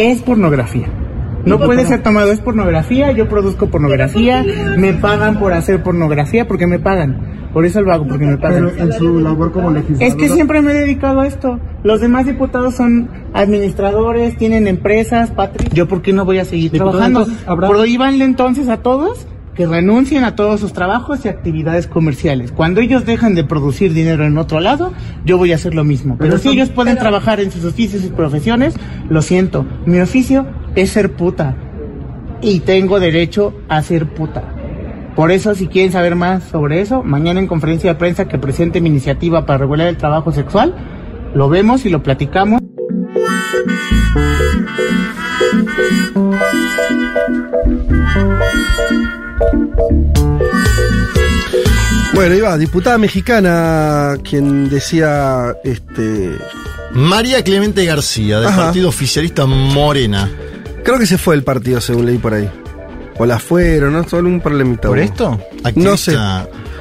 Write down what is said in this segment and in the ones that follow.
es pornografía. No puede ser tomado, es pornografía, yo produzco pornografía, me pagan por hacer pornografía porque me pagan. Por eso lo hago, porque me pagan. Pero en su labor como legislador. Es que siempre me he dedicado a esto. Los demás diputados son administradores, tienen empresas, patri. ¿Yo por qué no voy a seguir trabajando? entonces, habrá- Prohíbanle entonces a todos que renuncien a todos sus trabajos y actividades comerciales. Cuando ellos dejan de producir dinero en otro lado, yo voy a hacer lo mismo. Pero, Pero si ellos pueden trabajar en sus oficios y profesiones, lo siento. Mi oficio es ser puta. Y tengo derecho a ser puta. Por eso, si quieren saber más sobre eso, mañana en conferencia de prensa que presente mi iniciativa para regular el trabajo sexual, lo vemos y lo platicamos. Bueno, iba, diputada mexicana, quien decía, este, María Clemente García, del Ajá. partido oficialista Morena. creo que se fue el partido, según leí por ahí. O la fueron, ¿no? Solo un problemita. ¿Por hubo. esto? Activista, No sé.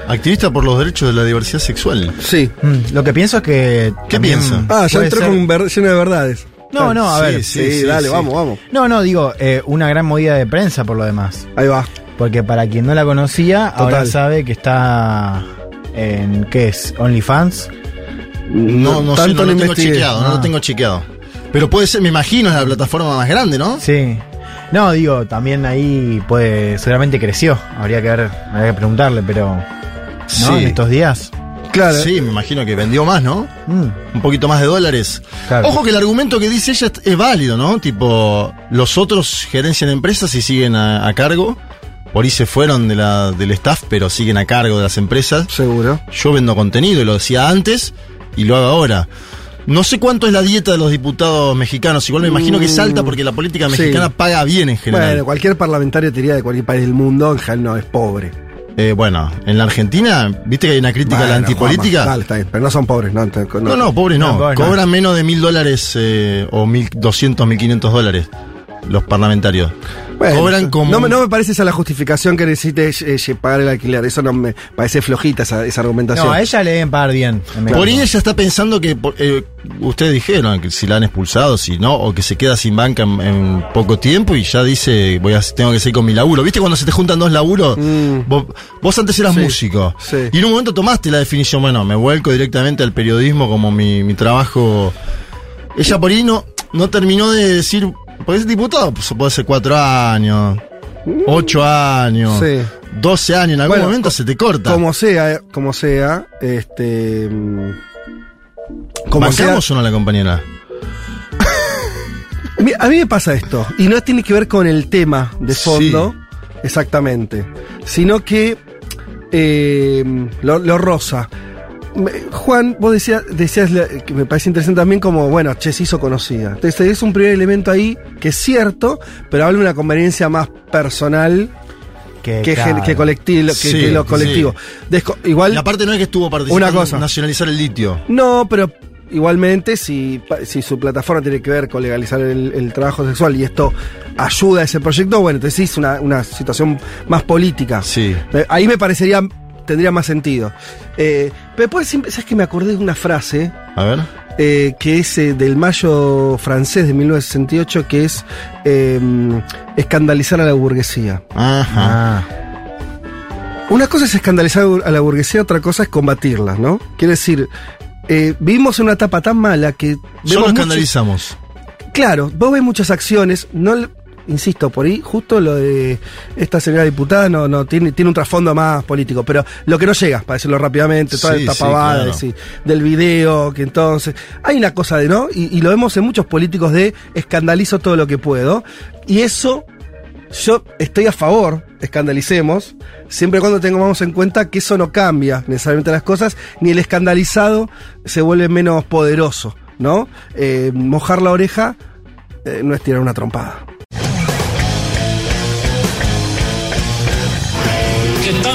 Activista por los derechos de la diversidad sexual. Sí. Mm, lo que pienso es que. ¿Qué piensa? Ah, ya entró ser- con ver- lleno de verdades. No, no, a Sí, ver. Sí, sí, dale, sí. vamos, vamos. No, no, digo, eh, una gran movida de prensa por lo demás. Ahí va. Porque para quien no la conocía, ahora Total. sabe que está en. ¿Qué es? ¿OnlyFans? No, no sé, no lo tengo chequeado, no Ah. lo tengo chequeado. Pero puede ser, me imagino, es la plataforma más grande, ¿no? Sí. No, digo, también ahí puede. Seguramente creció. Habría que ver, habría que preguntarle, pero. ¿No? En estos días. Claro. Sí, me imagino que vendió más, ¿no? Mm, Un poquito más de dólares. claro. Ojo que el argumento que dice ella es- es válido, ¿no? Tipo, los otros gerencian empresas y siguen a, a cargo. Por ahí se fueron de la, del staff, pero siguen a cargo de las empresas. Seguro. Yo vendo contenido, y lo decía antes y lo hago ahora. No sé cuánto es la dieta de los diputados mexicanos. Igual me imagino que es alta porque la política sí. mexicana paga bien en general. Bueno, cualquier parlamentario te diría de cualquier país del mundo, en general no es pobre. Eh, bueno, en la Argentina, ¿viste que hay una crítica a la antipolítica? Dale, está bien, pero no son pobres, no. no, No, no, pobres no. No, pobres no. Cobran menos de mil dólares eh, o mil doscientos, mil quinientos dólares los parlamentarios. Bueno, Cobran como. No, me- no me parece esa la justificación que necesites eh, eh, pagar el alquiler. Eso no me parece flojita esa, esa argumentación. No, a ella le deben pagar bien. Por ahí ella está pensando que. eh, ustedes dijeron que si la han expulsado, si no, o que se queda sin banca en, en poco tiempo y ya dice, voy a, tengo que seguir con mi laburo. ¿Viste cuando se te juntan dos laburos? Mm. Vos, vos antes eras Sí, músico. sí. Y en un momento tomaste la definición, bueno, me vuelco directamente al periodismo como mi, mi trabajo. Ella por ahí no, no terminó de decir, porque es diputado, pues puede ser cuatro años, ocho años, Sí. doce años, en algún Bueno, momento se te corta. Como sea, como sea, este. mm, Como sea. ¿Bancamos o no a la compañera? A mí me pasa esto, y no tiene que ver con el tema de fondo, exactamente, sino que eh, lo, lo rosa. Juan, vos decías, decías la- que me parece interesante también como, bueno, che, se hizo conocida. Entonces es un primer elemento ahí que es cierto, pero habla de una conveniencia más personal que, que, claro. gen- que colectivo, que, Sí, que lo colectivo. Desco- igual Y aparte no es que estuvo participando Una cosa. en nacionalizar el litio. No, pero igualmente, si, si su plataforma tiene que ver con legalizar el, el trabajo sexual y esto ayuda a ese proyecto, bueno, entonces sí es una, una situación más política. Sí. Eh, Ahí me parecería, tendría más sentido. Eh, pero después, ¿sabes que me acordé de una frase A ver. eh, que es eh, del mayo francés de 1968, que es escandalizar a la burguesía. Ajá. Ah, Una cosa es escandalizar a la burguesía, otra cosa es combatirla, ¿no? Quiere decir, vivimos en una etapa tan mala que... Solo escandalizamos. Claro, vos ves muchas acciones, no insisto, por ahí, justo lo de esta señora diputada no, no tiene, tiene un trasfondo más político, pero lo que no llega, para decirlo rápidamente, toda Sí, esta sí, pavada claro. de sí, del video, que entonces. Hay una cosa de, ¿no? Y, y lo vemos en muchos políticos de escandalizo todo lo que puedo. Y eso, yo estoy a favor, escandalicemos, siempre y cuando tengamos en cuenta que eso no cambia necesariamente las cosas, ni el escandalizado se vuelve menos poderoso, ¿no? Eh, mojar la oreja eh, no es tirar una trompada.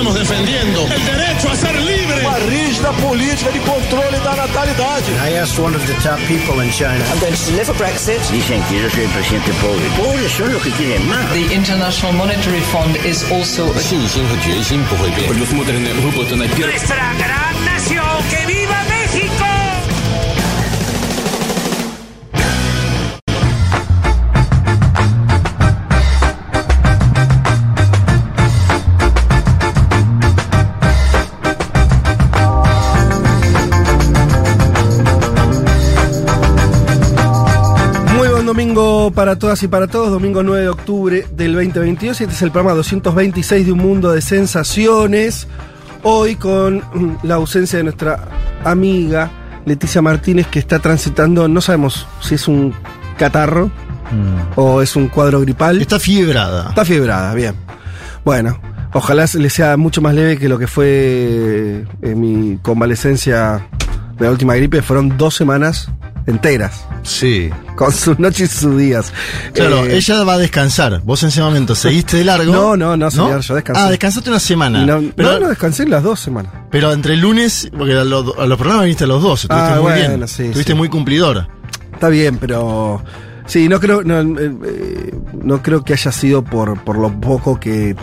estamos defendiendo el derecho a ser libre. Uma rígida política de controle da natalidade. I asked one of the top people in China. I'm going to deliver Brexit. Dicen que yo soy el presidente pobre. Pobres son los que quieren más. The International Monetary Fund is also a 信心和决心不会变。Предусмотрены выплаты на первый. nuestra gran nación. ¡Que viva para todas y para todos, domingo 9 de octubre del 2022. Este es el programa 226 de Un Mundo de Sensaciones. Hoy con mm, la ausencia de nuestra amiga Leticia Martínez, que está transitando, no sabemos si es un catarro o es un cuadro gripal. Está fiebrada. Está fiebrada, bien. Bueno, ojalá le sea mucho más leve que lo que fue eh, mi convalecencia de la última gripe. Fueron dos semanas enteras. Sí. Con sus noches y sus días. Claro, Eh, ella va a descansar. Vos en ese momento seguiste de largo. No, no, no, señor, yo descansé. Ah, descansaste una semana. no, pero, no, no, descansé en las dos semanas. pero entre el lunes, porque a, los- a los programas viniste a los dos, estuviste Ah, muy bueno, bien. sí, estuviste sí. muy cumplidor. Está bien, pero. Sí, no creo, no, eh, eh, no creo que haya sido por, por lo poco que,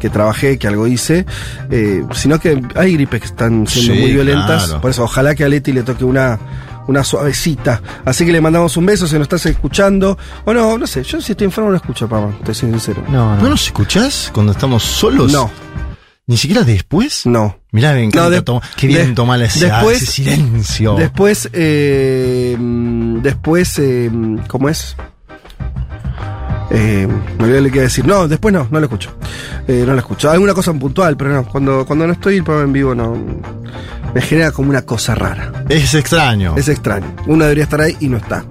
que trabajé, que algo hice, eh, sino que hay gripes que están siendo Sí, muy violentas. claro. Por eso, ojalá que a Leti le toque una, una suavecita. Así que le mandamos un beso si nos estás escuchando. O no, no sé, yo si estoy enfermo no escucho, papá, te soy sincero. No, ¿No no. nos escuchás cuando estamos solos? No, ¿Ni siquiera después? no. Mirá, me encanta. No, de- toma- qué bien de- tomar ese, después- ese silencio. Después, eh, mm, después, eh, ¿cómo es? Eh, me olvidé lo que iba a decir. No, después no, no lo escucho. Eh, no lo escucho. Alguna cosa en puntual, pero no. Cuando, cuando no estoy el programa en vivo, no. Me genera como una cosa rara. es extraño. Es extraño. Uno debería estar ahí y no está.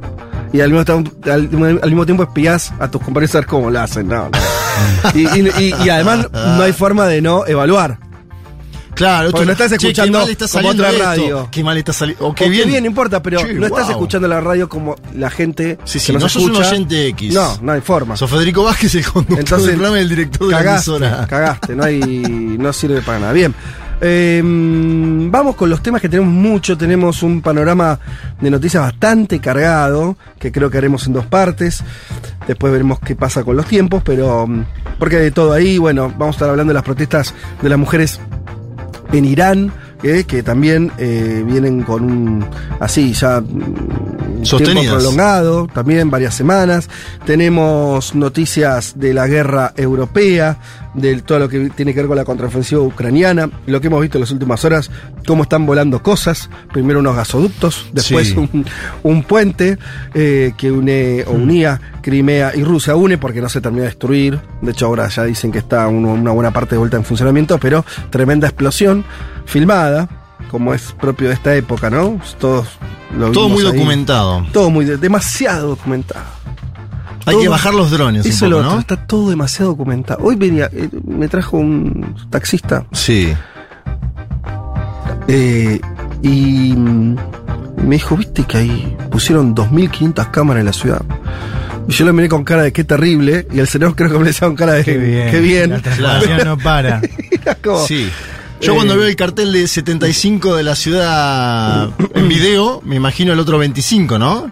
Y al mismo, tiempo- al, al mismo tiempo espías a tus compañeros a ver cómo lo hacen. No, no. Y, y- y- y además no hay forma de no evaluar. Claro, Porque tú- no estás che, escuchando qué mal está como saliendo otra esto. radio. Qué mal está saliendo. O O qué bien. no importa, pero Che, no estás wow. escuchando la radio como la gente Sí, sí, que nos no sos un escucha. oyente X. No, no hay forma. Sos Federico Vázquez, el conductor Entonces, del programa y el director de la emisora. cagaste, no hay, no sirve para nada. Bien. eh, vamos con los temas que tenemos mucho. Tenemos un panorama de noticias bastante cargado, que creo que haremos en dos partes. Después veremos qué pasa con los tiempos, pero mm, porque de todo ahí. Bueno, vamos a estar hablando de las protestas de las mujeres en Irán, eh, que también eh, vienen con un así ya mm, tiempo prolongado, también varias semanas. Tenemos noticias de la guerra europea, de todo lo que tiene que ver con la contraofensiva ucraniana, lo que hemos visto en las últimas horas, cómo están volando cosas. Primero unos gasoductos, después Sí. un, un puente eh, que une o unía Crimea y Rusia. Une porque no se terminó de destruir. De hecho, ahora ya dicen que está una buena parte de vuelta en funcionamiento, pero tremenda explosión filmada, como es propio de esta época, ¿no? Todos lo Todo muy ahí. documentado. Todo muy de- demasiado documentado. Hay Todo- que bajar los drones Eso un lo otro, ¿no? está todo demasiado documentado. Hoy venía, eh, me trajo un taxista Sí. eh, y mm, me dijo, viste que ahí pusieron 2.500 cámaras en la ciudad. Y yo lo miré con cara de qué terrible, y el señor creo que me decía con cara de Qué bien. qué bien. La transformación no para. Era como- Sí. Yo Eh, cuando veo el cartel de 75 de la ciudad en video, me imagino el otro 25, ¿no?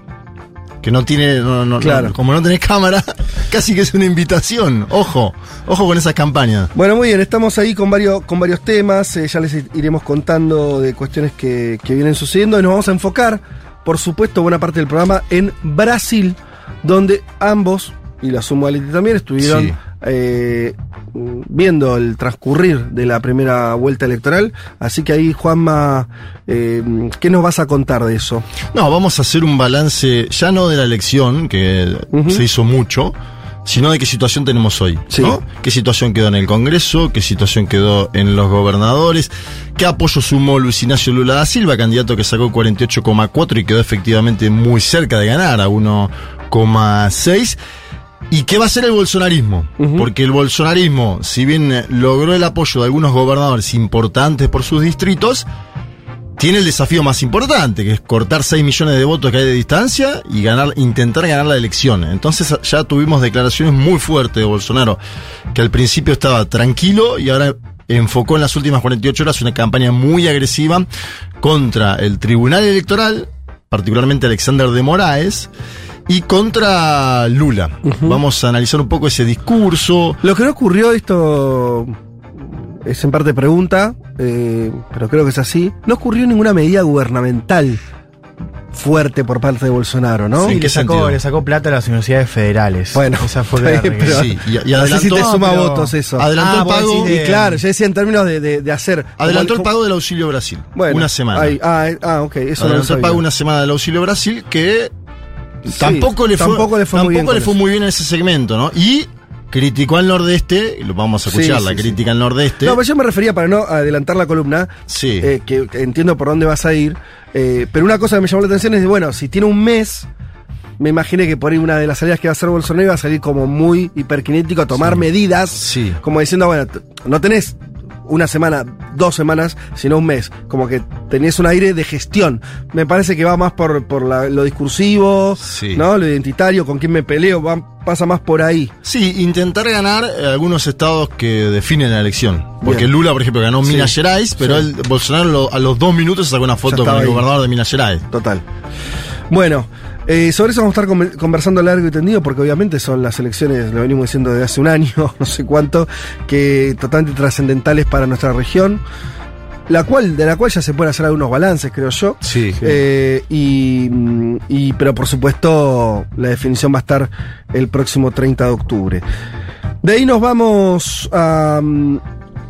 Que no tiene, no, no, Claro. no- como no tenés cámara, casi que es una invitación. Ojo, ojo con esas campañas. Bueno, muy bien, estamos ahí con varios, con varios temas, eh, ya les iremos contando de cuestiones que, que vienen sucediendo y nos vamos a enfocar, por supuesto, buena parte del programa en Brasil, donde ambos, y la sumo a Leti también, estuvieron Sí. Eh, viendo el transcurrir de la primera vuelta electoral. Así que ahí, Juanma, eh, ¿qué nos vas a contar de eso? No, vamos a hacer un balance ya no de la elección, que se hizo mucho, sino de qué situación tenemos hoy. Sí. ¿no? ¿Qué situación quedó en el Congreso? ¿Qué situación quedó en los gobernadores? ¿Qué apoyo sumó Luis Ignacio Lula da Silva, candidato que sacó 48,4 y quedó efectivamente muy cerca de ganar a 1,6? ¿Y qué va a hacer el bolsonarismo? Porque el bolsonarismo, si bien logró el apoyo de algunos gobernadores importantes por sus distritos, tiene el desafío más importante, que es cortar 6 millones de votos que hay de distancia y ganar, intentar ganar la elección. Entonces ya tuvimos declaraciones muy fuertes de Bolsonaro, que al principio estaba tranquilo y ahora enfocó en las últimas 48 horas una campaña muy agresiva contra el Tribunal Electoral, particularmente Alexander de Moraes, y contra Lula. Vamos a analizar un poco ese discurso. Lo que no ocurrió, esto es en parte pregunta, eh, pero creo que es así, no ocurrió ninguna medida gubernamental fuerte por parte de Bolsonaro, ¿no? Sí. ¿En qué le sacó, sentido? le sacó plata a las universidades federales. Bueno, esa fue la pero- Sí, y, y No sé si adelantó, te suma pero- votos eso. adelantó Ah, el pago. Y claro, yo decía en términos de, de- de hacer. Adelantó como- el pago del auxilio Brasil. Bueno, una semana. ahí- ah, eh, ah, ok, eso no lo Adelantó el pago una semana del auxilio Brasil que tampoco le fue, tampoco le fue muy bien tampoco le fue muy bien en ese segmento, ¿no? Y criticó al nordeste, y lo vamos a escuchar, Sí, la sí, crítica al nordeste. No, pero yo me refería para no adelantar la columna, Sí. eh, que, entiendo por dónde vas a ir, eh, pero una cosa que me llamó la atención es, bueno, si tiene un mes, me imaginé que por ahí una de las salidas que va a hacer Bolsonaro iba a salir como muy hiperkinético a tomar medidas, Sí. como diciendo, bueno, no tenés una semana, dos semanas, sino un mes, como que tenés un aire de gestión. Me parece que va más por, por la- lo discursivo, Sí. ¿no? Lo identitario, con quién me peleo, va- pasa más por ahí. Sí, intentar ganar algunos estados que definen la elección. Porque Bien. Lula, por ejemplo, ganó Sí. Minas Gerais, pero Sí. Bolsonaro lo- a los dos minutos sacó una foto con el ahí. gobernador de Minas Gerais. Total. Bueno, eh, sobre eso vamos a estar conver- conversando largo y tendido, porque obviamente son las elecciones, lo venimos diciendo desde hace un año, no sé cuánto, que totalmente trascendentales para nuestra región. La cual, de la cual ya se pueden hacer algunos balances, creo yo. Sí. Eh, y, y- pero por supuesto, la definición va a estar el próximo 30 de octubre. De ahí nos vamos a,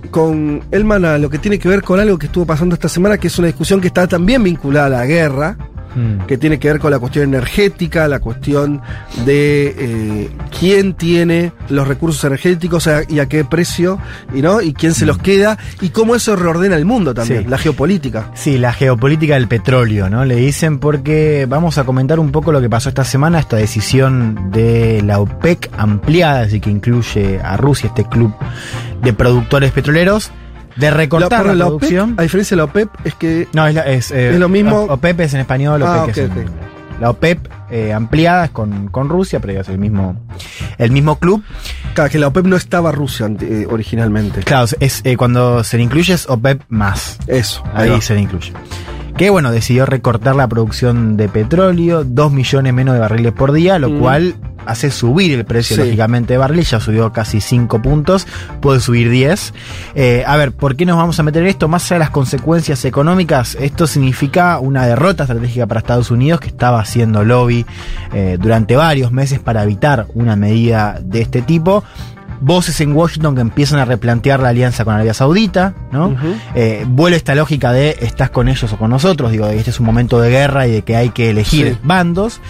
con Elman a lo que tiene que ver con algo que estuvo pasando esta semana, que es una discusión que está también vinculada a la guerra, Mm. que tiene que ver con la cuestión energética, la cuestión de eh, quién tiene los recursos energéticos a- y a qué precio, y no, y quién se los queda, y cómo eso reordena el mundo también, Sí. la geopolítica. Sí, la geopolítica del petróleo, ¿no? Le dicen porque vamos a comentar un poco lo que pasó esta semana, esta decisión de la OPEC ampliada, así que incluye a Rusia, este club de productores petroleros, de recortar La- la, la producción. a diferencia de la OPEP, es que No, es, la- es, eh, Es lo mismo- OPEP es en español, Ah, OPEC es en- ok. La OPEP eh, ampliada es con, con Rusia, pero es el mismo, el mismo club. Claro, que la OPEP no estaba Rusia eh, originalmente. Claro, es eh, cuando se le incluye es OPEP más. Eso. Ahí se le incluye. Que bueno, decidió recortar la producción de petróleo, 2 millones menos de barriles por día, lo Mm. cual hace subir el precio, Sí. lógicamente, de barriles. Ya subió casi 5 puntos, puede subir 10. Eh, a ver, ¿por qué nos vamos a meter en esto? Más allá de las consecuencias económicas, esto significa una derrota estratégica para Estados Unidos, que estaba haciendo lobby eh, durante varios meses para evitar una medida de este tipo voces en Washington que empiezan a replantear la alianza con Arabia Saudita, ¿no? Eh, vuelve esta lógica de estás con ellos o con nosotros, digo, este es un momento de guerra y de que hay que elegir Sí. bandos.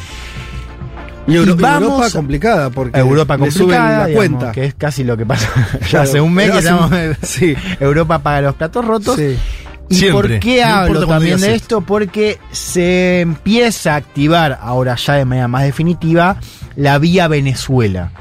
Y, Euro- Y vamos- Europa complicada, porque Europa le suben complicada, la digamos, cuenta. que es casi lo que pasa ya Claro. hace un mes que un- sí. Europa paga los platos rotos. Sí. ¿Y Siempre. por qué hablo también de esto. esto? Porque se empieza a activar ahora ya de manera más definitiva la vía Venezuela.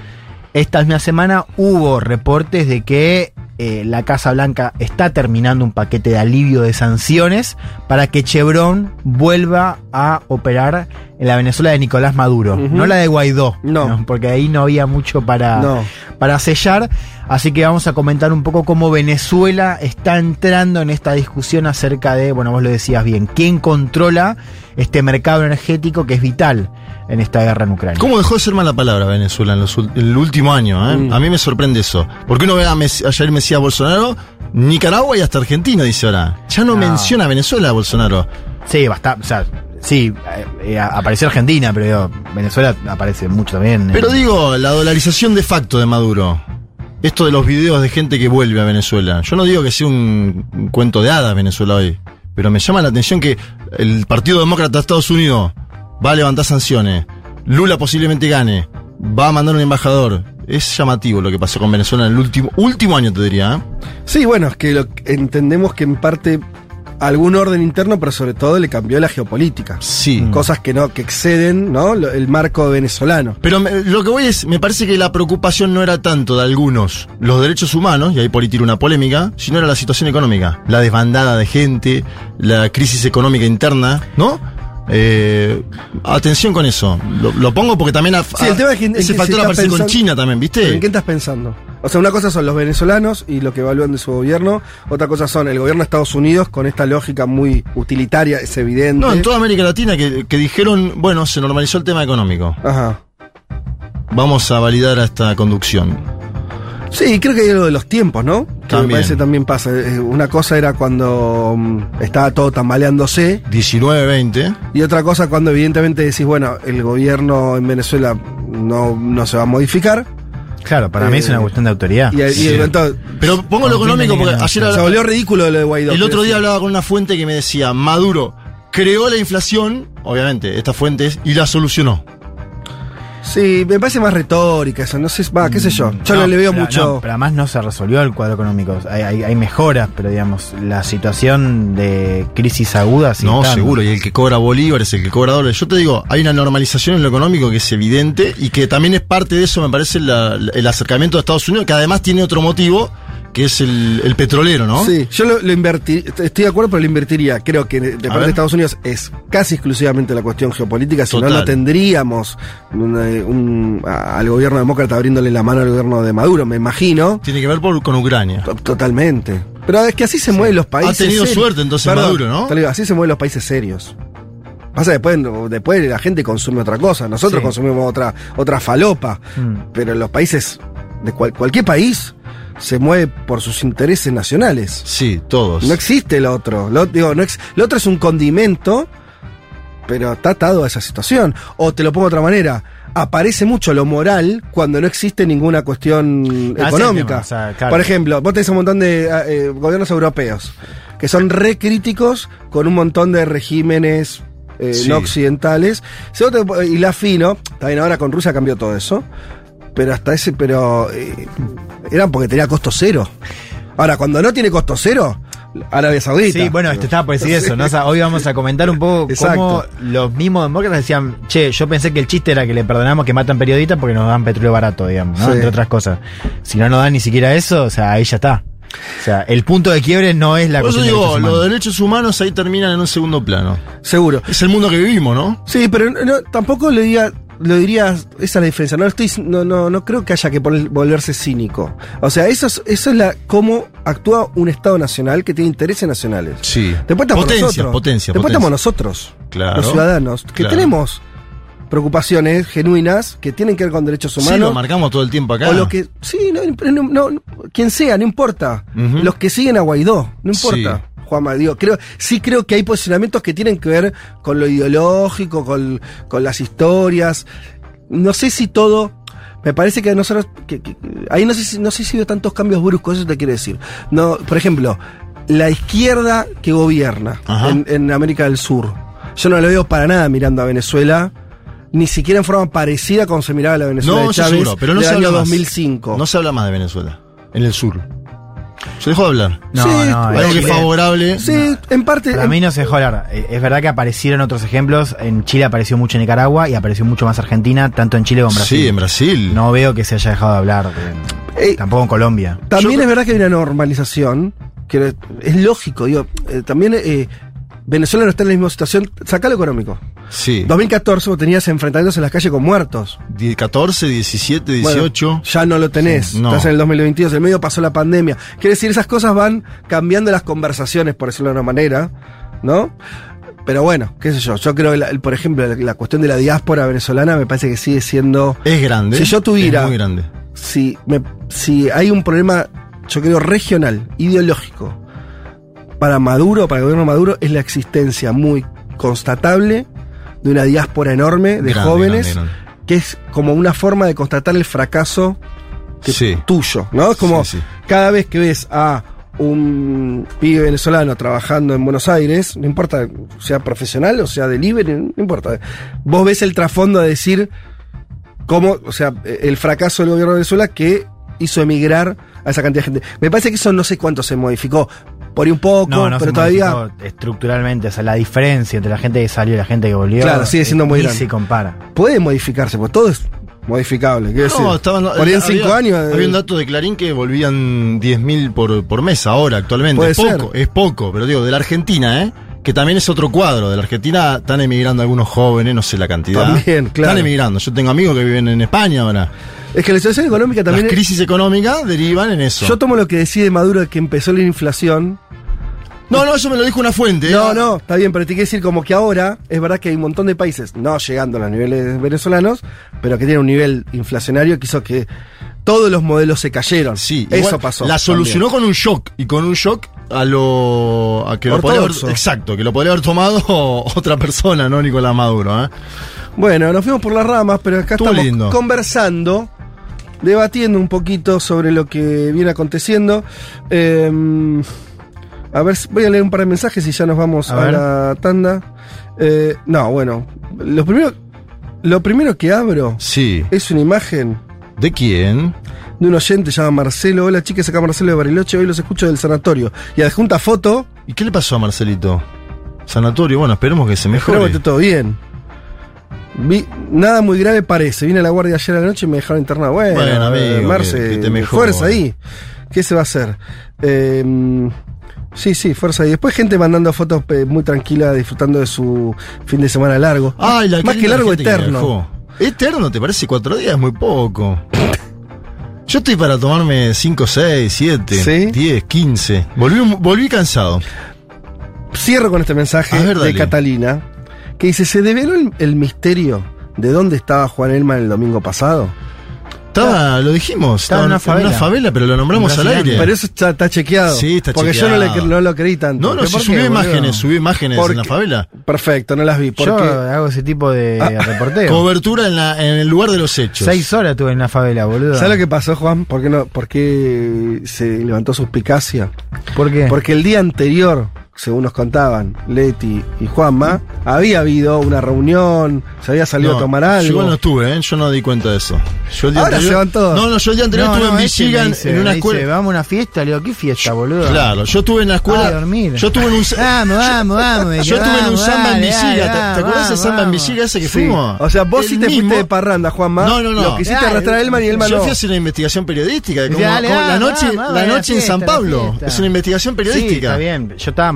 Esta misma semana hubo reportes de que eh, la Casa Blanca está terminando un paquete de alivio de sanciones para que Chevron vuelva a operar en la Venezuela de Nicolás Maduro, no la de Guaidó, No. porque ahí no había mucho para, No. para sellar. Así que vamos a comentar un poco cómo Venezuela está entrando en esta discusión acerca de, bueno, vos lo decías bien, quién controla este mercado energético que es vital en esta guerra en Ucrania. ¿Cómo dejó de ser mala palabra Venezuela en los el último año? eh? Mm. A mí me sorprende eso. Porque uno ve a, Messi- a Jair Mesías Bolsonaro, Nicaragua y hasta Argentina, dice ahora. Ya no, No. menciona a Venezuela Bolsonaro. Sí, bastante, o sea, sí, eh, eh, apareció Argentina, pero digo, Venezuela aparece mucho también. Pero eh. digo, la dolarización de facto de Maduro. Esto de los videos de gente que vuelve a Venezuela. Yo no digo que sea un, un cuento de hadas Venezuela hoy. Pero me llama la atención que el Partido Demócrata de Estados Unidos va a levantar sanciones. Lula posiblemente gane. Va a mandar un embajador. Es llamativo lo que pasó con Venezuela en el último, último año, te diría. ¿eh? Sí, bueno, es que lo, entendemos que en parte algún orden interno, pero sobre todo le cambió la geopolítica. Sí. Cosas que no, que exceden, ¿no? El marco venezolano. Pero me- lo que voy es, me parece que la preocupación no era tanto de algunos los derechos humanos, y ahí por ahí tiro una polémica, sino era la situación económica, la desbandada de gente, la crisis económica interna, ¿no? Eh, atención con eso. Lo, lo pongo porque también a, Sí, el tema es que- ese factor aparece con pensando- China también, ¿Pero ¿viste? ¿En qué estás pensando? O sea, una cosa son los venezolanos y lo que evalúan de su gobierno, otra cosa son el gobierno de Estados Unidos con esta lógica muy utilitaria, es evidente. No, en toda América Latina que, que dijeron, bueno, se normalizó el tema económico. Ajá. Vamos a validar a esta conducción. Sí, creo que hay algo de los tiempos, ¿no? Que me También. parece también pasa. Eh, Una cosa era cuando mm, estaba todo tambaleándose 19-20. y otra cosa cuando evidentemente decís, bueno, el gobierno en Venezuela no, no se va a modificar. Claro, para mí es Eh, una cuestión de autoridad. Y, y Sí. entonces, Pero pongo lo ¿Con quién económico porque ayer se volvió ridículo lo de Guaidó. El otro día hablaba con una fuente que me decía, Maduro creó la inflación, obviamente, esta fuente es, y la solucionó. Sí, me parece más retórica eso, no sé, va, qué sé yo. Yo no, le veo pero mucho. no, pero además no se resolvió el cuadro económico. Hay, hay- hay mejoras, pero digamos, la situación de crisis aguda. No, seguro, y el que cobra bolívares, el que cobra dólares. Yo te digo, hay una normalización en lo económico que es evidente y que también es parte de eso, me parece, la- el acercamiento a Estados Unidos, que además tiene otro motivo, que es el, el petrolero, ¿no? Sí, yo lo, lo invertí, estoy de acuerdo, pero lo invertiría. Creo que de, parte de Estados Unidos es casi exclusivamente la cuestión geopolítica, si no, no tendríamos una- un- a- al gobierno demócrata abriéndole la mano al gobierno de Maduro, me imagino. Tiene que ver por- con Ucrania. To- Totalmente. Pero es que así se mueven los países. Ha tenido serios. suerte entonces Maduro, ¿no? digo, así se mueven los países serios. Pasa después, después la gente consume otra cosa, nosotros Sí. consumimos otra, otra falopa. Mm. Pero los países, de cual- cualquier país, se mueve por sus intereses nacionales. Sí, todos. No existe el otro. Lo, digo, no ex- lo otro es un condimento, pero está atado a esa situación. O te lo pongo de otra manera. Aparece mucho lo moral cuando no existe ninguna cuestión Ah, económica. tema, o sea, claro. Por ejemplo, vos tenés un montón de eh, eh, gobiernos europeos que son re críticos con un montón de regímenes eh, Sí. no occidentales. Y la fino, también ahora con Rusia cambió todo eso. Pero hasta ese, pero eh, eran porque tenía costo cero. Ahora, cuando no tiene costo cero, Arabia Saudita. Sí, bueno, te estaba por decir eso, ¿no? O sea, hoy vamos a comentar un poco cómo Exacto. los mismos demócratas decían, che, yo pensé que el chiste era que le perdonamos que matan periodistas porque nos dan petróleo barato, digamos, ¿no? Sí. Entre otras cosas. Si no nos dan ni siquiera eso, o sea, ahí ya está. O sea, el punto de quiebre no es la Por eso de digo, los derechos humanos ahí terminan en un segundo plano. Seguro. Es el mundo que vivimos, ¿no? Sí, pero no- tampoco le diría, lo diría, esa es la diferencia. No estoy, no, no, no creo que haya que volverse cínico. O sea, eso es, eso es la, cómo actúa un Estado nacional que tiene intereses nacionales. Sí. Después estamos Potencia, nosotros. potencia, Después potencia. estamos nosotros, Claro. los ciudadanos, que Claro. tenemos preocupaciones genuinas que tienen que ver con derechos Sí, humanos. lo marcamos todo el tiempo acá. O lo que. Sí, no, no, no, quien sea, no importa. Los que siguen a Guaidó, no importa. Juanma, digo, creo, sí creo que hay posicionamientos que tienen que ver con lo ideológico, con, con las historias. No sé si todo. Me parece que nosotros. que- que- ahí no sé, si, no sé si veo tantos cambios bruscos, eso te quiero decir. No, por ejemplo, la izquierda que gobierna en, en América del Sur. Yo no lo veo para nada mirando a Venezuela. Ni siquiera en forma parecida como se miraba la Venezuela No, de Chávez seguro, pero no del se año habla más. 2005. No se habla más de Venezuela. En el sur. Se dejó de hablar. No, Sí, no, Algo que es favorable. Sí, en parte. Para mí no se dejó hablar. Eh, Es verdad que aparecieron otros ejemplos. En Chile apareció mucho Nicaragua y apareció mucho más Argentina, tanto en Chile como en Brasil. Sí, en Brasil. No veo que se haya dejado de hablar. de- Eh, tampoco en Colombia. También Yo- es verdad que hay una normalización, que es lógico, digo, eh, también eh, Venezuela no está en la misma situación, saca lo económico. Sí. 2014 vos tenías enfrentamientos en las calles con muertos. Die- 14, 17, Bueno, 18. ya no lo tenés, Sí, no. estás en el 2022, el medio pasó la pandemia. Quiere decir, esas cosas van cambiando las conversaciones, por decirlo de una manera, ¿no? Pero bueno, qué sé yo, yo creo que, la- por ejemplo, la, la cuestión de la diáspora venezolana me parece que sigue siendo... es grande. Si yo tuviera- Es muy grande. si, me- si hay un problema, yo creo, regional, ideológico, para Maduro, para el gobierno Maduro, es la existencia muy constatable de una diáspora enorme de Grande, jóvenes, grande, grande. que es como una forma de constatar el fracaso que- Sí. tuyo, ¿no? Es como Sí, sí. cada vez que ves a un pibe venezolano trabajando en Buenos Aires, no importa sea profesional o sea delivery, no importa. Vos ves el trasfondo de decir cómo, o sea, el fracaso del gobierno de Venezuela que hizo emigrar a esa cantidad de gente. Me parece que eso no sé cuánto se modificó. Por ahí un poco, No, no pero se todavía. estructuralmente, o sea, la diferencia entre la gente que salió y la gente que volvió. Claro, sigue siendo muy grande. se compara. Puede modificarse, porque todo es modificable. Decir, No, estaban, por ahí en había- cinco años. eh, Había un dato de Clarín que volvían 10.000 por, por mes ahora, actualmente. Puede es poco, ser. es poco, pero digo, de la Argentina, ¿eh? Que también es otro cuadro. De la Argentina están emigrando algunos jóvenes, no sé la cantidad. También, claro. Están emigrando. Yo tengo amigos que viven en España ahora. Es que la situación económica también. Las crisis económicas derivan en eso. Yo tomo lo que decide Maduro que empezó la inflación. no, no, eso me lo dijo una fuente. No, ¿eh? no, está bien, pero te quiero decir como que ahora es verdad que hay un montón de países, no llegando a los niveles venezolanos, pero que tienen un nivel inflacionario que hizo que todos los modelos se cayeron. Sí, eso igual pasó. La solucionó con un shock y con un shock a lo a que lo podría haber, Ortodoxo. exacto, que lo podría haber tomado otra persona, no Nicolás Maduro, ¿eh? Bueno, nos fuimos por las ramas, pero acá Estuvo estamos lindo. conversando, debatiendo un poquito sobre lo que viene aconteciendo. Eh, a ver, voy a leer un par de mensajes y ya nos vamos A la tanda. Eh, no, bueno, los primeros. Lo primero que abro Sí. es una imagen ¿De quién? de un oyente llamado Marcelo. Hola chicas, acá Marcelo de Bariloche, hoy los escucho del sanatorio. Y adjunta foto, ¿Y qué le pasó a Marcelito? Sanatorio, bueno, esperemos que se espero que mejore. esté todo bien. Vi- nada muy grave parece. Vine a la guardia ayer a la noche y me dejaron internado. Bueno, Bueno, amigo, Marce, que- que te mejore. fuerza ahí. ¿Qué se va a hacer? Eh, sí, sí, fuerza ahí. Después gente mandando fotos eh, muy tranquila, disfrutando de su fin de semana largo. Ay, la Más que largo, que eterno. ¿Eterno te parece cuatro días? Muy poco. Yo estoy para tomarme 5, 6, 7, ¿Sí? 10, 15. Volví, volví cansado. Cierro con este mensaje ver, de. Catalina, que dice, ¿se develó el, el misterio de dónde estaba Juan Elman el domingo pasado? Estaba, lo dijimos, Estaba estaba, en una favela. pero lo nombramos al aire. Pero eso está, está chequeado. Sí, está Porque yo no, chequeado. le, no lo creí tanto. no, no, ¿Pero si qué, boludo? imágenes, subió imágenes Porque- en la favela. Perfecto, no las vi. Porque Yo hago ese tipo de Ah, reporteo. Cobertura en, la, en el lugar de los hechos. Seis horas tuve en la favela, boludo. ¿Sabes lo que pasó, Juan? ¿Por qué, no, por qué se levantó suspicacia? ¿Por qué? Porque el día anterior, según nos contaban Leti y Juanma, había habido una reunión, se había salido No, a tomar Yo algo. igual no estuve, ¿eh? yo no di cuenta de eso. Yo el día Ahora anterior- se van todos. No, no, yo el día anterior No, estuve no, en Michigan dice- en una me dice, escuela. vamos a una fiesta, le digo, ¿qué fiesta, boludo? Claro, yo estuve en la escuela. Ah, dormir. Yo estuve en un. Vamos, vamos, vamos. Yo estuve en un vamos, samba en Visiga. ¿Te, vamos, del samba en. Visiga ese que Sí. fuimos? O sea, vos sí te mismo- fuiste de parranda, Juanma. No, no, no. Lo quisiste Dale, arrastrar a Elman y Elman Yo no. fui a hacer una investigación periodística. Como, la noche, en San Pablo. Es una investigación periodística. está bien. Yo estaba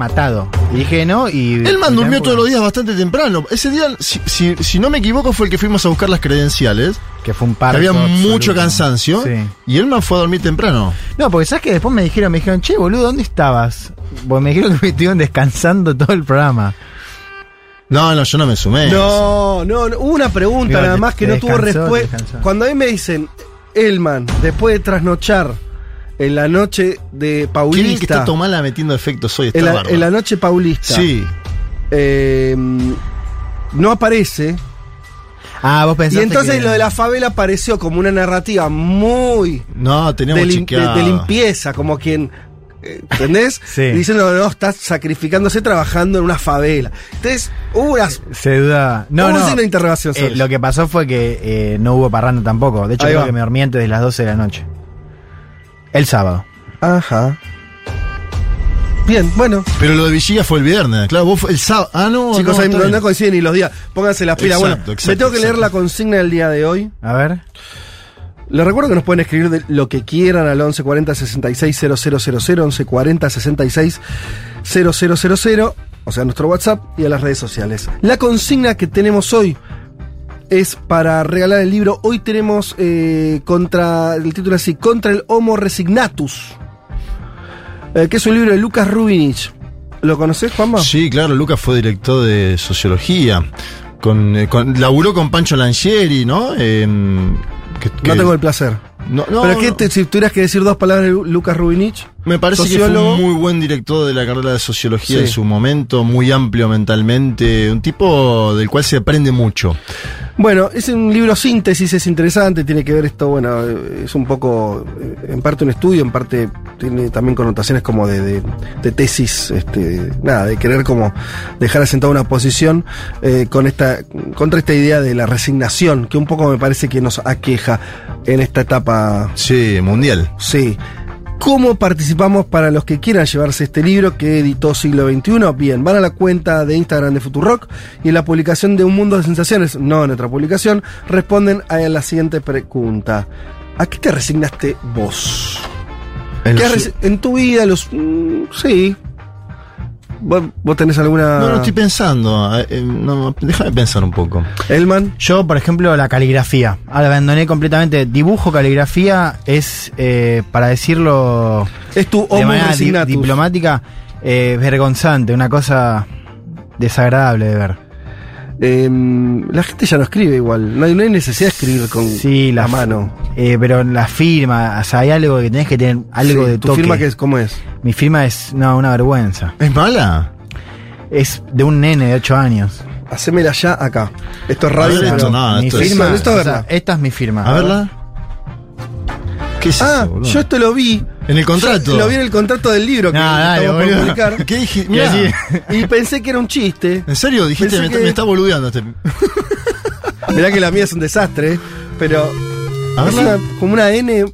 Y dije no y... Durmió todos los días bastante temprano. Ese día, si, si- si no me equivoco, fue el que fuimos a buscar las credenciales. Que fue un par había mucho cansancio. Sí. Y Elman fue a dormir temprano. No, porque sabes que después me dijeron, me dijeron, che, boludo, ¿dónde estabas? Porque me dijeron que me estuvieron descansando todo el programa. No, no, yo no me sumé. No, no, no, hubo una pregunta Digo, nada te- más que no tuvo descansó, respuesta. Cuando a mí me dicen, Elman, después de trasnochar en la noche de Qué bien que Paulista, está Tomala metiendo efectos hoy. Está en, la, en la noche Paulista, Sí. eh, no aparece. Ah, vos Y pensaste entonces que- lo de la favela apareció como una narrativa muy No, de, lim- de- de limpieza, como quien. eh, ¿Entendés? Sí. Diciendo, no, estás sacrificándose trabajando en una favela. Entonces, hubo unas. Se duda. No, no. de interrogación Eh, lo que pasó fue que eh, no hubo parranda tampoco. De hecho, Ahí creo va. que me dormí antes de las 12 de la noche. El sábado. Ajá. Bien, bueno. Pero lo de Villiga fue el viernes. Claro, vos fue el sábado. Ah, no. Chicos, no, no, no coinciden ni los días. Pónganse las pilas. Exacto, bueno, exacto, me tengo que leer la consigna del día de hoy. A ver. Les recuerdo que nos pueden escribir de lo que quieran al 1140 66 000, 1140 66 000, o sea, nuestro WhatsApp y a las redes sociales. La consigna que tenemos hoy es para regalar el libro. Hoy tenemos eh, contra, el título así, Contra el Homo Resignatus, eh, que es un libro de Lucas Rubinich. ¿Lo conocés, Juanma? Sí, claro, Lucas fue director de sociología. Con, eh, con- laburó con Pancho Langieri, ¿no? Em, que- que- No tengo el placer. No, no, Pero ¿qué te- si tuvieras que decir dos palabras de Lu- Lucas Rubinich? Me parece sociólogo. que fue un muy buen director de la carrera de sociología Sí. en su momento, muy amplio mentalmente, un tipo del cual se aprende mucho. Bueno, es un libro síntesis, es interesante, tiene que ver esto, bueno, es un poco, eh, en parte un estudio, en parte tiene también connotaciones como de, de- de tesis, este, nada, de querer como dejar asentada una posición eh, con esta, contra esta idea de la resignación, que un poco me parece que nos aqueja en esta etapa Sí, mundial. Sí. ¿Cómo participamos para los que quieran llevarse este libro que editó Siglo XXI? Bien, van a la cuenta de Instagram de Futurock y en la publicación de Un Mundo de Sensaciones, no en otra publicación, responden a la siguiente pregunta. ¿A qué te resignaste vos? En ¿Qué los- has resi- en tu vida los... mm, sí. ¿Vos, vos tenés alguna... No, no estoy pensando. eh, eh, no, déjame pensar un poco. Elman? Yo, por ejemplo, la caligrafía. Abandoné completamente. Dibujo, caligrafía es, eh, para decirlo Es tu de manera di- diplomática, eh, vergonzante, una cosa desagradable de ver. Em, la gente ya no escribe igual. No hay, no hay necesidad de escribir con Sí, la la mano. Eh, pero la firma, o sea, hay algo que tenés que tener, algo Sí, de ¿Tu toque. firma qué es? ¿Cómo es? Mi firma es no, una vergüenza. ¿Es mala? Es de un nene de 8 años. Hacémela ya acá. Esto es radio. esto no, mi esto es- firma, esto es o sea, verla. esta es mi firma. A verla. ¿Qué es Ah, eso, yo esto lo vi. En el contrato. Yo lo vi en el contrato del libro que No, dale, por publicar. ¿Qué dije? Y Mirá, así- Y pensé que era un chiste. ¿En serio? Dijiste, me, que- me está boludeando este. Mirá que la mía es un desastre, pero A es una- como una N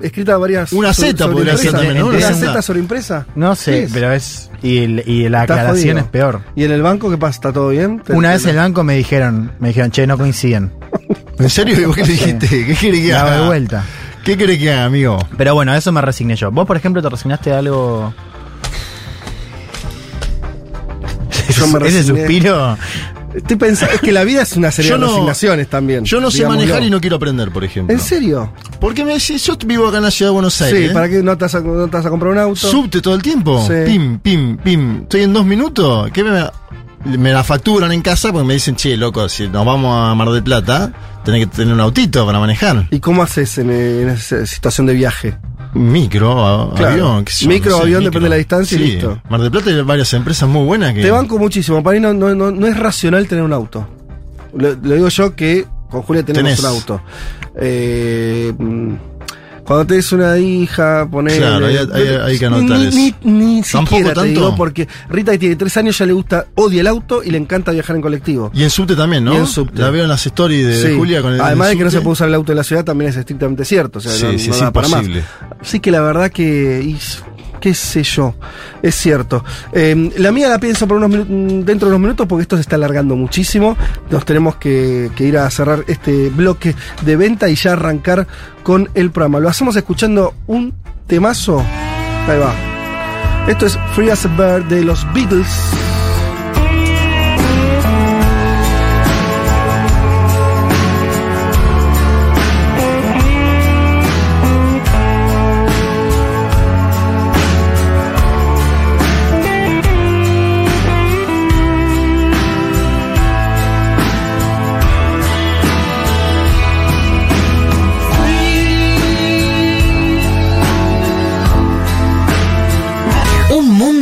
escrita varias. Una Z podría ser impresa. también, ¿no? ¿Una Z sobre impresa? No sé, pero es. Y, el- y la Está aclaración jodido. es peor. ¿Y en el banco qué pasa? ¿Está todo bien? ¿Te- Una vez en el banco me dijeron, me dijeron, che, no coinciden. ¿En serio? ¿Y vos qué le dijiste? ¿Qué quiere que Daba haga? de vuelta. ¿Qué quiere que haga, amigo? Pero bueno, a eso me resigné yo. ¿Vos, por ejemplo, te resignaste a algo? Yo me Ese resigné. suspiro. Estoy pensando, es que la vida es una serie Yo de no- resignaciones también. Yo no sé digámoslo. manejar y no quiero aprender, por ejemplo. ¿En serio? Porque me decís, yo vivo acá en la ciudad de Buenos Aires. Sí, ¿para qué no te, vas a, no te vas a comprar un auto? Subte todo el tiempo. Sí. Pim, pim, pim. Estoy en dos minutos. ¿Qué me, me la facturan en casa porque me dicen, che, loco, si nos vamos a Mar del Plata, tenés que tener un autito para manejar. ¿Y cómo haces en, en esa situación de viaje? Micro, Claro. avión, qué sé yo, Micro, avión, depende de la distancia y listo. Mar del Plata hay varias empresas muy buenas que. Te banco muchísimo. Para mí no, no, no, no es racional tener un auto. Lo, lo digo yo que con Julia tenemos Tenés. un auto. Eh, cuando tenés una hija, poner. Claro, hay- hay- hay que anotar ni, eso. Ni, ni ¿Tampoco siquiera te tanto? digo, porque Rita que tiene tres años ya le gusta, odia el auto y le encanta viajar en colectivo. Y en subte también, ¿no? Y en subte. La veo en las stories de, de Sí. Julia con el. Además de que no se puede usar el auto de la ciudad, también es estrictamente cierto. O sea, Sí, no, sí, no es da para más. imposible. Sí que la verdad que. y- qué sé yo. Es cierto. Eh, la mía la pienso por unos minu- dentro de unos minutos porque esto se está alargando muchísimo. Nos tenemos que, que ir a cerrar este bloque de venta y ya arrancar con el programa. Lo hacemos escuchando un temazo. Ahí va. Esto es Free as a Bird de los Beatles.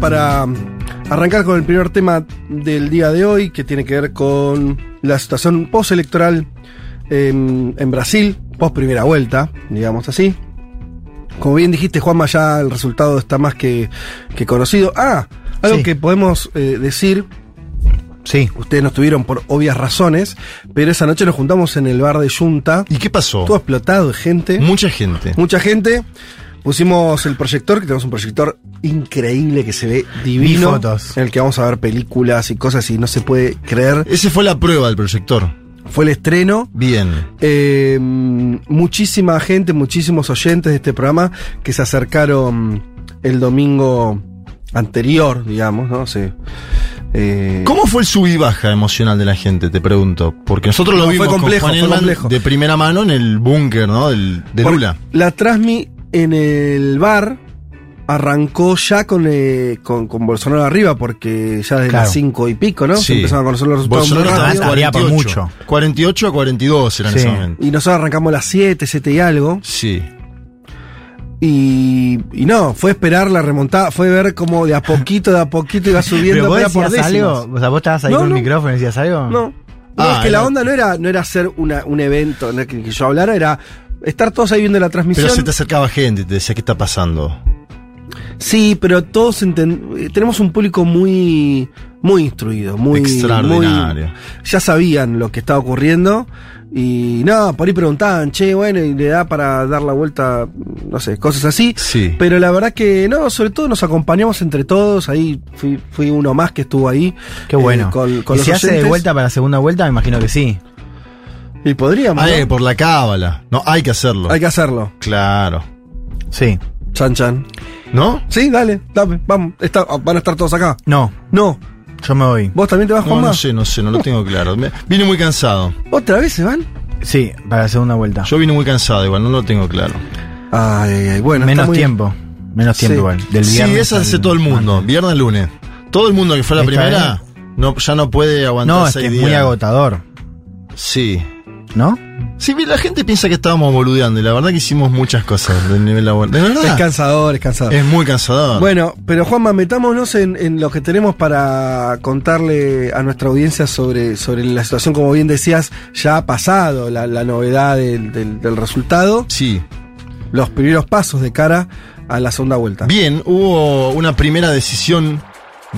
Para arrancar con el primer tema del día de hoy, que tiene que ver con la situación postelectoral en, en Brasil, post primera vuelta, digamos así. Como bien dijiste, Juanma, ya el resultado está más que, que conocido. Ah, algo Sí. que podemos eh, decir, Sí. ustedes no estuvieron por obvias razones, pero esa noche nos juntamos en el bar de Junta, ¿Y qué pasó? todo explotado de gente. Mucha gente. Mucha gente. Pusimos el proyector, que tenemos un proyector increíble que se ve divino. Vi fotos. En el que vamos a ver películas y cosas y no se puede creer. Ese fue la prueba del proyector. Fue el estreno. Bien. Eh, muchísima gente, muchísimos oyentes de este programa que se acercaron el domingo anterior, digamos, ¿no? Sí. Eh, ¿Cómo fue el sub y baja emocional de la gente? Te pregunto. Porque nosotros lo No, vimos fue complejo, con fue complejo. de primera mano en el búnker, ¿no? Del, de Por- Lula. La Transmi en el bar arrancó ya con, eh, con, con Bolsonaro arriba, porque ya desde Claro. las cinco y pico, ¿no? Se Sí. empezaban a conocer los resultados Bolsonaro por 48. mucho. 48 a 42 era en Sí. ese momento. Y nosotros arrancamos a las 7, 7 y algo. Sí. Y, y no, fue esperar la remontada, fue ver cómo de a poquito, de a poquito iba subiendo, ¿Pero vos por decías algo? O sea, vos estabas ahí No, con no. el micrófono y decías algo. No. No, Ah, es que la onda no era, no era hacer una, un evento en el que yo hablara, era estar todos ahí viendo la transmisión. Pero se te acercaba gente y te decía, ¿qué está pasando? Sí, pero todos enten- tenemos un público muy muy instruido, muy Extraordinario. muy- ya sabían lo que estaba ocurriendo y no, por ahí preguntaban, "Che, bueno, y le da para dar la vuelta, no sé, cosas así." Sí. Pero la verdad que no, sobre todo nos acompañamos entre todos, ahí fui, fui uno más que estuvo ahí. Qué eh, bueno. con, con ¿Y los se hace de vuelta para la segunda vuelta? Me imagino que sí. Y podríamos, Ah, ¿no? eh, por la cábala. No, hay que hacerlo. Hay que hacerlo. Claro. Sí. Chan chan. ¿No? Sí, dale, dame, vamos, está- van a estar todos acá. No, No, yo me voy. vos también te vas, No, Juanma. no sé, no sé, no lo tengo claro. Me- vine muy cansado. ¿Otra vez se van? Sí, para la segunda vuelta. Yo vine muy cansado, igual, no lo tengo claro. Ay, ay, ay, bueno. Menos muy- tiempo. Menos tiempo Sí. igual. Del Sí, viernes esa hace todo el mundo. Viernes, lunes. Todo el mundo que fue a la Esta primera no, ya no puede aguantar No, es seis que es días. muy agotador, Sí. ¿No? Sí, la gente piensa que estábamos boludeando y la verdad que hicimos muchas cosas del nivel laboral. De verdad. Es cansador, es cansador. Es muy cansador. Bueno, pero Juanma, metámonos en, en lo que tenemos para contarle a nuestra audiencia sobre, sobre la situación, como bien decías, ya ha pasado la, la novedad del, del- del resultado, Sí. los primeros pasos de cara a la segunda vuelta. Bien, hubo una primera decisión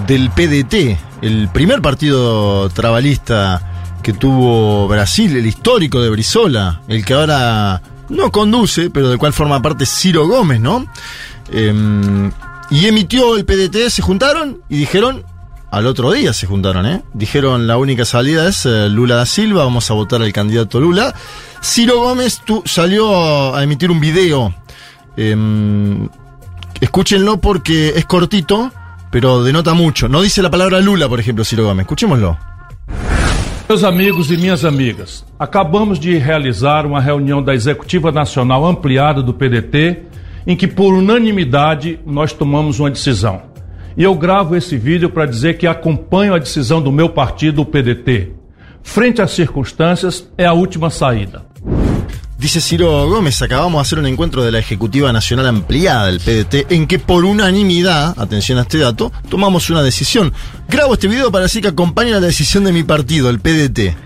del PDT, el primer partido trabalista que tuvo Brasil, el histórico de Brizola, el que ahora no conduce, pero del cual forma parte Ciro Gómez, ¿no? Em, y emitió el PDT, se juntaron y dijeron, al otro día se juntaron, ¿eh? Dijeron la única salida es eh, Lula da Silva, vamos a votar al candidato Lula. Ciro Gómez tu- salió a emitir un video. em, escúchenlo porque es cortito, pero denota mucho. No dice la palabra Lula, por ejemplo, Ciro Gómez. Escuchémoslo. Meus amigos e minhas amigas, acabamos de realizar uma reunião da Executiva Nacional ampliada do PDT, em que, por unanimidade, nós tomamos uma decisão. E eu gravo esse vídeo para dizer que acompanho a decisão do meu partido, o PDT. Frente às circunstâncias, é a última saída. Dice Ciro Gómez, acabamos de hacer un encuentro de la Ejecutiva Nacional Ampliada del PDT en que por unanimidad, atención a este dato, tomamos una decisión. Grabo este video para decir que acompaña la decisión de mi partido, el PDT.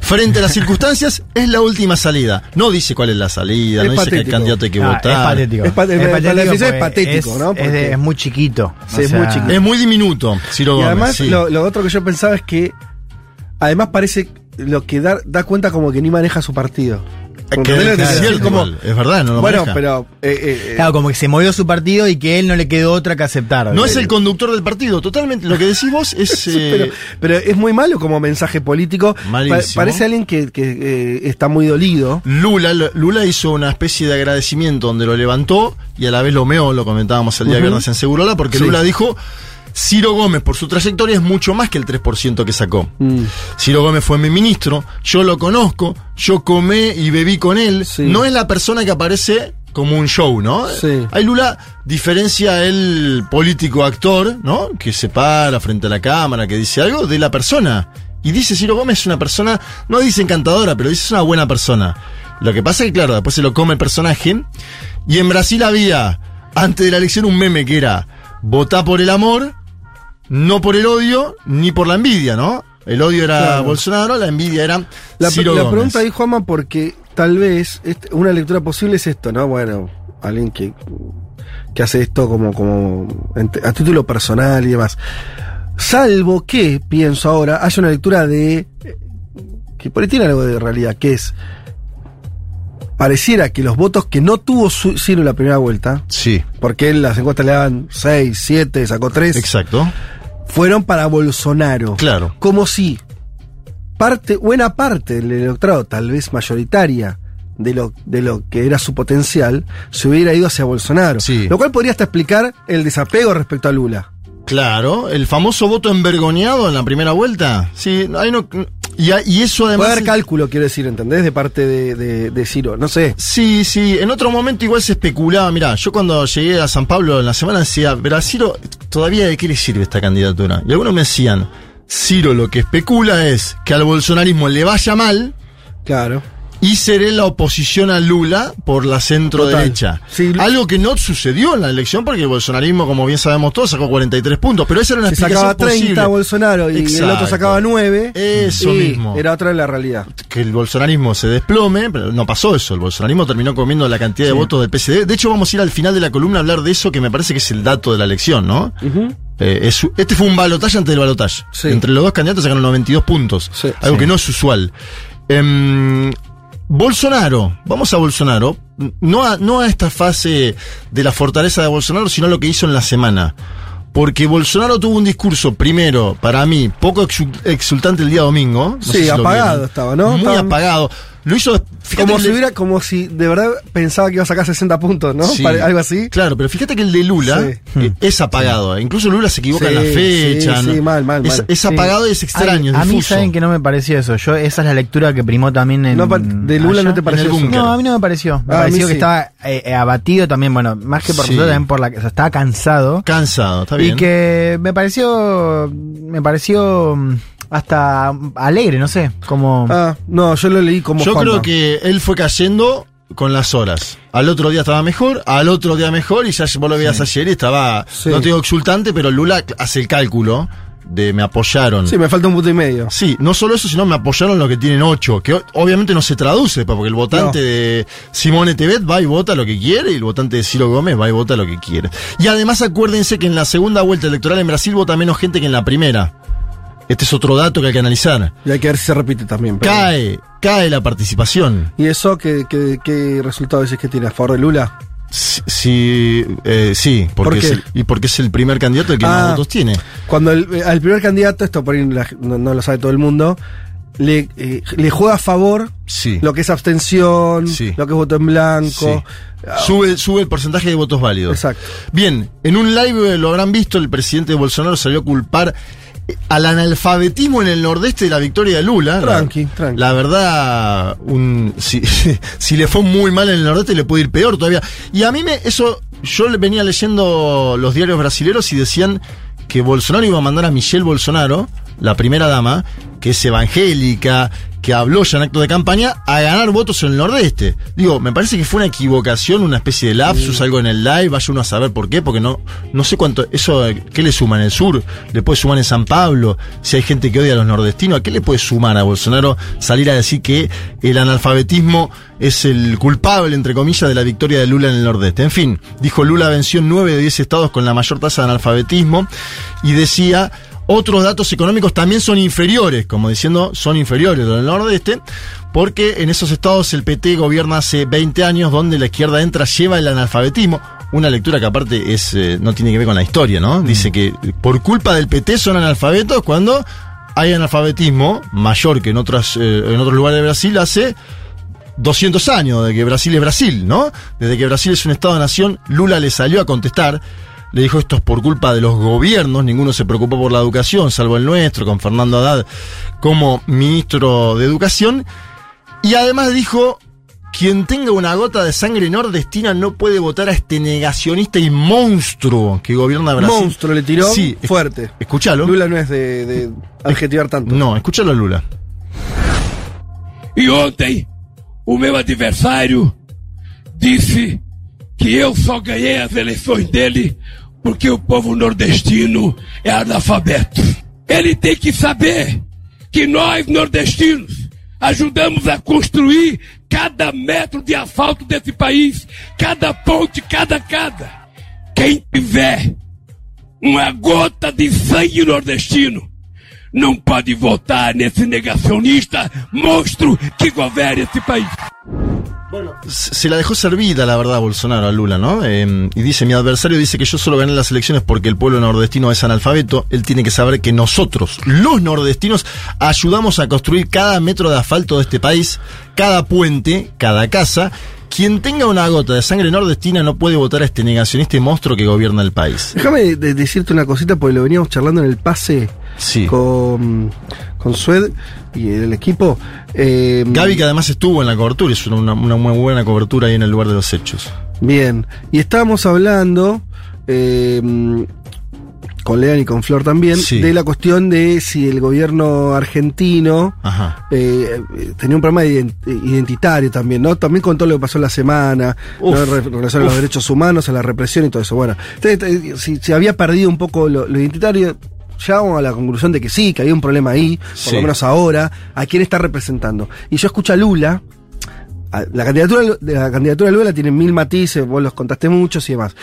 Frente a las circunstancias, es la última salida. No dice cuál es la salida, Es no dice que el candidato hay que Ah, votar. Es patético. Es pa- es- patético, ¿no? Es, de- Porque- es muy chiquito. Sí, es muy chiquito. Es muy diminuto, Ciro Y Gómez. además, sí. lo, lo otro que yo pensaba es que, además parece lo que da, da cuenta como que ni maneja su partido. Es verdad, no lo bueno, maneja. pero eh, eh, Claro, como que se movió su partido y que él no le quedó otra que aceptar. No es el conductor del partido, totalmente. Lo que decís vos es. Sí, eh, pero, pero es muy malo como mensaje político. Malísimo. Pa- parece alguien que, que, eh, está muy dolido. Lula, Lula hizo una especie de agradecimiento donde lo levantó y a la vez lo meó, lo comentábamos el día Ujú. viernes en Segurola, porque Sí. Lula dijo, Ciro Gómez por su trayectoria es mucho más que el 3% que sacó. Ciro Gómez fue mi ministro, yo lo conozco, yo comé y bebí con él. Sí. No es la persona que aparece como un show, ¿no? Sí. Ahí Lula diferencia el político actor, ¿no? Que se para frente a la cámara, que dice algo, de la persona. Y dice Ciro Gómez es una persona, no dice encantadora, pero dice es una buena persona. Lo que pasa es que, claro, después se lo come el personaje. Y en Brasil había, antes de la elección, un meme que era, votá por el amor, no por el odio, ni por la envidia, ¿no? El odio era Claro. Bolsonaro, la envidia era La, Ciro la Gómez. pregunta ahí, Juanma, porque tal vez este- una lectura posible es esto, ¿no? Bueno, alguien que, que hace esto como, como a título personal y demás. Salvo que, pienso ahora, haya una lectura de. eh, que por ahí tiene algo de realidad, que es. Pareciera que los votos que no tuvo Ciro en la primera vuelta, Sí, porque él las encuestas le daban 6, 7, sacó 3, exacto. Fueron para Bolsonaro. Claro. Como si parte, buena parte del electorado, tal vez mayoritaria, de lo, de lo que era su potencial, se hubiera ido hacia Bolsonaro. Sí. Lo cual podría hasta explicar el desapego respecto a Lula. Claro, el famoso voto envergoñado en la primera vuelta. Sí, ahí no. Y, a- y eso además. Puede haber cálculo, quiero decir, ¿entendés? De parte de, de, de Ciro. No sé. Sí, sí, en otro momento igual se especulaba. Mirá, yo cuando llegué a San Pablo en la semana decía, pero Ciro, ¿todavía de qué le sirve esta candidatura? Y algunos me decían, Ciro lo que especula es que al bolsonarismo le vaya mal Claro. Y seré la oposición a Lula por la centro derecha. Sí, Algo que no sucedió en la elección porque el bolsonarismo, como bien sabemos todos, sacó 43 puntos, pero esa era una Si explicación sacaba 30 posible. Bolsonaro y el Exacto. otro sacaba 9. Eso y mismo. Era otra de la realidad. que el bolsonarismo se desplome, pero no pasó eso. El bolsonarismo terminó comiendo la cantidad de votos del PSD. De hecho, vamos a ir al final de la columna a hablar de eso, que me parece que es el dato de la elección, ¿no? Eh, es- este fue un balotaje antes del balotaje. Sí. Entre los dos candidatos sacaron 92 puntos. Sí. algo Sí. que no es usual. Em, Bolsonaro, vamos a Bolsonaro, no a, no a esta fase de la fortaleza de Bolsonaro, sino a lo que hizo en la semana. Porque Bolsonaro tuvo un discurso, primero, para mí, poco exu- exultante el día domingo. No Sí, si apagado estaba, ¿no? Muy apagado. Lo hizo. fíjate Como si, hubiera, como si de verdad pensaba que iba a sacar 60 puntos, ¿no? Sí. Algo así. Claro, pero fíjate que el de Lula Sí. eh, es apagado. eh. Incluso Lula se equivoca Sí, en la fecha. sí, ¿no? sí, mal, mal, es, mal. es Sí. apagado y es extraño. Ay, es a mí saben que no me pareció eso. Yo esa es la lectura que primó también en No, de Lula no te pareció eso. No, a mí no me pareció. Me Ah, pareció que sí. estaba eh, eh, abatido también, bueno, más que por Sí. resultado, también por la o sea, estaba cansado. Cansado, está bien. Y que me pareció me pareció mm, hasta alegre, no sé, como Ah, no, yo lo leí como Yo Juanma. creo que él fue cayendo con las horas. Al otro día estaba mejor, al otro día mejor, y ya vos lo veías ayer y estaba, Sí. no te digo exultante, pero Lula hace el cálculo de me apoyaron. Sí, me falta un punto y medio. Sí, no solo eso, sino me apoyaron los que tienen ocho, que obviamente no se traduce, pa, porque el votante No. de Simone Tebet va y vota lo que quiere, y el votante de Ciro Gómez va y vota lo que quiere. Y además acuérdense que en la segunda vuelta electoral en Brasil vota menos gente que en la primera. Este es otro dato que hay que analizar. Y hay que ver si se repite también. pero- Cae, cae la participación. ¿Y eso qué, qué, qué resultado decís que tiene a favor de Lula? Sí, sí, eh, sí, porque ¿Por qué? es el, y porque es el primer candidato el que Ah. más votos tiene. Cuando el, eh, al primer candidato, esto por ahí la- no, no lo sabe todo el mundo, le, eh, le juega a favor Sí. lo que es abstención, Sí. lo que es voto en blanco. Ah, Sube, sube el porcentaje de votos válidos. Exacto. Bien, en un live lo habrán visto, el presidente de Bolsonaro salió a culpar al analfabetismo en el nordeste de la victoria de Lula. Tranqui, la, tranqui. La verdad, un, si, si le fue muy mal en el nordeste, le puede ir peor todavía. Y a mí me, eso, yo venía leyendo los diarios brasileños y decían que Bolsonaro iba a mandar a Michelle Bolsonaro, la primera dama, que es evangélica, que habló ya en acto de campaña, a ganar votos en el nordeste. Digo, me parece que fue una equivocación, una especie de lapsus, algo en el live, vaya uno a saber por qué, porque no, no sé cuánto, eso, ¿qué le suma en el sur? ¿Le puede sumar en San Pablo? Si hay gente que odia a los nordestinos, ¿a qué le puede sumar a Bolsonaro salir a decir que el analfabetismo es el culpable, entre comillas, de la victoria de Lula en el nordeste? En fin, dijo Lula venció en 9 de 10 estados con la mayor tasa de analfabetismo y decía otros datos económicos también son inferiores, como diciendo, son inferiores los del nordeste, porque en esos estados el PT gobierna hace 20 años, donde la izquierda entra, lleva el analfabetismo. Una lectura que aparte es eh, no tiene que ver con la historia, ¿no? Dice que por culpa del PT son analfabetos cuando hay analfabetismo mayor que en, otras, eh, en otros lugares de Brasil hace 200 años, de que Brasil es Brasil, ¿no? Desde que Brasil es un Estado-nación, Lula le salió a contestar. Le dijo esto es por culpa de los gobiernos, ninguno se preocupó por la educación, salvo el nuestro, con Fernando Haddad como ministro de Educación. Y además dijo, quien tenga una gota de sangre nordestina no puede votar a este negacionista y monstruo que gobierna Brasil. Monstruo le tiró Sí, fuerte. Escuchalo. Lula no es de, de adjetivar tanto. No, escúchalo a Lula. E ontem, o meu adversário disse que eu só ganhei as eleições dele porque o povo nordestino é analfabeto. Ele tem que saber que nós, nordestinos, ajudamos a construir cada metro de asfalto desse país, cada ponte, cada casa. Quem tiver uma gota de sangue nordestino não pode votar nesse negacionista monstro que governa esse país. se la dejó servida, la verdad, Bolsonaro a Lula, ¿no? Eh, y dice, mi adversario dice que yo solo gané las elecciones porque el pueblo nordestino es analfabeto. Él tiene que saber que nosotros, los nordestinos, ayudamos a construir cada metro de asfalto de este país, cada puente, cada casa. Quien tenga una gota de sangre nordestina no puede votar a este negacionista y monstruo que gobierna el país. Déjame de- decirte una cosita, porque lo veníamos charlando en el pase Sí. con, con Sued y el equipo. Eh, Gaby, que además estuvo en la cobertura, es una, una muy buena cobertura ahí en el lugar de los hechos. Bien, y estábamos hablando eh, con Lean y con Flor también Sí. de la cuestión de si el gobierno argentino eh, eh, tenía un problema ident- identitario también, ¿no? También con todo lo que pasó en la semana, Uf, ¿no? Re- relación a los derechos humanos, a la represión y todo eso. Bueno, si se había perdido un poco lo, lo identitario, llegamos a la conclusión de que sí, que había un problema ahí, por Sí. lo menos ahora, a quién está representando. Y yo escucho a Lula, a- la candidatura de la candidatura de Lula tiene mil matices, vos los contaste muchos y demás.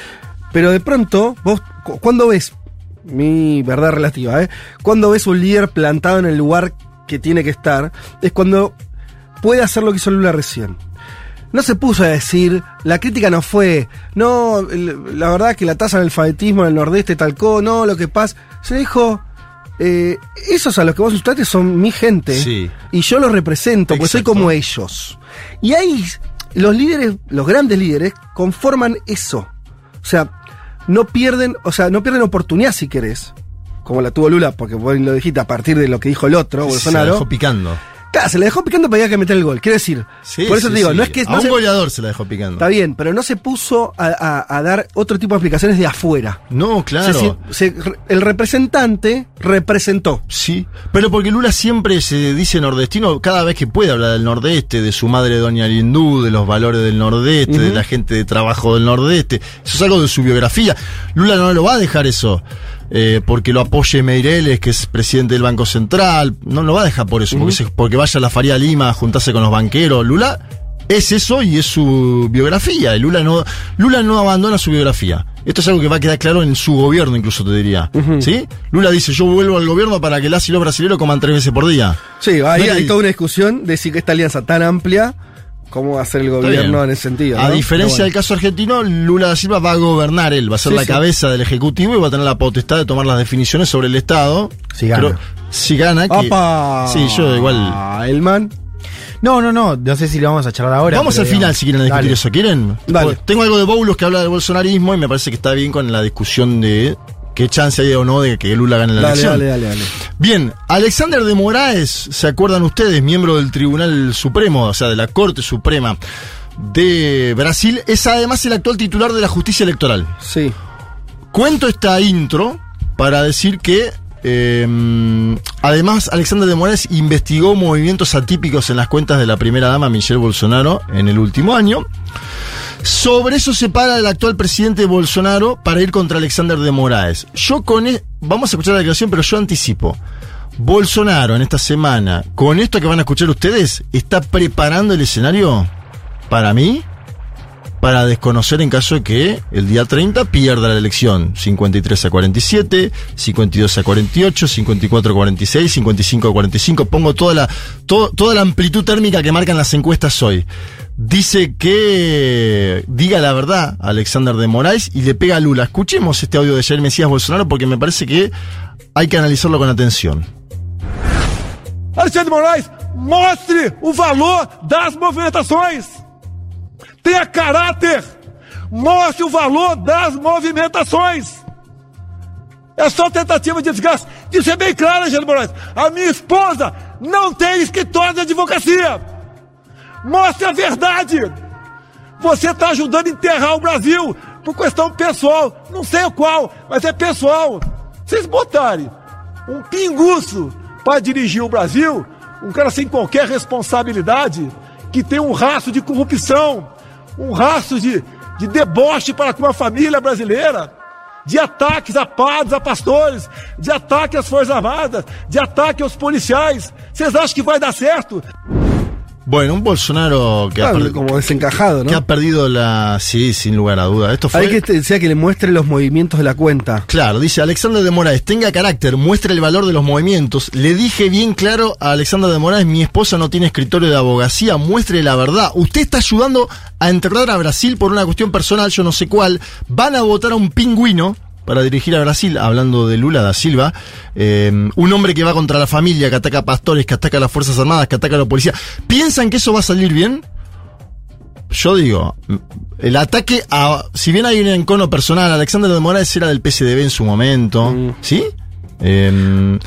Pero de pronto, vos, cu- ¿cuándo ves? Mi verdad relativa, ¿eh? Cuando ves un líder plantado en el lugar que tiene que estar, es cuando puede hacer lo que hizo Lula recién. No se puso a decir, la crítica no fue, no, la verdad que la tasa de alfabetismo en el nordeste talcó, no, lo que pasa. Se dijo, eh, esos a los que vos asustaste son mi gente. Sí. Y yo los represento, porque soy como ellos. Y ahí los líderes, los grandes líderes, conforman eso. O sea, no pierden, o sea, no pierden oportunidad si querés. Como la tuvo Lula, porque vos lo dijiste a partir de lo que dijo el otro, Se Bolsonaro. dejó picando. Claro, se la dejó picando para que meter el gol. Quiero decir, Sí, por eso sí, te digo, sí. no es que. A no un se- goleador se la dejó picando. Está bien, pero no se puso a, a- a dar otro tipo de explicaciones de afuera. No, claro. Se- se- el representante representó. Sí, pero porque Lula siempre se dice nordestino cada vez que puede hablar del nordeste, de su madre Doña Lindú, de los valores del nordeste, de la gente de trabajo del nordeste. Eso es algo de su biografía. Lula no lo va a dejar eso. Eh, porque lo apoye Meireles, que es presidente del Banco Central. No lo va a dejar por eso, porque, se- porque vaya a la Faría Lima a juntarse con los banqueros. Lula es eso y es su biografía. Y Lula no, Lula no abandona su biografía. Esto es algo que va a quedar claro en su gobierno, incluso te diría. ¿Sí? Lula dice, yo vuelvo al gobierno para que las y los brasileños coman tres veces por día. Sí, ahí No hay toda una discusión de si esta alianza tan amplia, cómo va a ser el gobierno en ese sentido. A ¿no? diferencia Pero del caso argentino, Lula da Silva va a gobernar él, va a ser Sí, la sí. cabeza del Ejecutivo y va a tener la potestad de tomar las definiciones sobre el Estado. Si gana. si gana, que-. Sí, yo igual. El man. No, no, no, no sé si lo vamos a charlar ahora. Vamos pero al final digamos, si quieren discutir dale. eso. ¿Quieren? Dale. Tengo algo de Boulos que habla del bolsonarismo y me parece que está bien con la discusión de qué chance hay o no de que Lula gane la Dale, elección. dale, dale, dale. Bien, Alexander de Moraes, ¿se acuerdan ustedes? Miembro del Tribunal Supremo, o sea, de la Corte Suprema de Brasil, es además el actual titular de la justicia electoral. Sí. Cuento esta intro para decir que eh, además Alexander de Moraes investigó movimientos atípicos en las cuentas de la primera dama Michelle Bolsonaro en el último año. Sobre eso se para el actual presidente Bolsonaro para ir contra Alexander de Moraes. Yo con e- vamos a escuchar la declaración, pero yo anticipo. Bolsonaro en esta semana, con esto que van a escuchar ustedes, está preparando el escenario para mí para desconocer en caso de que el día 30 pierda la elección. 53 a 47, 52 a 48, 54 a 46, 55 a 45. Pongo toda la, to- toda la amplitud térmica que marcan las encuestas hoy. Dice que diga la verdad a Alexander de Moraes y le pega a Lula. Escuchemos este audio de Jair Mesías Bolsonaro porque me parece que hay que analizarlo con atención. Alexandre Moraes, mostre o valor das movimentações. Tenha caráter. Mostre o valor das movimentações. É só tentativa de desgaste. Isso é bem claro, Alexandre Moraes. A minha esposa não tem escritório de advocacia. Mostre a verdade. Você está ajudando a enterrar o Brasil por questão pessoal. Não sei o qual, mas é pessoal. Vocês botarem um pinguço para dirigir o Brasil, um cara sem qualquer responsabilidade, que tem um rastro de corrupção, um rastro de, de deboche para com a família brasileira, de ataques a padres, a pastores, de ataque às Forças Armadas, de ataque aos policiais. Vocês acham que vai dar certo? Bueno, un Bolsonaro que, ha, como desencajado, que ¿no? ha perdido la... Sí, sin lugar a duda. Esto fue... Hay que te decía que le muestre los movimientos de la cuenta. Claro, dice Alexander de Moraes, tenga carácter, muestre el valor de los movimientos. Le dije bien claro a Alexander de Moraes, mi esposa no tiene escritorio de abogacía, muestre la verdad. Usted está ayudando a enterrar a Brasil por una cuestión personal, yo no sé cuál. Van a votar a un pingüino para dirigir a Brasil, hablando de Lula da Silva, eh, un hombre que va contra la familia, que ataca a pastores, que ataca a las Fuerzas Armadas, que ataca a la policía. ¿Piensan que eso va a salir bien? Yo digo, el ataque a. Si bien hay un encono personal, Alexander de Moraes era del PSDB en su momento, ¿sí? Eh,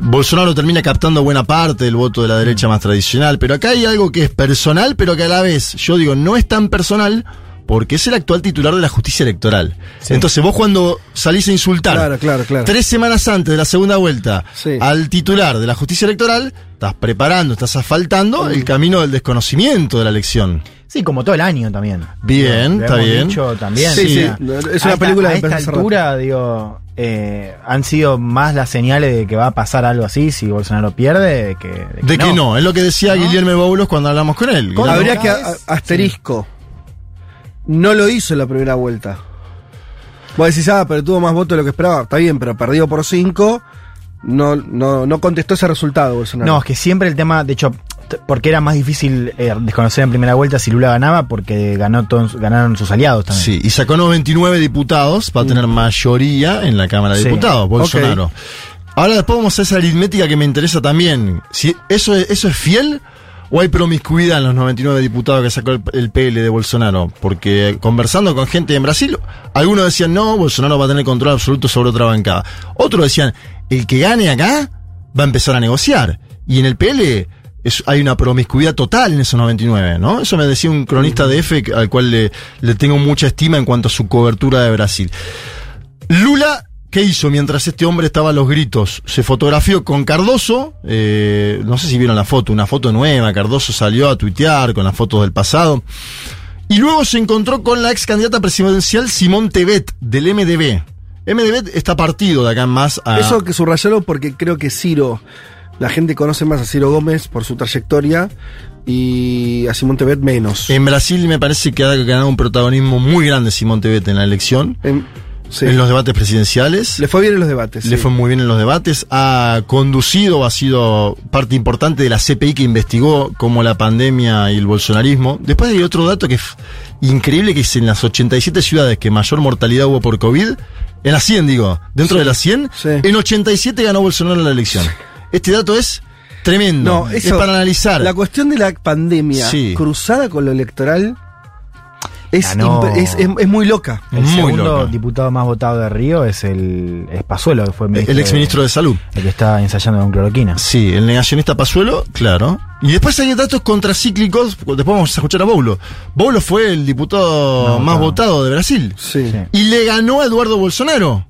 Bolsonaro termina captando buena parte del voto de la derecha más tradicional, pero acá hay algo que es personal, pero que a la vez, yo digo, no es tan personal porque es el actual titular de la justicia electoral. Entonces vos cuando salís a insultar Claro, claro, claro. tres semanas antes de la segunda vuelta Sí. al titular de la justicia electoral, estás preparando, estás asfaltando el camino del desconocimiento de la elección. Sí, como todo el año también. Bien, Lo está hemos bien. dicho también. Sí, sí, es a una esta- película a que esta empezó hace altura, digo, eh, han sido más las señales de que va a pasar algo así si Bolsonaro pierde de que, de que De que no, es lo que decía ¿No? Guillermo Boulos cuando hablamos con él. Habría que a- a- asterisco. No lo hizo en la primera vuelta. Vos decís, ah, pero tuvo más votos de lo que esperaba. Está bien, pero perdido por cinco. No, no, no contestó ese resultado, Bolsonaro. No, es que siempre el tema, de hecho, porque era más difícil eh, desconocer en primera vuelta si Lula ganaba, porque ganó todos- ganaron sus aliados también. Sí, y sacó 99 diputados, va a tener mayoría en la Cámara de Sí. Diputados, Bolsonaro. Ahora después vamos a esa aritmética que me interesa también. Si eso es, eso es fiel o hay promiscuidad en los 99 diputados que sacó el, PL de Bolsonaro. Porque conversando con gente en Brasil, algunos decían no, Bolsonaro va a tener control absoluto sobre otra bancada. Otros decían, el que gane acá va a empezar a negociar. Y en el PL hay una promiscuidad total en esos 99, ¿no? Eso me decía un cronista de F al cual le tengo mucha estima en cuanto a su cobertura de Brasil. Lula, ¿qué hizo mientras este hombre estaba a los gritos? Se fotografió con Cardoso, eh, no sé si vieron la foto, una foto nueva, Cardoso salió a tuitear con las fotos del pasado. Y luego se encontró con la ex candidata presidencial Simón Tebet, del MDB. MDB está partido de acá en más a... Eso que subrayarlo porque creo que Ciro, la gente conoce más a Ciro Gómez por su trayectoria y a Simón Tebet menos. En Brasil me parece que ha ganado un protagonismo muy grande Simón Tebet en la elección. En, sí. En los debates presidenciales. Le fue bien en los debates. Le sí. fue muy bien en los debates. Ha conducido, ha sido parte importante de la CPI que investigó como la pandemia y el bolsonarismo. Después hay otro dato que es increíble, que es en las 87 ciudades que mayor mortalidad hubo por COVID, en las 100 digo, dentro Sí. de las 100, Sí. en 87 ganó Bolsonaro la elección. Este dato es tremendo. No, es para analizar. La cuestión de la pandemia Sí. cruzada con lo electoral es, Ganó- es, es- es muy loca. El Muy segundo diputado más votado de Río es el es Pazuelo, que fue el exministro de Salud. El que está ensayando con cloroquina. Sí, el negacionista Pazuelo, claro. Y después hay datos contracíclicos, después vamos a escuchar a Boulo. Boulo fue el diputado Más votado de Brasil. Sí. Sí. Y le ganó a Eduardo Bolsonaro.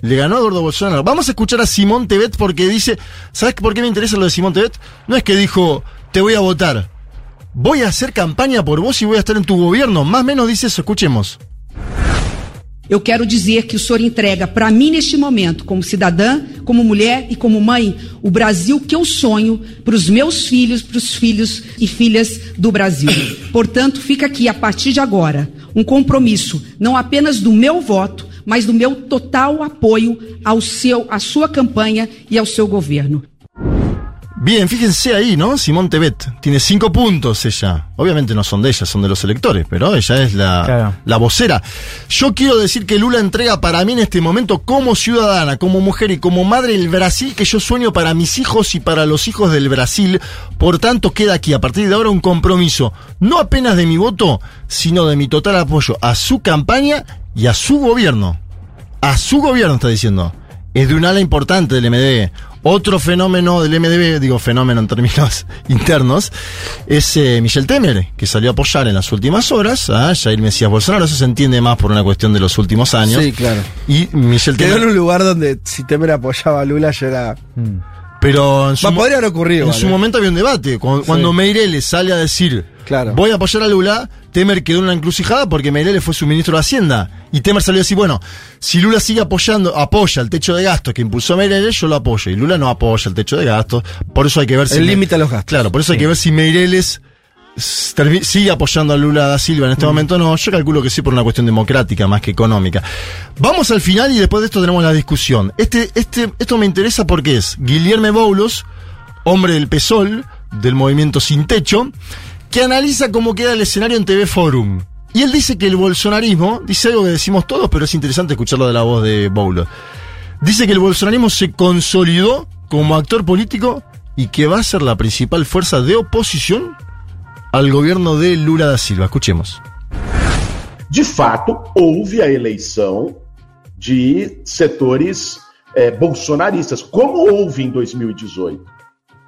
Le ganó a Eduardo Bolsonaro. Vamos a escuchar a Simón Tebet porque dice, ¿sabes por qué me interesa lo de Simón Tebet? No es que dijo, te voy a votar. Voy a hacer campaña por vos y voy a estar en tu gobierno. Más o menos dice eso, escuchemos. Eu quero dizer que o senhor entrega para mim neste momento, como cidadã, como mulher e como mãe, o Brasil que eu sonho para os meus filhos, para os filhos e filhas do Brasil. Portanto, fica aqui a partir de agora um compromisso, não apenas do meu voto, mas do meu total apoio ao seu, à sua campanha e ao seu governo. Bien, fíjense ahí, ¿no? Simón Tebet. Tiene cinco puntos ella. Obviamente no son de ella, son de los electores, pero ella es la, Claro. la vocera. Yo quiero decir que Lula entrega para mí en este momento como ciudadana, como mujer y como madre el Brasil que yo sueño para mis hijos y para los hijos del Brasil. Por tanto, queda aquí a partir de ahora un compromiso, no apenas de mi voto, sino de mi total apoyo a su campaña y a su gobierno a su gobierno, está diciendo. Es de un ala importante del MDB. Otro fenómeno del MDB, digo fenómeno en términos internos, es eh, Michel Temer, que salió a apoyar en las últimas horas a Jair Mesías Bolsonaro. Eso se entiende más por una cuestión de los últimos años. Sí, claro. Y Michel Quedó en Temer. un lugar donde si Temer apoyaba a Lula ya era... Pero en su, Va, mo- podría haber ocurrido, en vale. su momento había un debate. Cuando, cuando Meireles sale a decir, Claro. voy a apoyar a Lula, Temer quedó en una encrucijada porque Meireles fue su ministro de Hacienda. Y Temer salió a decir, bueno, si Lula sigue apoyando, apoya el techo de gastos que impulsó Meireles, yo lo apoyo. Y Lula no apoya el techo de gastos. Por eso hay que ver si... El límite a los gastos. Claro, por eso hay que ver si Meireles sigue apoyando a Lula da Silva Mm. en este momento. No, yo calculo que sí por una cuestión democrática más que económica. Vamos al final y después de esto tenemos la discusión. Este, este, esto me interesa porque es Guillermo Boulos, hombre del PSOL, del movimiento Sin Techo, que analiza cómo queda el escenario en TV Forum. Y él dice que el bolsonarismo, dice algo que decimos todos, pero es interesante escucharlo de la voz de Boulos. Dice que el bolsonarismo se consolidó como actor político y que va a ser la principal fuerza de oposición al gobierno de Lula da Silva. Escuchemos. de fato, houve a eleição de setores eh, bolsonaristas, como houve em 2018.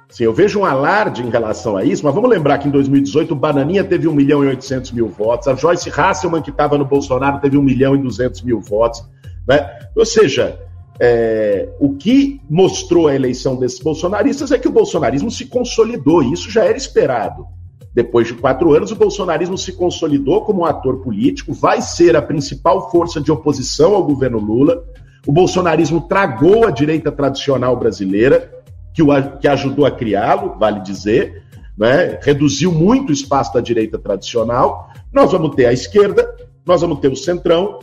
Sim, eu vejo um alarde em relação a isso, mas vamos lembrar que em 2018 o Bananinha teve 1 milhão e 800 mil votos, a Joyce Hasselman, que estava no Bolsonaro, teve 1 milhão e 200 mil votos. Né? Ou seja, é, o que mostrou a eleição desses bolsonaristas é que o bolsonarismo se consolidou, e isso já era esperado. Depois de quatro anos, o bolsonarismo se consolidou como um ator político, vai ser a principal força de oposição ao governo Lula. O bolsonarismo tragou a direita tradicional brasileira, que, o, que ajudou a criá-lo, vale dizer, né? reduziu muito o espaço da direita tradicional. Nós vamos ter a esquerda, nós vamos ter o centrão,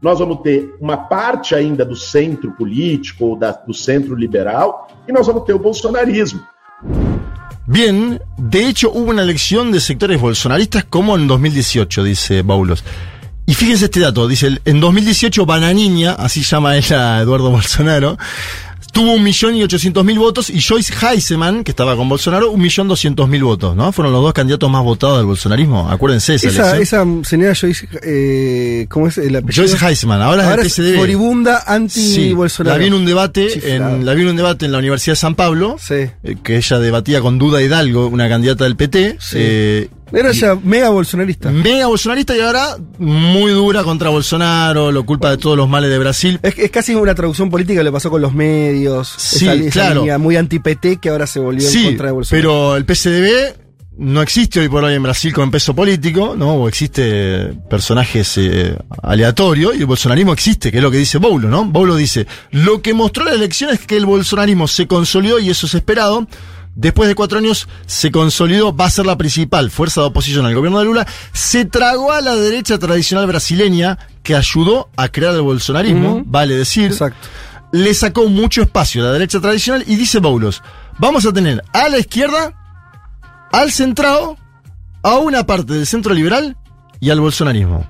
nós vamos ter uma parte ainda do centro político, ou da, do centro liberal, e nós vamos ter o bolsonarismo. Bien, de hecho hubo una elección de sectores bolsonaristas como en 2018, dice Baulos. Y fíjense este dato, dice, en 2018 Bananiña, así llama ella a Eduardo Bolsonaro, tuvo un millón y ochocientos mil votos y Joyce Heiseman, que estaba con Bolsonaro, un millón doscientos mil votos, ¿no? Fueron los dos candidatos más votados del bolsonarismo. Acuérdense esa, Esa, esa señora Joyce, eh, ¿cómo es el apellido? Joyce Heisman, ahora, es del PSDB. moribunda Sí, anti-Bolsonaro. la vi en un debate, Chiflado. en, la vi en un debate en la Universidad de San Pablo, Sí. eh, que ella debatía con Duda Hidalgo, una candidata del PT. eh, Era ya mega bolsonarista. mega bolsonarista y ahora muy dura contra Bolsonaro, lo culpa de todos los males de Brasil. Es, es casi una traducción política que le pasó con los medios. Sí, esa, esa claro. línea muy anti-PT que ahora se volvió en Sí, contra de Bolsonaro. pero el PSDB no existe hoy por hoy en Brasil con peso político, ¿no? O existe personajes eh, aleatorios y el bolsonarismo existe, que es lo que dice Boulo, ¿no? Boulo dice, lo que mostró la elección es que el bolsonarismo se consolidó y eso es esperado. Después de cuatro años se consolidó, va a ser la principal fuerza de oposición al gobierno de Lula, se tragó a la derecha tradicional brasileña que ayudó a crear el bolsonarismo, vale decir Exacto. le sacó mucho espacio a la derecha tradicional y dice Boulos, vamos a tener a la izquierda, al centrado, a una parte del centro liberal y al bolsonarismo.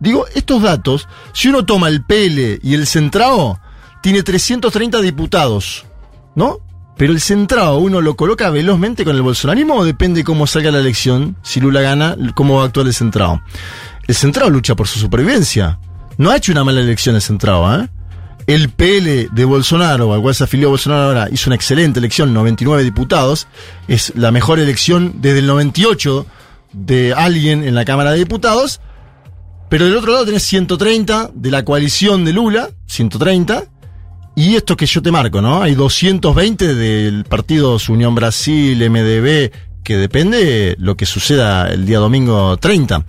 Digo, estos datos, si uno toma el PL y el centrado, tiene 330 diputados, ¿no? Pero el centrado, ¿uno lo coloca velozmente con el bolsonarismo o depende cómo salga la elección? Si Lula gana, ¿cómo va a actuar el centrado? El centrado lucha por su supervivencia. No ha hecho una mala elección el centrado, ¿eh? El PL de Bolsonaro, al cual se afilió Bolsonaro ahora, hizo una excelente elección, 99 diputados. Es la mejor elección desde el 98 de alguien en la Cámara de Diputados. Pero del otro lado tenés 130 de la coalición de Lula, 130. Y esto que yo te marco, ¿no? Hay 220 del partido Unión Brasil, MDB, que depende lo que suceda el día domingo 30.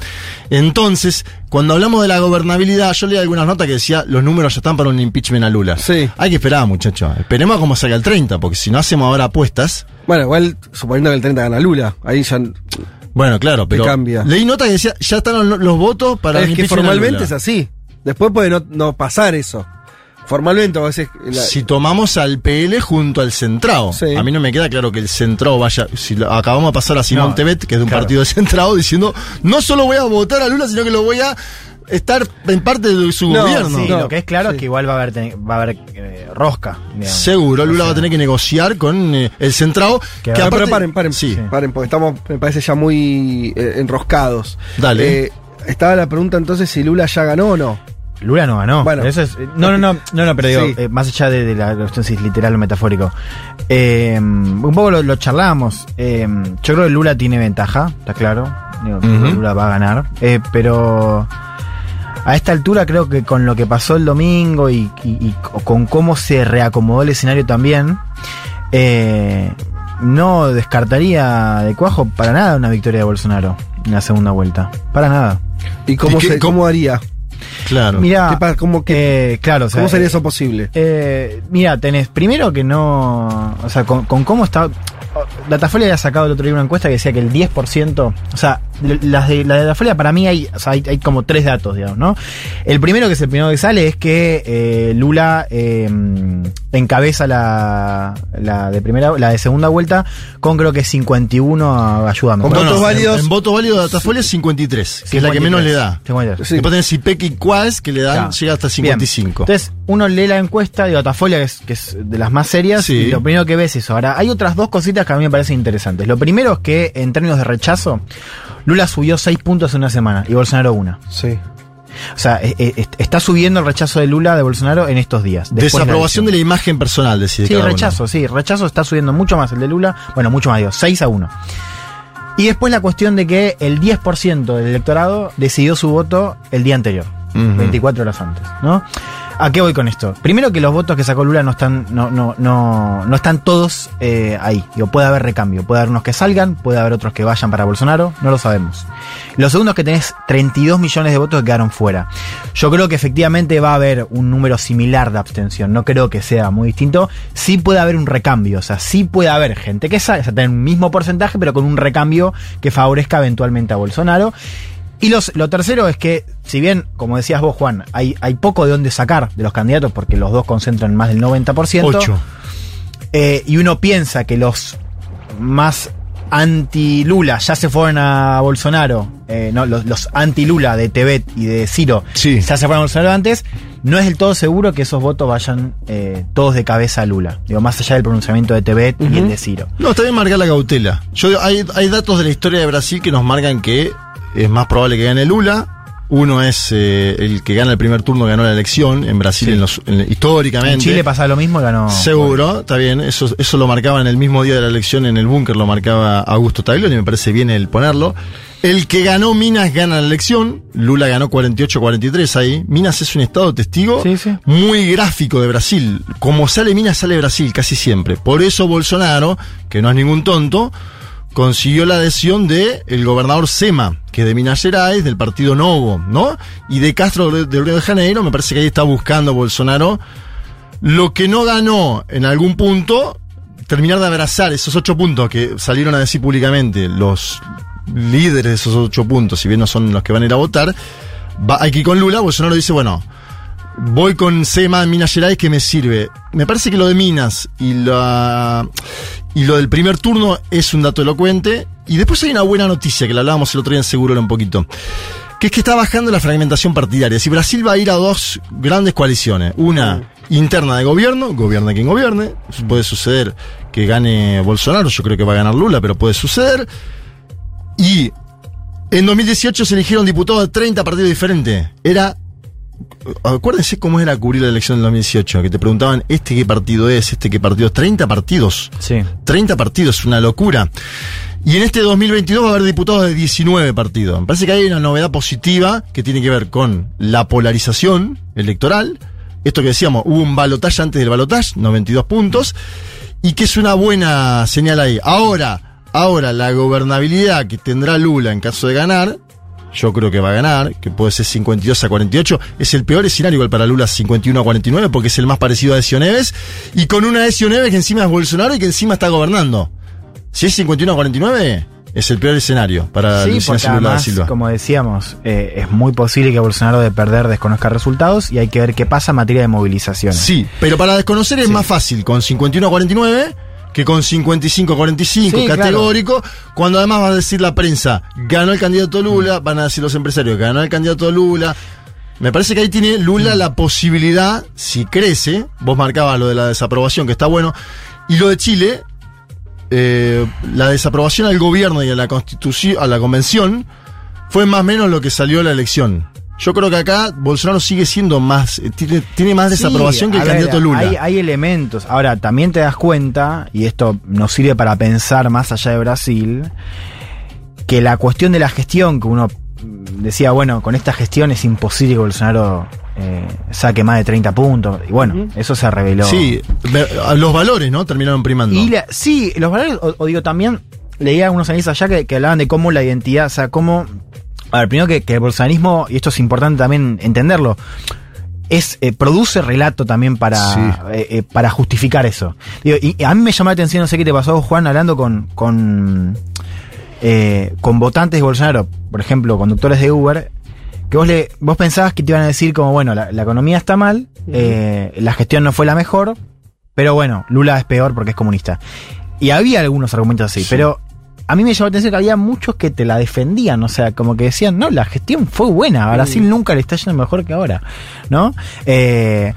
Entonces, cuando hablamos de la gobernabilidad, yo leí algunas notas que decía los números ya están para un impeachment a Lula. Sí. Hay que esperar, muchachos. Esperemos a cómo salga el 30, porque si no hacemos ahora apuestas. Bueno, igual suponiendo que el 30 gana Lula, ahí ya Bueno, claro, pero cambia. leí nota que decía ya están los, los votos para es el que a formalmente Lula. es así. Después puede no, no pasar eso. Formalmente, a veces. la- Si tomamos al PL junto al centrado, Sí. a mí no me queda claro que el centrado vaya. Si lo- acabamos de pasar a Simón No, Tebet, que es de un claro. partido de centrado, diciendo no solo voy a votar a Lula, sino que lo voy a estar en parte de su No, gobierno. Sí, No, lo que es claro sí. es que igual va a haber, ten- va a haber eh, rosca. digamos. Seguro, Lula O sea, va a tener que negociar con eh, el centrado. Que Que, pero paren, paren, Sí, paren, porque estamos, me parece ya muy eh, enroscados. Dale. Eh, estaba la pregunta entonces si Lula ya ganó o no. Lula no ganó. Bueno. Eso es, no, no, no, no, no, pero digo, Sí. eh, más allá de, de la cuestión si es literal o metafórico. Eh, un poco lo, lo charlamos. Eh, yo creo que Lula tiene ventaja, está claro. Digo. Lula va a ganar. Eh, pero a esta altura creo que con lo que pasó el domingo y, y- y con cómo se reacomodó el escenario también, eh, no descartaría de cuajo para nada una victoria de Bolsonaro en la segunda vuelta. Para nada. ¿Y cómo, ¿Y qué- se, cómo haría? Claro. Mira, ¿Qué pa- cómo, qué- eh, claro, o sea, ¿Cómo sería eh, eso posible? eh, mira, tenés primero que no. O sea, con, con cómo está. Datafolia había sacado el otro día una encuesta que decía que el 10%. O sea, las de, la de Datafolia para mí hay, o sea, hay, hay como tres datos, digamos, ¿no? El primero que es el primero que sale es que eh, Lula eh, encabeza la, la de primera la de segunda vuelta con creo que 51 ayúdame. Con votos no, válidos. En, en voto válido de Datafolia es 53, que es la que menos le da. 53. Sí. Después tenés IPEC y Quas, que le dan, Claro. llega hasta Bien. 55. Entonces, uno lee la encuesta de Datafolia, que es, que es de las más serias, Sí. y lo primero que ves es eso. Ahora, hay otras dos cositas que a mí me parecen interesantes. Lo primero es que, en términos de rechazo, Lula subió 6 puntos en una semana y Bolsonaro una. Sí. O sea, eh, eh, est- está subiendo el rechazo de Lula de Bolsonaro en estos días. después de la Desaprobación de la imagen personal, decide Sí, uno. rechazo, sí. Rechazo está subiendo mucho más el de Lula. Bueno, mucho más, digo, 6 a 1. Y después la cuestión de que el 10% del electorado decidió su voto el día anterior, Ujú. 24 horas antes, ¿no? ¿A qué voy con esto? Primero que los votos que sacó Lula no están, no, no, no, están todos eh, ahí. Digo, puede haber recambio, puede haber unos que salgan, puede haber otros que vayan para Bolsonaro, no lo sabemos. Lo segundo es que tenés 32 millones de votos que quedaron fuera. Yo creo que efectivamente va a haber un número similar de abstención, no creo que sea muy distinto. Sí puede haber un recambio, o sea, sí puede haber gente que sale, o sea, tener un mismo porcentaje, pero con un recambio que favorezca eventualmente a Bolsonaro. Y los, lo tercero es que, si bien, como decías vos, Juan, hay, hay poco de dónde sacar de los candidatos, porque los dos concentran más del 90%, Ocho. eh, y uno piensa que los más anti-Lula ya se fueron a Bolsonaro, eh, no, los, los anti-Lula de Tebet y de Ciro Sí. ya se fueron a Bolsonaro antes, no es del todo seguro que esos votos vayan eh, todos de cabeza a Lula. Digo, más allá del pronunciamiento de Tebet y el de Ciro. No, está bien marcar la cautela. Yo, hay, hay datos de la historia de Brasil que nos marcan que es más probable que gane Lula. Uno es eh, el que gana el primer turno, ganó la elección en Brasil en los- en- históricamente. En Chile pasaba lo mismo y ganó. Seguro, está bien. Eso, eso lo marcaba en el mismo día de la elección en el búnker, lo marcaba Augusto Taglioni, me parece bien el ponerlo. El que ganó Minas gana la elección. Lula ganó 48-43 ahí. Minas es un estado testigo muy gráfico de Brasil. Como sale Minas, sale Brasil casi siempre. Por eso Bolsonaro, que no es ningún tonto, consiguió la adhesión de el gobernador Sema, que es de Minas Gerais, del partido Novo, ¿no? Y de Castro de Río de Janeiro, me parece que ahí está buscando Bolsonaro lo que no ganó en algún punto, terminar de abrazar esos ocho puntos que salieron a decir públicamente los líderes de esos ocho puntos, si bien no son los que van a ir a votar, va aquí con Lula, Bolsonaro dice, bueno, voy con Sema en Minas Gerais que me sirve. Me parece que lo de Minas y la y lo del primer turno es un dato elocuente. Y después hay una buena noticia que la hablábamos el otro día en Seguro un poquito. Que es que está bajando la fragmentación partidaria. Si Brasil va a ir a dos grandes coaliciones, una interna de gobierno, gobierne quien gobierne, puede suceder que gane Bolsonaro, yo creo que va a ganar Lula, pero puede suceder. Y en 2018 se eligieron diputados de 30 partidos diferentes. Era Acuérdense cómo era cubrir la elección del 2018, que te preguntaban, ¿este qué partido es? ¿Este qué partido es? 30 partidos. Sí. 30 partidos, una locura. Y en este 2022 va a haber diputados de 19 partidos. Me parece que hay una novedad positiva que tiene que ver con la polarización electoral. Esto que decíamos, hubo un balotaje antes del balotaje, 92 puntos, y que es una buena señal ahí. Ahora, ahora la gobernabilidad que tendrá Lula en caso de ganar, yo creo que va a ganar, que puede ser 52 a 48. Es el peor escenario igual para Lula 51 a 49 porque es el más parecido a Ezio Neves. Y con una Ezio Neves que encima es Bolsonaro y que encima está gobernando. Si es 51 a 49, es el peor escenario para Sí, Luis porque además, Silva. como decíamos, eh, es muy posible que Bolsonaro de perder desconozca resultados y hay que ver qué pasa en materia de movilización. Sí, pero para desconocer es más fácil con 51 a 49 que con 55 a 45, Sí, claro. categórico, cuando además va a decir la prensa, ganó el candidato Lula, van a decir los empresarios, ganó el candidato Lula. Me parece que ahí tiene Lula la posibilidad, si crece, vos marcabas lo de la desaprobación, que está bueno, y lo de Chile, eh, la desaprobación al gobierno y a la constitución, a la convención, fue más o menos lo que salió de la elección. Yo creo que acá Bolsonaro sigue siendo más, eh, tiene, tiene más desaprobación Sí, que el ver, candidato Lula. Hay, hay elementos. Ahora, también te das cuenta, y esto nos sirve para pensar más allá de Brasil, que la cuestión de la gestión, que uno decía, bueno, con esta gestión es imposible que Bolsonaro eh, saque más de 30 puntos. Y bueno, eso se reveló. Sí, los valores, ¿no? Terminaron primando. Y la- sí, los valores, o, o digo también, leía algunos analistas allá que, que hablaban de cómo la identidad, o sea, cómo. A ver, primero que, que el bolsonarismo, y esto es importante también entenderlo, es eh, produce relato también para, eh, eh, para justificar eso. Digo, y a mí me llamó la atención, no sé qué te pasó, Juan, hablando con, con, eh, con votantes de Bolsonaro, por ejemplo, conductores de Uber, que vos, le, vos pensabas que te iban a decir como, bueno, la, la economía está mal, eh, la gestión no fue la mejor, pero bueno, Lula es peor porque es comunista. Y había algunos argumentos así, pero a mí me llamó la atención que había muchos que te la defendían, o sea, como que decían, no, la gestión fue buena, a Brasil nunca le está yendo mejor que ahora, ¿no? Eh,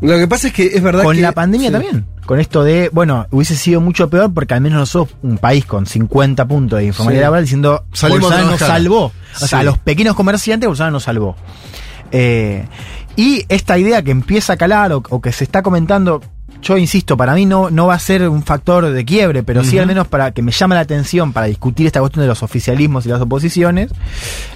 Lo que pasa es que es verdad con que. la pandemia sí. también. Con esto de, bueno, hubiese sido mucho peor porque al menos nosotros, un país con 50 puntos de informalidad Sí. laboral, diciendo, Bolsonaro nos salvó. O Sí. sea, a los pequeños comerciantes, Bolsonaro nos salvó. Eh, y esta idea que empieza a calar o, o que se está comentando, yo insisto, para mí no, no va a ser un factor de quiebre, pero sí al menos para que me llame la atención para discutir esta cuestión de los oficialismos y las oposiciones,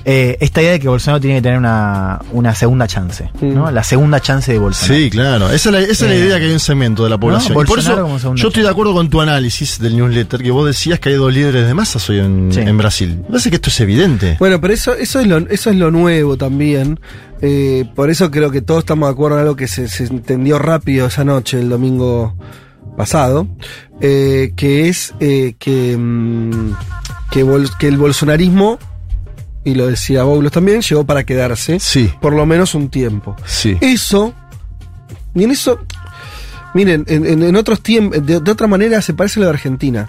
eh, esta idea de que Bolsonaro tiene que tener una, una segunda chance, ¿no? La segunda chance de Bolsonaro. Sí, claro. Esa es la, esa es la Eh, idea que hay un segmento de la población. y por eso yo estoy de acuerdo con tu análisis del newsletter, que vos decías que hay dos líderes de masas hoy en, Sí. en Brasil. Me parece que esto es evidente. Bueno, pero eso, eso, es, lo, eso es lo nuevo también. Eh, por eso creo que todos estamos de acuerdo en algo que se, se entendió rápido esa noche, el domingo pasado, eh, que es eh, que, mm, que, bol- que el bolsonarismo, y lo decía Boulos también, llegó para quedarse Sí. por lo menos un tiempo. Sí. Eso, y en eso, miren, en, en- en otros tiempos, de, de otra manera se parece a lo de Argentina.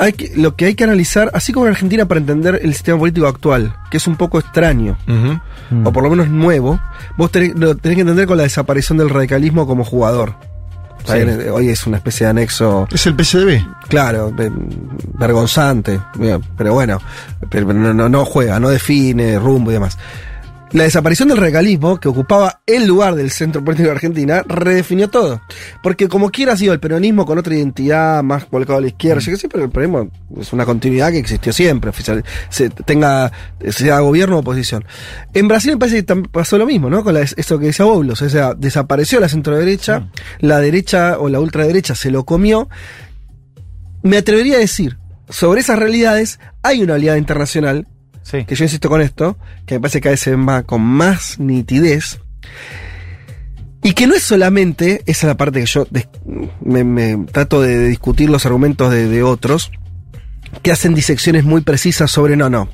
Hay que, lo que hay que analizar, así como en Argentina, para entender el sistema político actual, que es un poco extraño, o por lo menos nuevo, vos tenés, lo tenés que entender con la desaparición del radicalismo como jugador. Sí. bien, Hoy es una especie de anexo. Es el PCB. Claro, vergonzante, pero bueno, pero no, no, no juega, no define rumbo y demás. La desaparición del radicalismo, que ocupaba el lugar del centro político de Argentina, redefinió todo. Porque como quiera ha sido el peronismo con otra identidad, más volcado a la izquierda, yo qué sé, pero el peronismo es una continuidad que existió siempre, oficial, se tenga, sea gobierno o oposición. En Brasil me parece que pasó lo mismo, ¿no? Con la- esto que decía Boulos, o sea, desapareció la centro derecha, la derecha o la ultraderecha se lo comió, me atrevería a decir, sobre esas realidades hay una oleada internacional, que yo insisto con esto, que me parece que cada vez se ve más- con más nitidez, y que no es solamente, esa es la parte que yo me, trato de discutir los argumentos de, otros, que hacen disecciones muy precisas sobre no, no.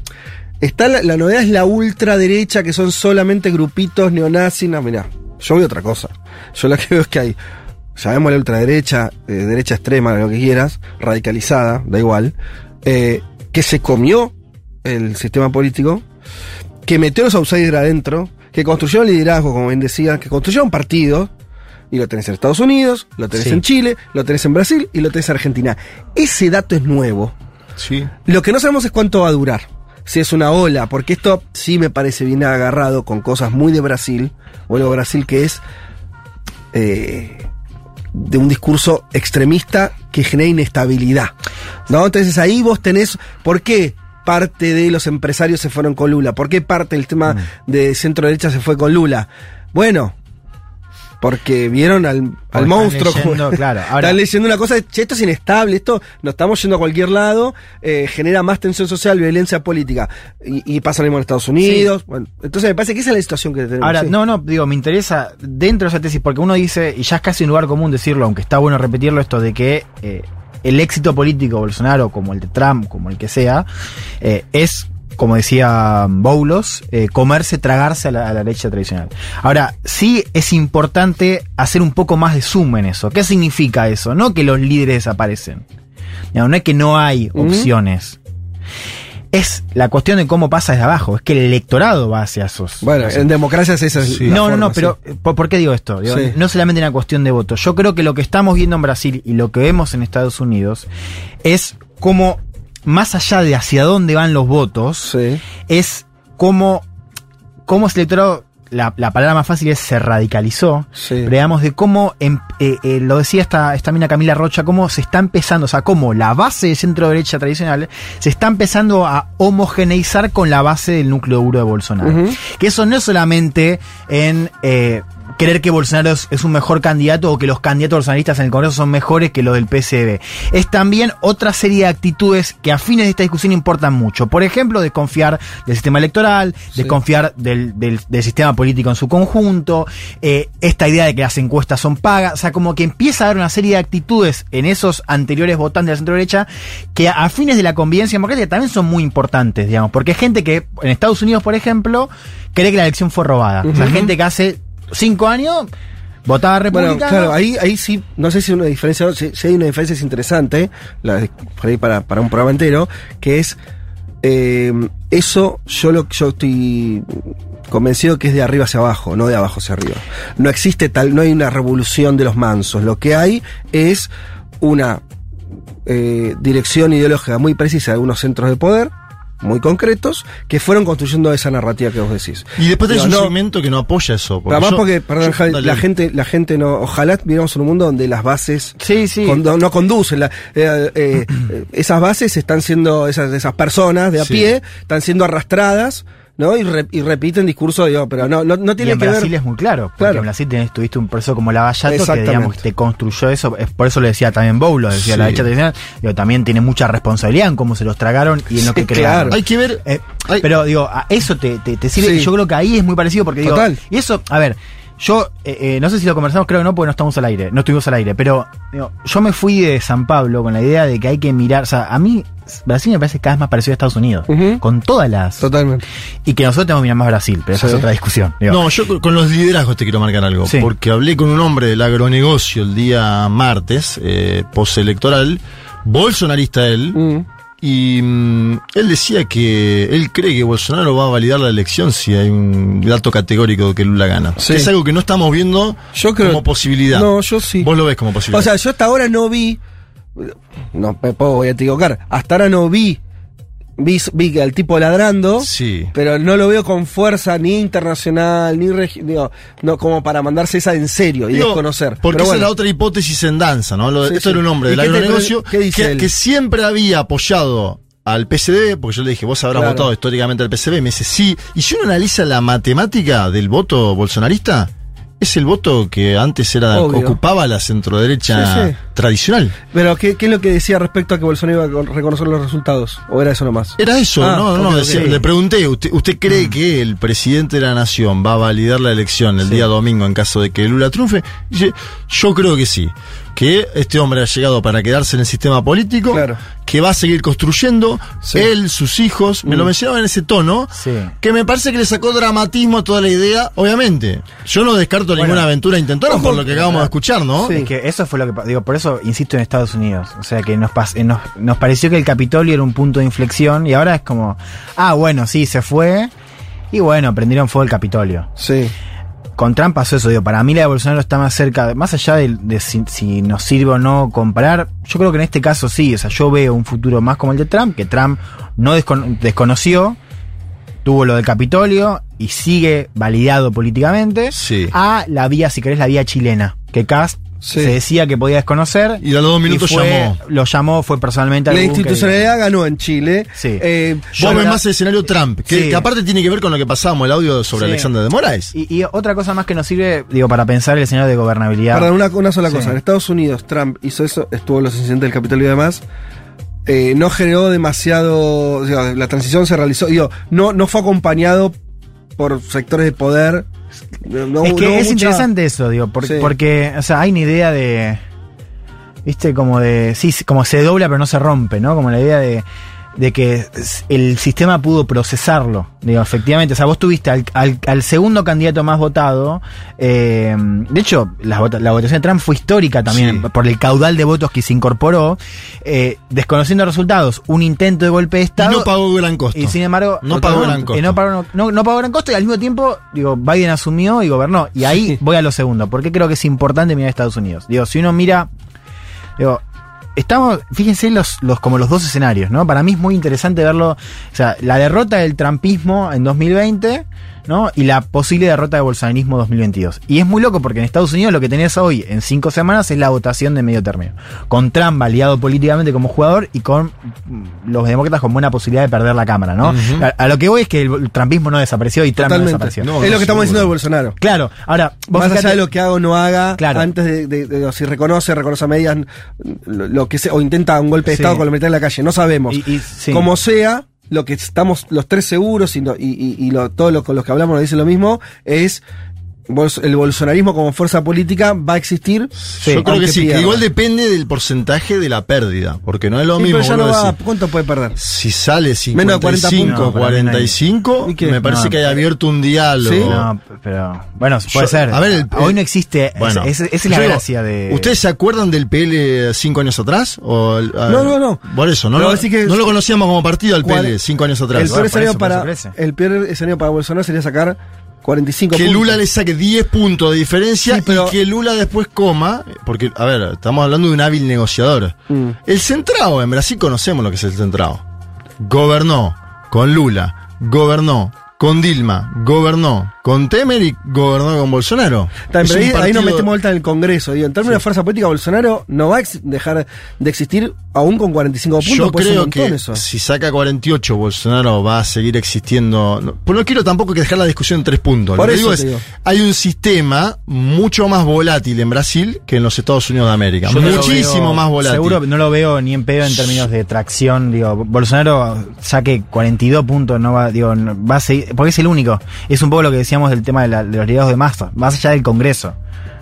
Está la, novedad es la ultraderecha, que son solamente grupitos neonazis. No, mirá, yo veo otra cosa. Yo lo que veo es que hay, llamemos la ultraderecha, eh, derecha extrema, lo que quieras, radicalizada, da igual, eh, que se comió el sistema político, que metió a los outsiders adentro, que construyeron liderazgo, como bien decía, que construyeron partidos, y lo tenés en Estados Unidos, lo tenés Sí. en Chile, lo tenés en Brasil y lo tenés en Argentina. Ese dato es nuevo. Sí. Lo que no sabemos es cuánto va a durar. Si es una ola, porque esto sí me parece bien agarrado con cosas muy de Brasil, o algo de Brasil que es eh, de un discurso extremista que genera inestabilidad. ¿No? Entonces ahí vos tenés. ¿Por qué? Parte de los empresarios se fueron con Lula. ¿Por qué parte del tema de centro derecha se fue con Lula? Bueno, porque vieron al, al están monstruo. leyendo, claro, ahora- están leyendo una cosa, che, esto es inestable, esto nos estamos yendo a cualquier lado, eh, genera más tensión social, violencia política. Y, y pasa lo mismo en Estados Unidos. Bueno, entonces me parece que esa es la situación que tenemos. Ahora, sí. no, no, digo, me interesa dentro de esa tesis, porque uno dice, y ya es casi un lugar común decirlo, aunque está bueno repetirlo, esto de que eh, el éxito político de Bolsonaro, como el de Trump, como el que sea, eh, es, como decía Boulos, eh, comerse, tragarse a la, a la derecha tradicional. Ahora, sí es importante hacer un poco más de zoom en eso. ¿Qué significa eso? No que los líderes desaparecen. Digamos, no es que no hay opciones. Es la cuestión de cómo pasa desde abajo. Es que el electorado va hacia esos. Bueno, en democracias es la No, no, no, forma, pero sí. eh, ¿por, qué digo esto? Digo, Sí. No solamente una cuestión de voto. Yo creo que lo que estamos viendo en Brasil y lo que vemos en Estados Unidos es como, más allá de hacia dónde van los votos, es como, cómo ese electorado, la, la palabra más fácil es se radicalizó, pero digamos de cómo, em- eh, eh, lo decía esta, esta mina Camila Rocha, cómo se está empezando, o sea, cómo la base de centro derecha tradicional se está empezando a homogeneizar con la base del núcleo duro de Bolsonaro. Que eso no es solamente en eh, creer que Bolsonaro es, es un mejor candidato o que los candidatos bolsonaristas en el Congreso son mejores que los del PCB. Es también otra serie de actitudes que a fines de esta discusión importan mucho. Por ejemplo, desconfiar del sistema electoral, desconfiar del, del- del sistema político en su conjunto, eh, esta idea de que las encuestas son pagas, o sea, como que empieza a haber una serie de actitudes en esos anteriores votantes de la centro derecha que a fines de la convivencia democrática también son muy importantes, digamos, porque hay gente que en Estados Unidos, por ejemplo, cree que la elección fue robada. O sea, gente que hace cinco años votaba Bueno, republicano. claro, ahí, ahí sí, no sé si hay una diferencia, si, si hay una diferencia es interesante, la, para, para un programa entero, que es eh, eso yo lo yo estoy convencido que es de arriba hacia abajo, no de abajo hacia arriba. No existe tal, no hay una revolución de los mansos. Lo que hay es una eh, dirección ideológica muy precisa de algunos centros de poder, muy concretos, que fueron construyendo esa narrativa que vos decís. Y después tenés un no- segmento que no apoya eso. Además yo- porque, perdón, yo- la gente, la gente no, ojalá viviéramos en un mundo donde las bases sí, sí. no conducen. la- eh, eh, eh, esas bases están siendo, esas, esas personas de a Sí. pie, están siendo arrastradas, ¿no? Y, re- y repiten discursos, digo, pero no, no, no Y tiene en que Brasil ver. es muy claro, porque Claro. en Brasil tenés, tuviste un proceso como Lavallato que digamos te construyó eso, es por eso lo decía también Boulos, decía Sí. la derecha tradicional, digo, también tiene mucha responsabilidad en cómo se los tragaron y en lo Sí, que crearon. claro. Hay que ver. Eh, pero digo, a eso te, te, te sirve Sí. y yo creo que ahí es muy parecido porque digo, Total. y eso, a ver, yo eh, eh, no sé si lo conversamos, creo que no, porque no estamos al aire, no estuvimos al aire, pero digo, yo me fui de San Pablo con la idea de que hay que mirar, o sea, a mí Brasil me parece cada vez más parecido a Estados Unidos, con todas las... Totalmente. Y que nosotros tenemos que mirar más Brasil, pero esa es otra discusión. digo. No, yo con- los liderazgos te quiero marcar algo. Sí. Porque hablé con un hombre del agronegocio el día martes, eh, postelectoral, bolsonarista él, Mm. Y mm, él decía que él cree que Bolsonaro va a validar la elección si hay un dato categórico de que Lula gana. Sí. Que es algo que no estamos viendo Yo creo- como posibilidad. No, yo sí. Vos lo ves como posibilidad. O sea, yo hasta ahora no vi. No me puedo voy a equivocar. Hasta ahora no vi. Vi, vi al tipo ladrando. sí. Pero no lo veo con fuerza ni internacional, ni digo, no como para mandarse esa en serio y Digo, desconocer. Porque Pero esa es bueno. la otra hipótesis en danza, ¿no? Lo de- Sí, esto sí. era un hombre ¿Y del te- agronegocio qué dice que, siempre había apoyado al PCD, porque yo le dije, vos habrás Claro. votado históricamente al PCD, y me dice, sí. Y si uno analiza la matemática del voto bolsonarista, es el voto que antes era Obvio. ocupaba la centroderecha Sí, sí. Tradicional. Pero ¿qué, ¿qué es lo que decía respecto a que Bolsonaro iba a reconocer los resultados? ¿O era eso nomás? Era eso, Ah, no, no, decía- le pregunté, ¿usted, usted cree que el presidente de la nación va a validar la elección el día domingo en caso de que Lula triunfe? Dice, yo creo que sí, que este hombre ha llegado para quedarse en el sistema político, Claro. que va a seguir construyendo, Sí. él, sus hijos, me lo Mm. mencionaba en ese tono, Sí. que me parece que le sacó dramatismo a toda la idea, obviamente. Yo no descarto Bueno. ninguna aventura intentona por lo que acabamos de escuchar, ¿no? Sí. Es que eso fue lo que digo, por eso insisto en Estados Unidos. O sea que nos, eh, nos, nos pareció que el Capitolio era un punto de inflexión y ahora es como, ah, bueno, sí, se fue. Y bueno, prendieron fuego el Capitolio. Sí. Con Trump pasó eso, digo, para mí la de Bolsonaro está más cerca, más allá de, de si, si nos sirve o no comparar, yo creo que en este caso sí, o sea, yo veo un futuro más como el de Trump, que Trump no descono- desconoció, tuvo lo del Capitolio y sigue validado políticamente, Sí. a la vía, si querés, la vía chilena, que Cast Sí. se decía que podía desconocer. Y a los dos minutos fue- llamó. Lo llamó, fue personalmente La al búnker y- institucionalidad ganó en Chile. Sí. Eh, Vos ves más el escenario Trump, que, Sí. que aparte tiene que ver con lo que pasábamos, el audio sobre Sí. Alexander de Moraes. Y, y otra cosa más que nos sirve, digo, para pensar el escenario de gobernabilidad. Perdón, una, una sola Sí. cosa. En Estados Unidos, Trump hizo eso, estuvo en los incidentes del Capitolio y demás. eh, no generó demasiado. digo, la transición se realizó. Digo, no, no fue acompañado por sectores de poder. No, es que no es mucha- interesante eso, digo, por- Sí. porque, o sea, hay una idea de. Viste, como de. Sí, como se dobla pero no se rompe, ¿no? Como la idea de. De que el sistema pudo procesarlo. Digo, efectivamente. O sea, vos tuviste al, al- al segundo candidato más votado. eh, de hecho, la, vota- la votación de Trump fue histórica también Sí. por el caudal de votos que se incorporó. eh, desconociendo resultados, un intento de golpe de Y Estado. no pagó gran costo. Y sin embargo, No pagó gran costo. eh, no, pagó, no- no pagó gran costo y al mismo tiempo, digo, Biden asumió y gobernó. Y ahí Sí. voy a lo segundo, porque creo que es importante mirar a Estados Unidos. Digo, si uno mira, digo, estamos, fíjense los, los, como los dos escenarios, ¿no? Para mí es muy interesante verlo, o sea, la derrota del trampismo en 2020, ¿no? Y la posible derrota del bolsonarismo 2022. Y es muy loco porque en Estados Unidos lo que tenés hoy en cinco semanas es la votación de medio término. Con Trump validado políticamente como jugador y con mm, los demócratas con buena posibilidad de perder la Cámara, ¿no? A, a lo que voy es que el, trampismo no desapareció y Trump no desapareció. No, es lo que estamos diciendo de Bolsonaro. Claro, ahora, vos Más allá de lo que haga o no haga, Claro. antes de, de- de- si reconoce, reconoce a medias, lo, lo que sea, o intenta un golpe de Sí. Estado con la mitad en la calle, no sabemos. Y- y- sí. Como sea, lo que estamos los tres seguros y, no- y, y- y lo, todos los con los que hablamos nos dicen lo mismo, es el bolsonarismo como fuerza política va a existir. Yo creo que sí, que igual depende del porcentaje de la pérdida, porque no es lo Sí, mismo. pero ya no vuelvo a va, decir. ¿cuánto puede perder? Si sale Menos de 40 55, puntos. No, para mí no hay. 45, ¿Y qué? me parece No, que hay abierto un diálogo. ¿Sí? No, pero bueno, puede Yo- ser. a ver, el- hoy no existe. Bueno, esa es la digo, gracia de. ¿Ustedes se acuerdan del PL cinco años atrás? O el- a- No, no, no. Por eso, no, lo, que- no lo conocíamos como partido al ¿Cuál- PL cinco años atrás. El peor, por escenario para, eso crece. el peor escenario para Bolsonaro sería sacar 45 que puntos. Lula le saque 10 puntos de diferencia Sí, pero- y que Lula después coma, porque, a ver, estamos hablando de un hábil negociador. Mm. El centrado, en Brasil conocemos lo que es el centrado. Gobernó con Lula, gobernó con Dilma, gobernó con Temer y gobernó con Bolsonaro. Un ahí, ahí nos partido- metemos vuelta en el Congreso. Digo, en términos de fuerza política, Bolsonaro no va a dejar de existir aún con 45 puntos. Yo creo montón que eso. si saca 48, Bolsonaro va a seguir existiendo. No, pues no quiero tampoco que dejar la discusión en tres puntos. Por Lo que eso digo es, digo. hay un sistema mucho más volátil en Brasil que en los Estados Unidos de América. Yo no lo Muchísimo veo- más volátil. Seguro no lo veo ni en pedo en términos de tracción. Digo, Bolsonaro saque 42 puntos, no va, digo, va a seguir, porque es el único. Es un poco lo que del tema de, la- de los ligados de masa, más allá del Congreso.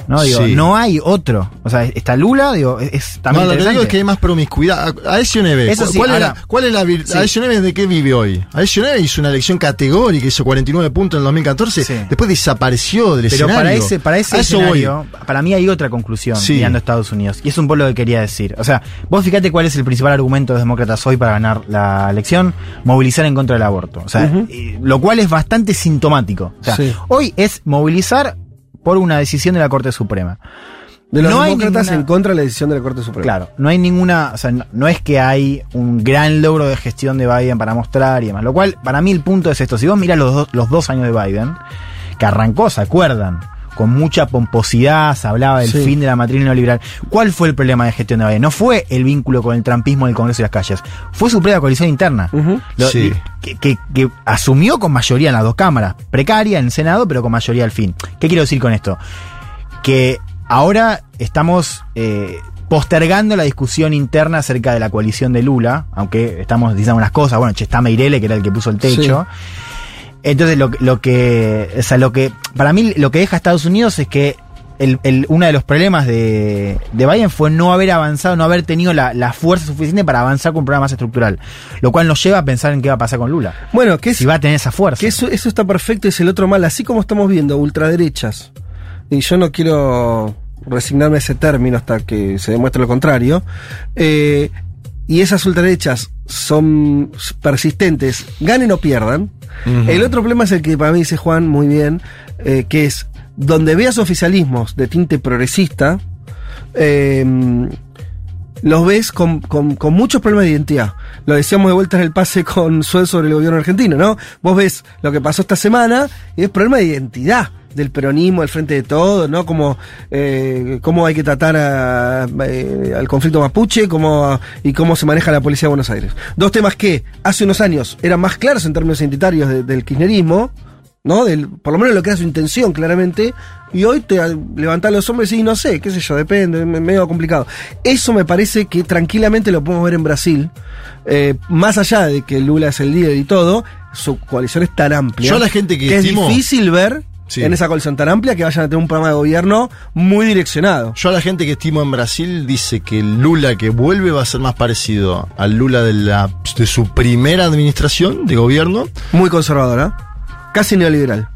¿No? Digo, Sí. no hay otro. O sea, está Lula, digo, es, también no, lo que digo es que hay más promiscuidad. A- Aécio Neves, Eso ¿cu- sí, ¿cuál, ahora- la, ¿cuál es la Sí. Neves de qué vive hoy? Aécio Neves hizo una elección categórica, hizo 49 puntos en el 2014, después desapareció del Pero escenario. para ese, para ese A escenario, para mí hay otra conclusión mirando a Estados Unidos. Y es un poco lo que quería decir. O sea, vos fíjate cuál es el principal argumento de los demócratas hoy para ganar la elección, movilizar en contra del aborto. O sea, lo cual es bastante sintomático. O sea, Sí. hoy es movilizar por una decisión de la Corte Suprema. De los No hay demócratas ninguna- en contra de la decisión de la Corte Suprema. Claro, no hay ninguna, o sea, no, no es que hay un gran logro de gestión de Biden para mostrar y demás. Lo cual, para mí el punto es esto. Si vos mirás los, dos- los dos años de Biden, que arrancó, ¿se acuerdan? Con mucha pomposidad, se hablaba del Sí. fin de la matriz neoliberal. ¿Cuál fue el problema de gestión de Biden? No fue el vínculo con el trampismo en el Congreso y las calles, fue su propia coalición interna. Lo- Sí. que, que- que asumió con mayoría en las dos cámaras, precaria en el Senado, pero con mayoría al fin. ¿Qué quiero decir con esto? Que ahora estamos eh, postergando la discusión interna acerca de la coalición de Lula, aunque estamos diciendo unas cosas, bueno, che, está Meirele, que era el que puso el techo. Entonces, lo, lo que, o sea, lo que, para mí, lo que deja Estados Unidos es que el, el- uno de los problemas de, de Biden fue no haber avanzado, no haber tenido la, la fuerza suficiente para avanzar con un programa más estructural. Lo cual nos lleva a pensar en qué va a pasar con Lula. Bueno, que es, Si va a tener esa fuerza. que eso, eso está perfecto, es el otro mal, así como estamos viendo ultraderechas, y yo no quiero resignarme a ese término hasta que se demuestre lo contrario, eh, y esas ultraderechas son persistentes, ganen o pierdan. El otro problema es el que para mí dice Juan muy bien, eh, que es donde veas oficialismos de tinte progresista, eh, los ves con, con- con muchos problemas de identidad. Lo decíamos de vuelta en el pase con Suez sobre el gobierno argentino, ¿no? Vos ves lo que pasó esta semana y es problema de identidad del peronismo, del frente de todo, ¿no? Como eh, cómo hay que tratar a, eh, al conflicto mapuche cómo, y cómo se maneja la policía de Buenos Aires. Dos temas que hace unos años eran más claros en términos identitarios de- del kirchnerismo, ¿no? Del, por lo menos lo que era su intención, claramente. Y hoy te levantás los hombres y no sé, qué sé yo, depende, es medio complicado. Eso me parece que tranquilamente lo podemos ver en Brasil. Eh, más allá de que Lula es el líder y todo, su coalición es tan amplia. Yo la gente que es estimo- difícil ver Sí. en esa coalición tan amplia que vayan a tener un programa de gobierno muy direccionado. Yo a la gente que estimo en Brasil dice que el Lula que vuelve va a ser más parecido al Lula de, la, de su primera administración de gobierno. Muy conservadora. Casi neoliberal.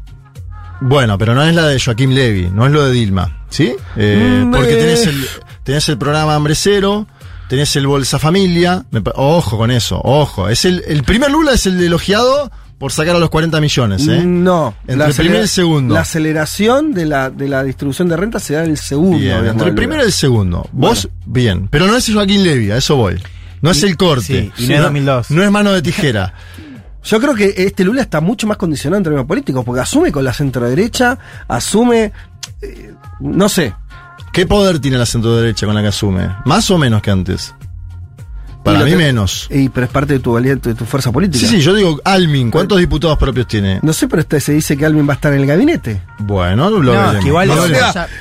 Bueno, pero no es la de Joaquín Levy, no es lo de Dilma, ¿sí? Eh, Mm, porque eh. tenés el, tenés el programa Hambre Cero, tenés el Bolsa Familia. ojo con eso, ojo. Es el, el primer Lula es el elogiado por sacar a los 40 millones, ¿eh? No. Entre el primero y el segundo. La aceleración de la, de la distribución de renta se da en el segundo. Bien, entre el primero y el segundo. Vos, bien. Pero no es Joaquín Levy, a eso voy. No es el corte. sí, y no es 2002. No es mano de tijera. Yo creo que este Lula está mucho más condicionado en términos políticos, porque asume con la centro-derecha, asume. eh, no sé. ¿Qué poder tiene la centro derecha con la que asume? ¿Más o menos que antes? Para mí menos. Y, pero es parte de tu, valiente, de tu fuerza política. Sí, sí, yo digo, Almin, ¿cuántos diputados propios tiene? No sé, pero este se dice que Alvin va a estar en el gabinete. Bueno, lo No, veremos. es que igual Lo vos ya,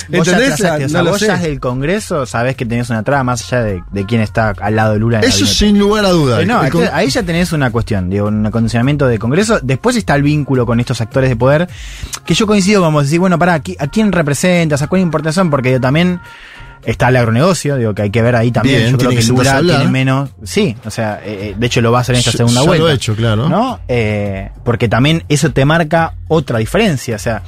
vos ya o sea, No lo vos sé. ya del Congreso sabés que tenés una traba más allá de, de quién está al lado de Lula. en el Eso sin lugar a dudas. Eh, no, El ahí ya tenés una cuestión, digo, un acondicionamiento de Congreso. Después está el vínculo con estos actores de poder, que yo coincido como decir, bueno, para ¿a quién representas? ¿A cuál importación? Porque también está el agronegocio, digo, que hay que ver ahí también. Bien, yo creo que Lula tiene menos. Sí, o sea, eh, eh, de hecho lo va a hacer en esta segunda ya lo vuelta. he hecho, claro. ¿No? Eh, porque también eso te marca otra diferencia. O sea,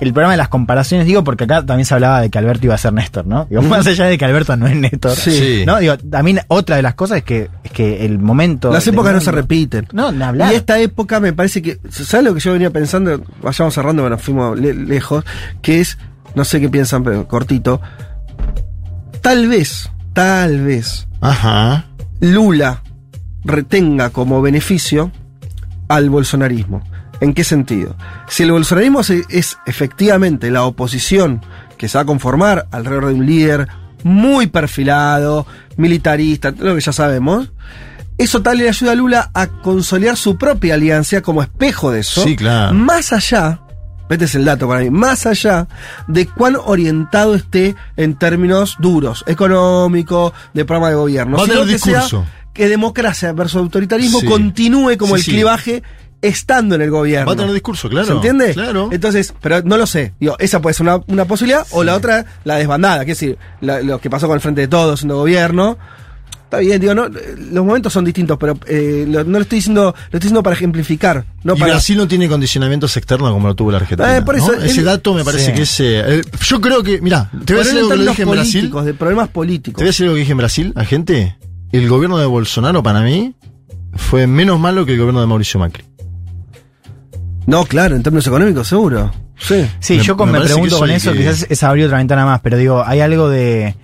el problema de las comparaciones, digo, porque acá también se hablaba de que Alberto iba a ser Néstor, ¿no? Digo, más allá de que Alberto no es Néstor. Sí. ¿No? Digo, también otra de las cosas es que, es que el momento. Las épocas no se repiten. No, ni hablar. Y esta época me parece que. ¿Sabes lo que yo venía pensando? Vayamos cerrando, bueno, fuimos le- lejos. Que es. No sé qué piensan, pero cortito. Tal vez, tal vez. Ajá. Lula retenga como beneficio al bolsonarismo. ¿En qué sentido? Si el bolsonarismo es efectivamente la oposición que se va a conformar alrededor de un líder muy perfilado, militarista, lo que ya sabemos, eso tal le ayuda a Lula a consolidar su propia alianza como espejo de eso. Sí, claro. Más allá, este es el dato para mí, más allá de cuán orientado esté en términos duros, económico, de programa de gobierno. Va a sino que sea discurso. que democracia versus autoritarismo Sí. continúe como Sí, el sí. clivaje estando en el gobierno. Va a tener discurso, claro. ¿Se entiende? Claro. Entonces, pero no lo sé. Digo, esa puede ser una, una posibilidad, o la otra, la desbandada, que es decir, la- lo que pasó con el Frente de Todos siendo gobierno. Está bien, digo, no, los momentos son distintos, pero eh, lo- no lo estoy diciendo, lo estoy diciendo para ejemplificar. No y para, Brasil no tiene condicionamientos externos como lo tuvo la Argentina. Eh, por eso, ¿no? Ese dato me parece Sí. que es. eh, yo creo que. Mira, te voy a decir algo que lo dije en Brasil. políticos, de problemas Te políticos. voy a decir algo que dije en Brasil, a gente. El gobierno de Bolsonaro, para mí, fue menos malo que el gobierno de Mauricio Macri. No, claro, en términos económicos, seguro. Sí. Sí, Me- yo con- me me, pregunto con eso quizás es abrir otra ventana más, pero digo, hay algo de.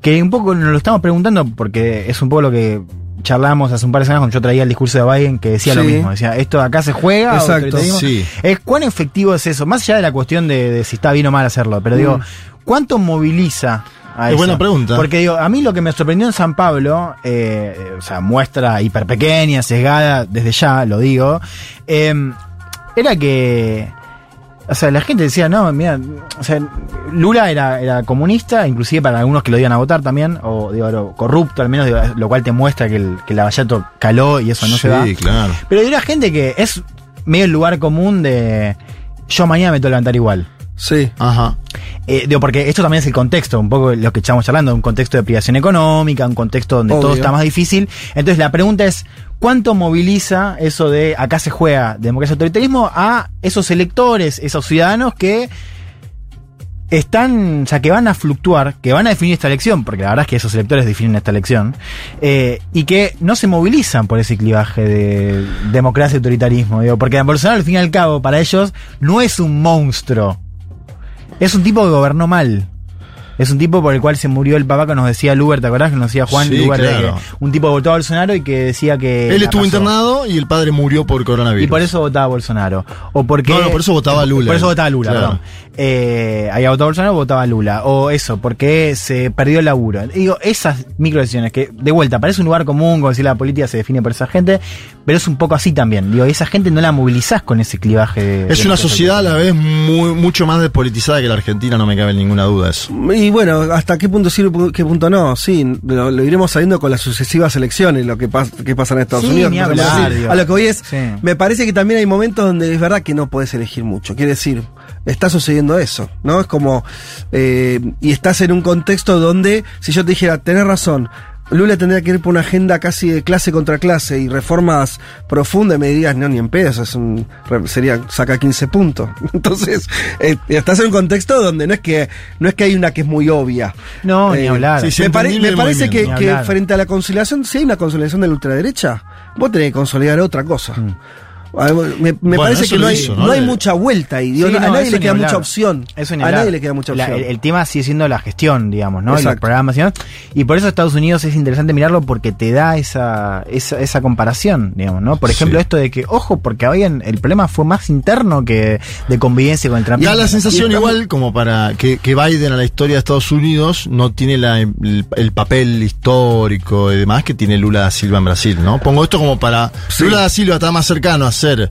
Que un poco nos lo estamos preguntando porque es un poco lo que charlábamos hace un par de semanas cuando yo traía el discurso de Biden que decía lo mismo. Decía, esto acá se juega. Exacto. Sí. Es cuán efectivo es eso, más allá de la cuestión de, de si está bien o mal hacerlo, pero digo, ¿cuánto moviliza? A Es eso? buena pregunta. Porque digo, a mí lo que me sorprendió en San Pablo, eh, eh, o sea, muestra hiper pequeña, sesgada, desde ya lo digo, eh, era que o sea, la gente decía, no, mira, o sea, Lula era, era comunista, inclusive para algunos que lo iban a votar también, o digo, corrupto al menos, digo, lo cual te muestra que el, que el Lavallato caló y eso no se va. sí, claro. Pero era gente que es medio el lugar común de yo mañana me tengo que levantar igual. Sí. Ajá. Eh, digo, porque esto también es el contexto, un poco lo que estamos charlando, un contexto de privación económica, un contexto donde todo está más difícil. Entonces la pregunta es, ¿cuánto moviliza eso de acá se juega democracia y autoritarismo a esos electores, esos ciudadanos que están, o sea, que van a fluctuar, que van a definir esta elección, porque la verdad es que esos electores definen esta elección, eh, y que no se movilizan por ese clivaje de democracia y autoritarismo, digo, porque Bolsonaro al fin y al cabo, para ellos, no es un monstruo, es un tipo que gobernó mal. Es un tipo por el cual se murió el papá que nos decía Luber, ¿te acordás? Que nos decía Juan Sí, Luber, de claro. que un tipo que votó a Bolsonaro y que decía que... Él estuvo pasó. internado y el padre murió por coronavirus. Y por eso votaba a Bolsonaro. O porque. No, no, por eso votaba a Lula. Por eso votaba a Lula, Claro. perdón. Eh, había votado a Bolsonaro, votaba a Lula. O eso, porque se perdió el laburo. Digo, esas micro decisiones que, de vuelta, parece un lugar común, como decir la política se define por esa gente, pero es un poco así también. Digo, esa gente no la movilizás con ese clivaje. de- Es de- una sociedad a la vez muy, mucho más despolitizada que la Argentina, no me cabe ninguna duda eso. Y bueno, ¿hasta qué punto sirve, qué punto no? Sí, lo, lo iremos sabiendo con las sucesivas elecciones, lo que, pas- que pasa en Estados Sí, Unidos. hablar, a lo que hoy es, Sí. me parece que también hay momentos donde es verdad que no puedes elegir mucho. Quiere decir, está sucediendo eso, ¿no? Es como, eh, y estás en un contexto donde, si yo te dijera, tenés razón, Lula tendría que ir por una agenda casi de clase contra clase y reformas profundas, me dirías, no, ni en pedo, eso es un, re- sería, saca 15 puntos. Entonces, eh, estás en un contexto donde no es que, no es que hay una que es muy obvia. No, ni Eh, hablar. sí, sí. me, pare- parece que, frente a la conciliación, si hay una conciliación de la ultraderecha, vos tenés que consolidar otra cosa. Ah, Me, me Bueno, parece que no hay, hizo, no ¿no? hay mucha vuelta y digo, Sí, no, a nadie le queda mucha opción. Eso a nadie le queda mucha La- opción. el, el tema sigue siendo la gestión, digamos, ¿no? Y los programas, ¿no? Y por eso Estados Unidos es interesante mirarlo porque te da esa, esa, esa comparación, digamos, ¿no? Por ejemplo, Sí. esto de que, ojo, porque habían, el problema fue más interno que de convivencia con el Trump. Y da la sensación Y igual como para que, que Biden a la historia de Estados Unidos no tiene la- el, el papel histórico y demás que tiene Lula da Silva en Brasil, ¿no? Pongo esto como para... Lula da Silva está más cercano a ser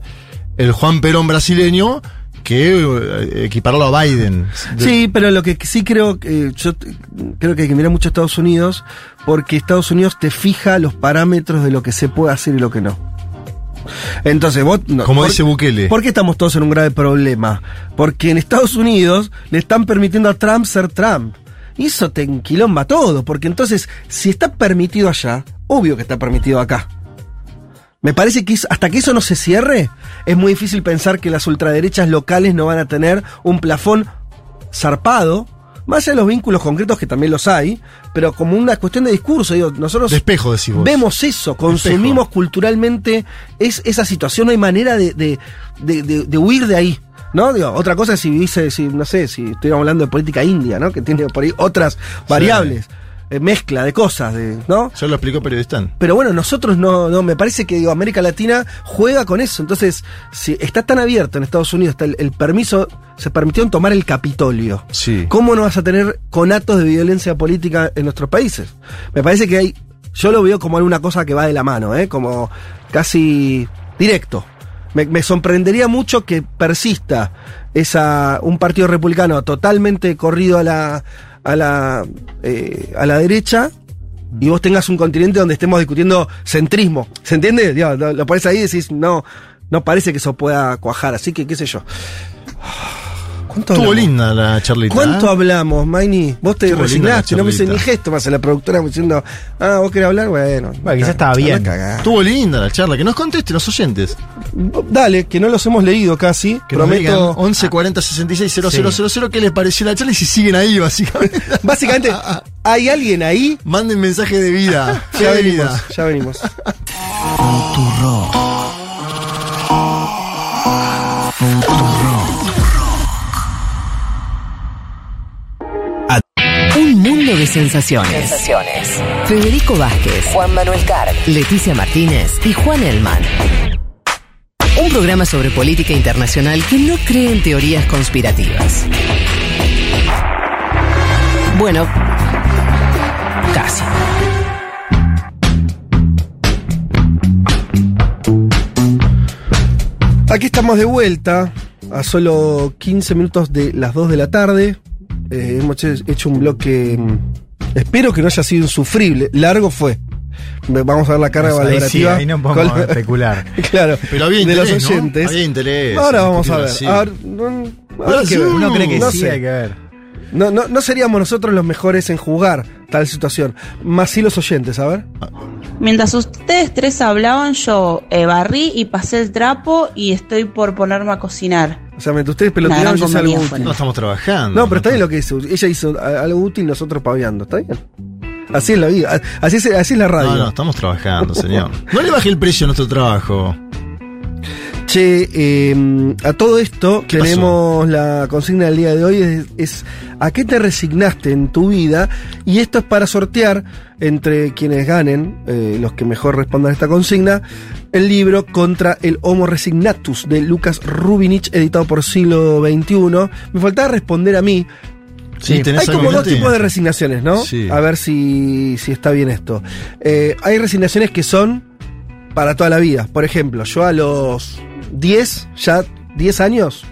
el Juan Perón brasileño que eh, equiparlo a Biden. De- Sí, pero lo que sí creo, que yo creo que hay que mirar mucho a Estados Unidos, porque Estados Unidos te fija los parámetros de lo que se puede hacer y lo que no. Entonces, vos. no, Como ¿por- dice Bukele. ¿Por qué estamos todos en un grave problema? Porque en Estados Unidos le están permitiendo a Trump ser Trump. Y eso te enquilomba todo, porque entonces, si está permitido allá, obvio que está permitido acá. Me parece que hasta que eso no se cierre, es muy difícil pensar que las ultraderechas locales no van a tener un plafón zarpado, más allá de los vínculos concretos que también los hay, pero como una cuestión de discurso, digo, nosotros vemos eso, consumimos culturalmente es, esa situación, no hay manera de, de- de- de- huir de ahí. ¿No? Digo, otra cosa es si vivise, si, no sé, si estuviéramos hablando de política india, ¿no? Que tiene por ahí otras variables, eh, mezcla de cosas, de, ¿no? Eso lo explicó Periodistán. Pero bueno, nosotros no, no, me parece que digo, América Latina juega con eso. Entonces, si está tan abierto en Estados Unidos, está el, el permiso, se permitieron tomar el Capitolio. Sí. ¿Cómo no vas a tener conatos de violencia política en nuestros países? Me parece que hay, yo lo veo como alguna cosa que va de la mano, ¿eh? como casi directo. Me, me sorprendería mucho que persista esa, un partido republicano totalmente corrido a la, a la, eh, a la derecha y vos tengas un continente donde estemos discutiendo centrismo. ¿Se entiende? Lo, lo pones ahí y decís, no, no parece que eso pueda cuajar, así que qué sé yo. ¿Cuánto Estuvo linda la charlita. ¿Cuánto ¿eh? hablamos, Maini? Vos te resignaste, no me hice ni gesto más en la productora diciendo, ah, vos querés hablar, bueno. Bueno, quizás estaba a bien. Estuvo linda la charla. Que nos conteste los oyentes. Dale, que no los hemos leído casi. Que Prometo. 11 40 66 000 qué les pareció la charla y si siguen ahí, básicamente. Básicamente, ¿hay alguien ahí? Manden mensaje de vida. Ya venimos, vida. ya venimos. Mundo de sensaciones. Federico Vázquez, Juan Manuel Carg, Leticia Martínez y Juan Elman. Un programa sobre política internacional que no cree en teorías conspirativas. Bueno, casi. Aquí estamos de vuelta a solo 15 minutos de las 2 de la tarde. Eh, hemos he- hecho un bloque. mm, Espero que no haya sido insufrible. Largo fue. Vamos a ver la carga Pues ahí sí, valorativa. ahí no podemos con- especular. claro. Pero había de los ¿no? oyentes. Había interés. Ahora vamos a ver. A ver, no- que sí. Uno cree que No sí, sé. hay que ver. No, no, no seríamos nosotros los mejores en jugar tal situación. Más sí los oyentes, a ver. Mientras ustedes tres hablaban, yo eh, barrí y pasé el trapo y estoy por ponerme a cocinar. O sea, mientras ustedes gran yo hice algo útil. No estamos trabajando. No, pero está bien lo que hizo. Ella hizo algo útil, nosotros paviando. ¿Está bien? Así es la vida. Así es, así es la radio. No, no, estamos trabajando, señor. No le bajé el precio a nuestro trabajo. Che, eh, a todo esto ¿Qué tenemos la consigna del día de hoy, es, es ¿a qué te resignaste en tu vida? Y esto es para sortear entre quienes ganen, eh, los que mejor respondan a esta consigna, el libro Contra el Homo Resignatus de Lucas Rubinich, editado por siglo XXI. Me faltaba responder a mí. Sí, ¿tenés Hay como dos tipos de resignaciones, ¿no? Sí. A ver si, si está bien esto. Eh, hay resignaciones que son para toda la vida. Por ejemplo, yo a los 10, ya 10 años,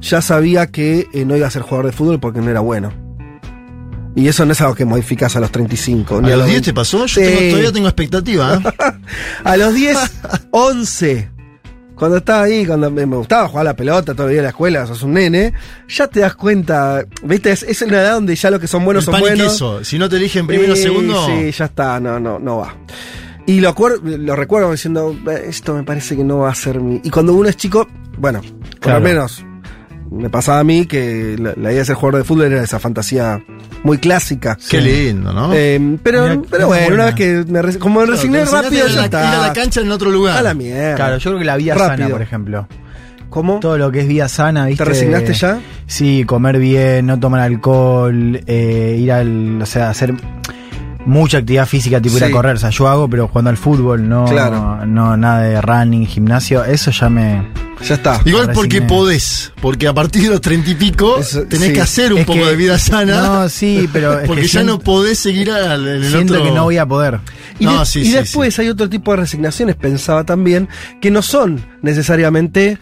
ya sabía que eh, no iba a ser jugador de fútbol porque no era bueno. Y eso no es algo que modificas a los 35. ¿A los 10 20. te pasó? Yo tengo- todavía tengo expectativa. ¿eh? A los 10, 11. Cuando estaba ahí, cuando me, gustaba jugar la pelota todo el día en la escuela, sos un nene, ya te das cuenta, viste, es, es una edad donde ya los que son buenos el son buenos. queso. Si no te eligen primero o segundo. Sí, ya está, no, no, no va. Y lo, lo recuerdo diciendo, "Eh, esto me parece que no va a ser mi. Y cuando uno es chico, bueno, por Claro. lo menos me pasaba a mí que la, la idea de ser jugador de fútbol era esa fantasía muy clásica. Qué lindo, ¿no? Eh, pero, Mira, pero bueno, buena. una vez que me como me Claro, resigné rápido, ya está. ir a la cancha en otro lugar. A la mierda. Claro, yo creo que la vida Rápido. sana, por ejemplo. ¿Cómo? Todo lo que es vida sana, ¿viste? ¿Te resignaste ya? Sí, comer bien, no tomar alcohol, eh, ir al. O sea, hacer mucha actividad física, tipo ir Sí. a correr. O sea, yo hago, pero jugando al fútbol, no, Claro. no nada de running, gimnasio. Eso ya me. Ya está. Igual porque podés. Porque a partir de los treinta y pico Eso, tenés sí. que hacer un Es poco que- de vida sana. No, sí, pero es porque que ya siento- no podés seguir al, en el Siento otro. que no voy a poder. Y, No, de- sí, y sí, después hay otro tipo de resignaciones, pensaba también, que no son necesariamente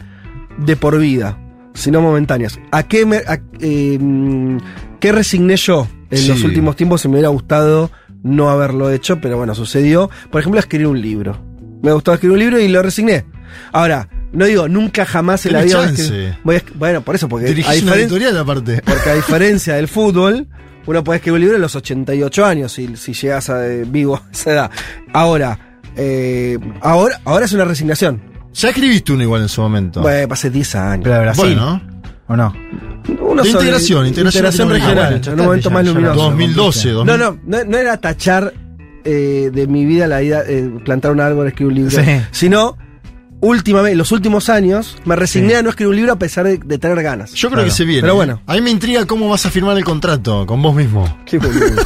de por vida, sino momentáneas. ¿A qué, me, a- eh, mm, qué resigné yo en Sí. los últimos tiempos si me hubiera gustado no haberlo hecho? Pero bueno, sucedió. Por ejemplo, escribir un libro. Me gustó escribir un libro y lo resigné. Ahora, no digo nunca jamás en la vida. voy a chance. escribir- voy a esc- bueno, por eso, porque Dirigís una editorial aparte. porque a diferencia del fútbol, uno puede escribir un libro a los 88 años si, si llegas a eh, vivo a esa edad. Ahora, eh, ahora, ahora es una resignación. Ya escribiste uno igual en su momento. Bueno, pasé 10 años. Pero de Brasil. Bueno, ¿O no? Uno De sobre- integración, integración integración regional, Bueno, en un momento ya- más luminoso. 2012, No, 2000. no, no, no era tachar eh, de mi vida la idea eh, plantar un árbol, escribir un libro, Sí. sino últimamente, los últimos años, me resigné Sí. a no escribir un libro a pesar de, de tener ganas. Yo creo Claro. que se viene. Pero bueno. A mí me intriga cómo vas a firmar el contrato con vos mismo. Qué boludo.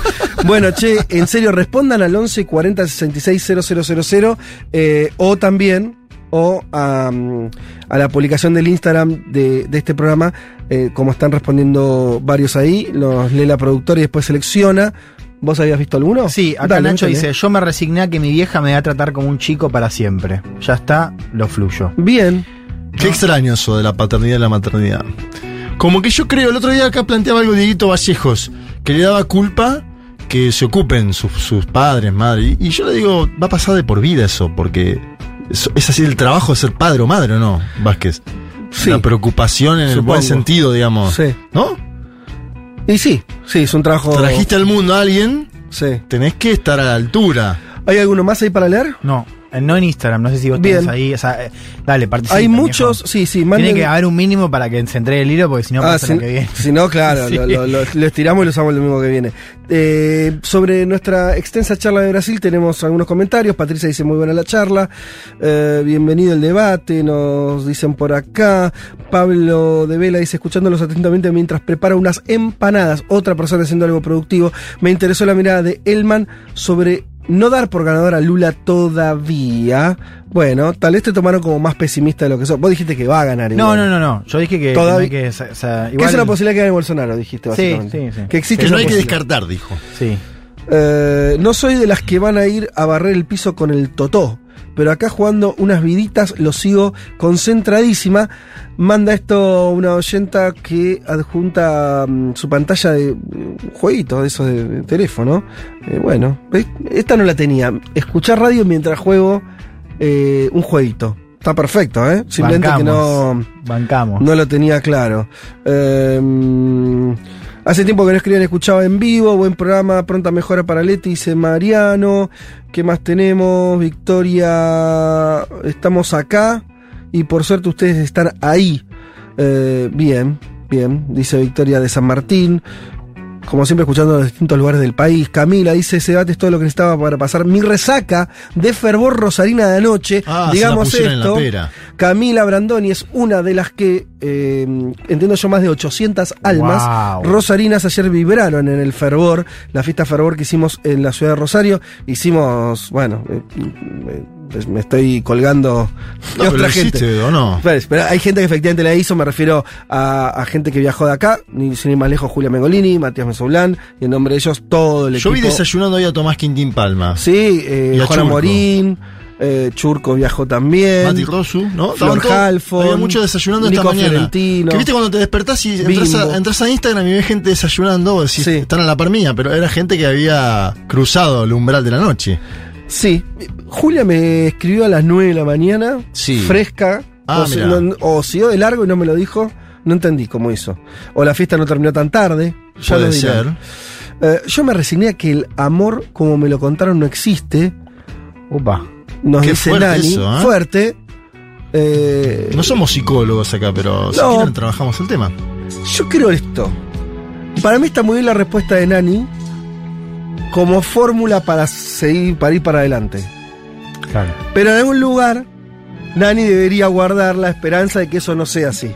bueno, che, en serio, respondan al 11 40 66 000 eh, o también o a, mm, a la publicación del Instagram de, de este programa, eh, como están respondiendo varios ahí, los lee la productora y después selecciona. ¿Vos habías visto alguno? Sí, acá Dale, Nacho dice, yo me resigné a que mi vieja me va a tratar como un chico para siempre. Ya está, lo fluyo. Bien. Qué extraño eso de la paternidad y la maternidad. Como que yo creo, el otro día acá planteaba algo Dieguito Vallejos, que le daba culpa que se ocupen sus, sus padres, madre. Y, y yo le digo, va a pasar de por vida eso, porque Es, es así el trabajo de ser padre o madre, ¿o no, Vázquez? Sí. La preocupación en el buen sentido, digamos. Sí. ¿No? Y sí, sí, es un trabajo. Trajiste al mundo a alguien, Sí. tenés que estar a la altura. ¿Hay alguno más ahí para leer? No, no en Instagram, no sé si vos Bien. tenés ahí. O sea, eh, dale, participa. Hay viejo. muchos, sí, sí, manden. Tiene que haber un mínimo para que se entregue el hilo, porque si no Ah, pasa si, lo que viene. si no, claro, Sí. lo, lo- lo- lo estiramos y lo usamos el domingo que viene. Eh, sobre nuestra extensa charla de Brasil tenemos algunos comentarios. Patricia dice muy buena la charla. Eh, bienvenido el debate, nos dicen por acá. Pablo de Vela dice, escuchándolos atentamente mientras prepara unas empanadas. Otra persona haciendo algo productivo. Me interesó la mirada de Elman sobre no dar por ganador a Lula todavía. Bueno, tal vez te tomaron como más pesimista de lo que sos. Vos dijiste que va a ganar. No, igual. no, no, no. Yo dije que. Todavía- que, o sea, Que igual- es una posibilidad que gane Bolsonaro, dijiste Sí, básicamente. sí, sí. Que existe Que no hay que descartar, dijo. Sí. Eh, no soy de las que van a ir a barrer el piso con el totó, pero acá jugando unas viditas lo sigo concentradísima. Manda esto una oyenta que adjunta mm, su pantalla de un jueguito de esos de, de teléfono. Eh, bueno, esta no la tenía. Escuchar radio mientras juego eh, un jueguito. Está perfecto, ¿eh? Simplemente que no... Bancamos. Bancamos. No lo tenía claro. Eh, hace tiempo que no escribían, escuchaba en vivo. Buen programa, pronta mejora para Leti, dice Mariano. ¿Qué más tenemos? Victoria, estamos acá. Y por suerte ustedes están ahí. Eh, bien, bien, dice Victoria de San Martín. Como siempre, escuchando en los distintos lugares del país. Camila dice: Ese debate es todo lo que necesitaba para pasar mi resaca de fervor rosarina de anoche. Ah, Digamos esto. Camila Brandoni es una de las que, eh, entiendo yo, más de 800 almas Wow. rosarinas ayer vibraron en el fervor, la fiesta fervor que hicimos en la ciudad de Rosario. Hicimos, bueno, eh, eh, pues me estoy colgando No, de lo hiciste, ¿o no? Pero, pero hay gente que efectivamente la hizo, me refiero a, a gente que viajó de acá, ni sin ir más lejos, Julia Mengolini, Matías Mesoulán, y en nombre de ellos todo el Yo equipo. vi desayunando ahí a Tomás Quintín Palma. Sí, eh, Juana. Morín, eh, Churco viajó también. Mati Rosu, ¿no? Flor Halfon, Había mucho desayunando esta Nico mañana. Fiorentino. Que viste cuando te despertás y entras a, entras a Instagram y ves gente desayunando, decís, están a la par mía, pero era gente que había cruzado el umbral de la noche. Sí, Julia me escribió a las 9 de la mañana, Sí. fresca, Ah, o, si- mirá. no- o siguió de largo y no me lo dijo, no entendí cómo hizo. O la fiesta no terminó tan tarde, ya Puede lo ser. Eh, yo me resigné a que el amor, como me lo contaron, no existe. Upa. Nos Qué dice fuerte Nani, eso, ¿eh? fuerte. Eh, No somos psicólogos acá, pero si No. quieren trabajamos el tema. Yo creo esto. Para mí está muy bien la respuesta de Nani como fórmula para seguir, para ir para adelante. Claro. Pero en algún lugar, Nani debería guardar la esperanza de que eso no sea así.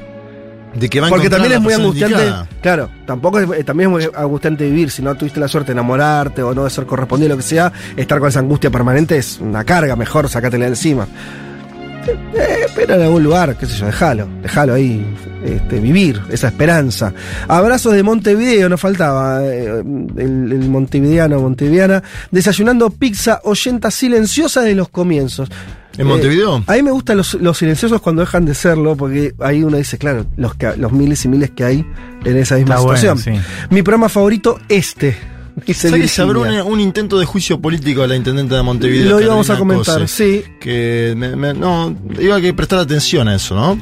De que va a Porque también la es muy angustiante. indicada. Claro, tampoco es, eh, también es muy angustiante vivir. Si no tuviste la suerte de enamorarte o no de ser correspondido, lo que sea, estar con esa angustia permanente es una carga. Mejor sacátela de encima. Eh, pero en algún lugar, qué sé yo, déjalo, déjalo ahí, este, vivir esa esperanza. Abrazos de Montevideo, nos faltaba eh, el, el montevideano, montevideana, desayunando pizza, oyenta silenciosa de los comienzos. ¿En Montevideo? Eh, a mí me gustan los, los silenciosos cuando dejan de serlo, porque ahí uno dice, claro, los, que- los miles y miles que hay en esa misma Está bueno, situación. Mi programa favorito, este. Dice ¿Sabes que se abrió Virginia. un, un intento de juicio político a la intendente de Montevideo? Lo íbamos a comentar, Cose, sí. Que me- me- no, iba a que prestar atención a eso, ¿no?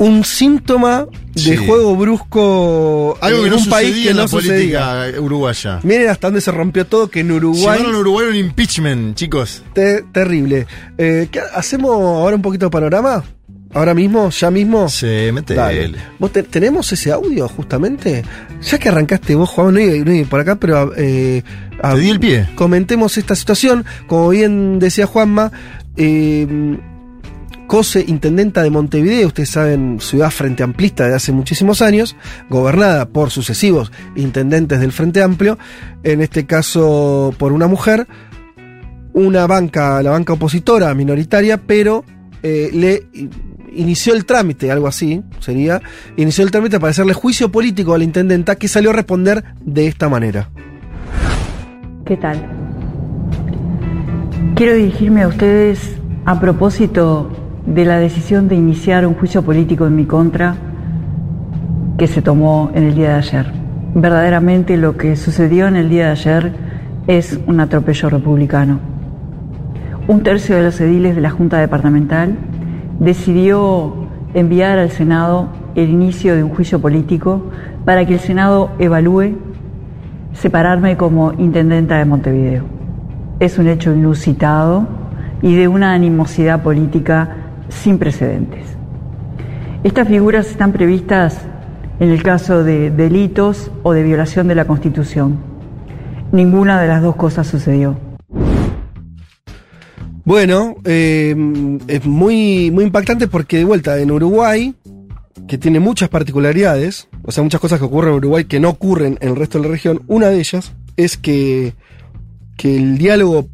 Un síntoma de Sí. juego brusco Algo que en no un sucedía país que en no la sucedía. política uruguaya. Miren hasta dónde se rompió todo, que en Uruguay. Llevaron a Uruguay un impeachment, chicos. Te- terrible. Eh, ¿qué- ¿Hacemos ahora un poquito de panorama? ¿Ahora mismo? ¿Ya mismo? Sí, mete Dale. ¿Vos te- ¿Tenemos ese audio justamente? Ya que arrancaste vos, Juan, no iba, no iba por acá, pero... Eh, a- Te di el pie. Comentemos esta situación. Como bien decía Juanma, eh, Cose, intendenta de Montevideo, ustedes saben, ciudad frente amplista de hace muchísimos años, gobernada por sucesivos intendentes del Frente Amplio, en este caso por una mujer, una banca, la banca opositora minoritaria, pero eh, le inició el trámite, algo así sería, inició el trámite para hacerle juicio político a la intendenta que salió a responder de esta manera. ¿Qué tal? Quiero dirigirme a ustedes a propósito de la decisión de iniciar un juicio político en mi contra que se tomó en el día de ayer. Verdaderamente lo que sucedió en el día de ayer es un atropello republicano. un tercio de los ediles de la Junta Departamental decidió enviar al Senado el inicio de un juicio político para que el Senado evalúe separarme como intendenta de Montevideo. Es un hecho inusitado y de una animosidad política sin precedentes. Estas figuras están previstas en el caso de delitos o de violación de la Constitución. Ninguna de las dos cosas sucedió. Bueno, eh, es muy, muy impactante porque de vuelta en Uruguay, que tiene muchas particularidades, o sea, muchas cosas que ocurren en Uruguay que no ocurren en el resto de la región, una de ellas es que, que el diálogo,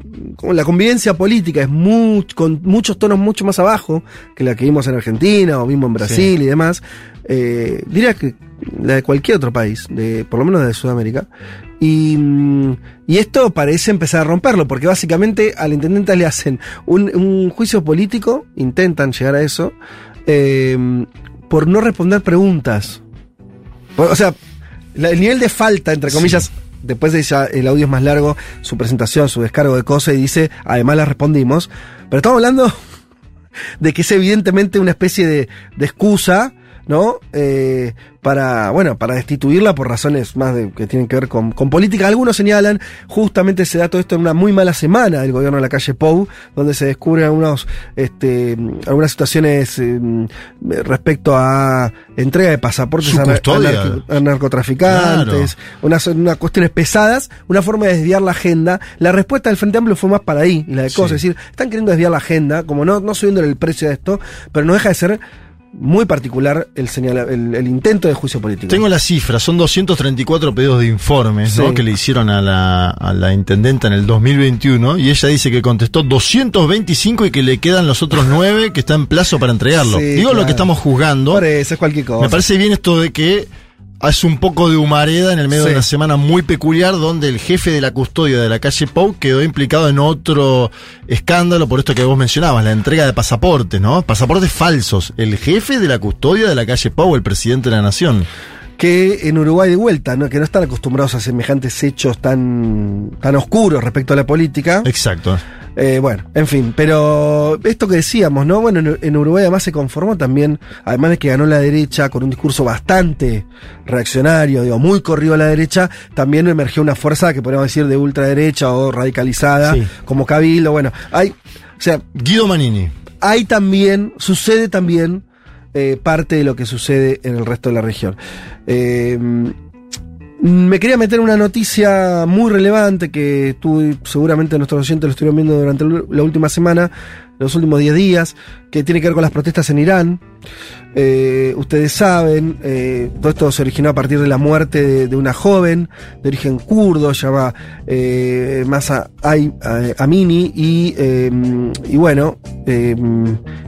la convivencia política es muy, con muchos tonos mucho más abajo que la que vimos en Argentina o mismo en Brasil Sí. y demás. Eh, diría que la de cualquier otro país, de, por lo menos de Sudamérica. Y, mm, y esto parece empezar a romperlo, porque básicamente al intendente le hacen un, un juicio político, intentan llegar a eso, eh, por no responder preguntas. Por- O sea, la- el nivel de falta, entre comillas, después de ya el audio es más largo, su presentación, su descargo de cosas, y dice, además la respondimos. Pero estamos hablando de que es evidentemente una especie de, de excusa, ¿no? Eh, para, bueno, para destituirla por razones más de, que tienen que ver con, con política. Algunos señalan, justamente se da todo esto en una muy mala semana del gobierno de la calle Pou, donde se descubren algunos, este, algunas situaciones eh, respecto a entrega de pasaportes a, nar- a custodia. narco- a narcotraficantes, unas, unas cuestiones pesadas, una forma de desviar la agenda. La respuesta del Frente Amplio fue más para ahí, y la de cosas. Es decir, están queriendo desviar la agenda, como no, no subiéndole el precio a esto, pero no deja de ser muy particular el, señala, el, el intento de juicio político. Tengo la cifra, son 234 pedidos de informes ¿no? Que le hicieron a la, a la intendenta en el 2021 y ella dice que contestó 225 y que le quedan los otros 9 que está en plazo para entregarlo. Sí, Digo lo que estamos juzgando. Por eso es cualquier cosa. Me parece bien esto de que hace un poco de humareda en el medio Sí. de una semana muy peculiar donde el jefe de la custodia de la calle Pau quedó implicado en otro escándalo por esto que vos mencionabas, la entrega de pasaportes, ¿no? Pasaportes falsos. El jefe de la custodia de la calle Pau, el presidente de la nación. que en Uruguay de vuelta, ¿no? que no están acostumbrados a semejantes hechos tan, tan oscuros respecto a la política. Exacto. Eh, bueno, en fin, pero esto que decíamos, ¿no? Bueno, en, Uruguay además se conformó también, además de que ganó la derecha con un discurso bastante reaccionario, digo, muy corrido a la derecha, también emergió una fuerza que podríamos decir de ultraderecha o radicalizada, Sí. como Cabildo, bueno, hay, o sea, Guido Manini. hay también, sucede también eh, parte de lo que sucede en el resto de la región. Eh, me quería meter una noticia muy relevante que tú seguramente nuestros oyentes lo estuvieron viendo durante la última semana, los últimos 10 días, que tiene que ver con las protestas en Irán. Eh, ustedes saben, eh, todo esto se originó a partir de la muerte de, una joven de origen kurdo, se llama eh, Masa Ay- eh, Amini, y, y bueno,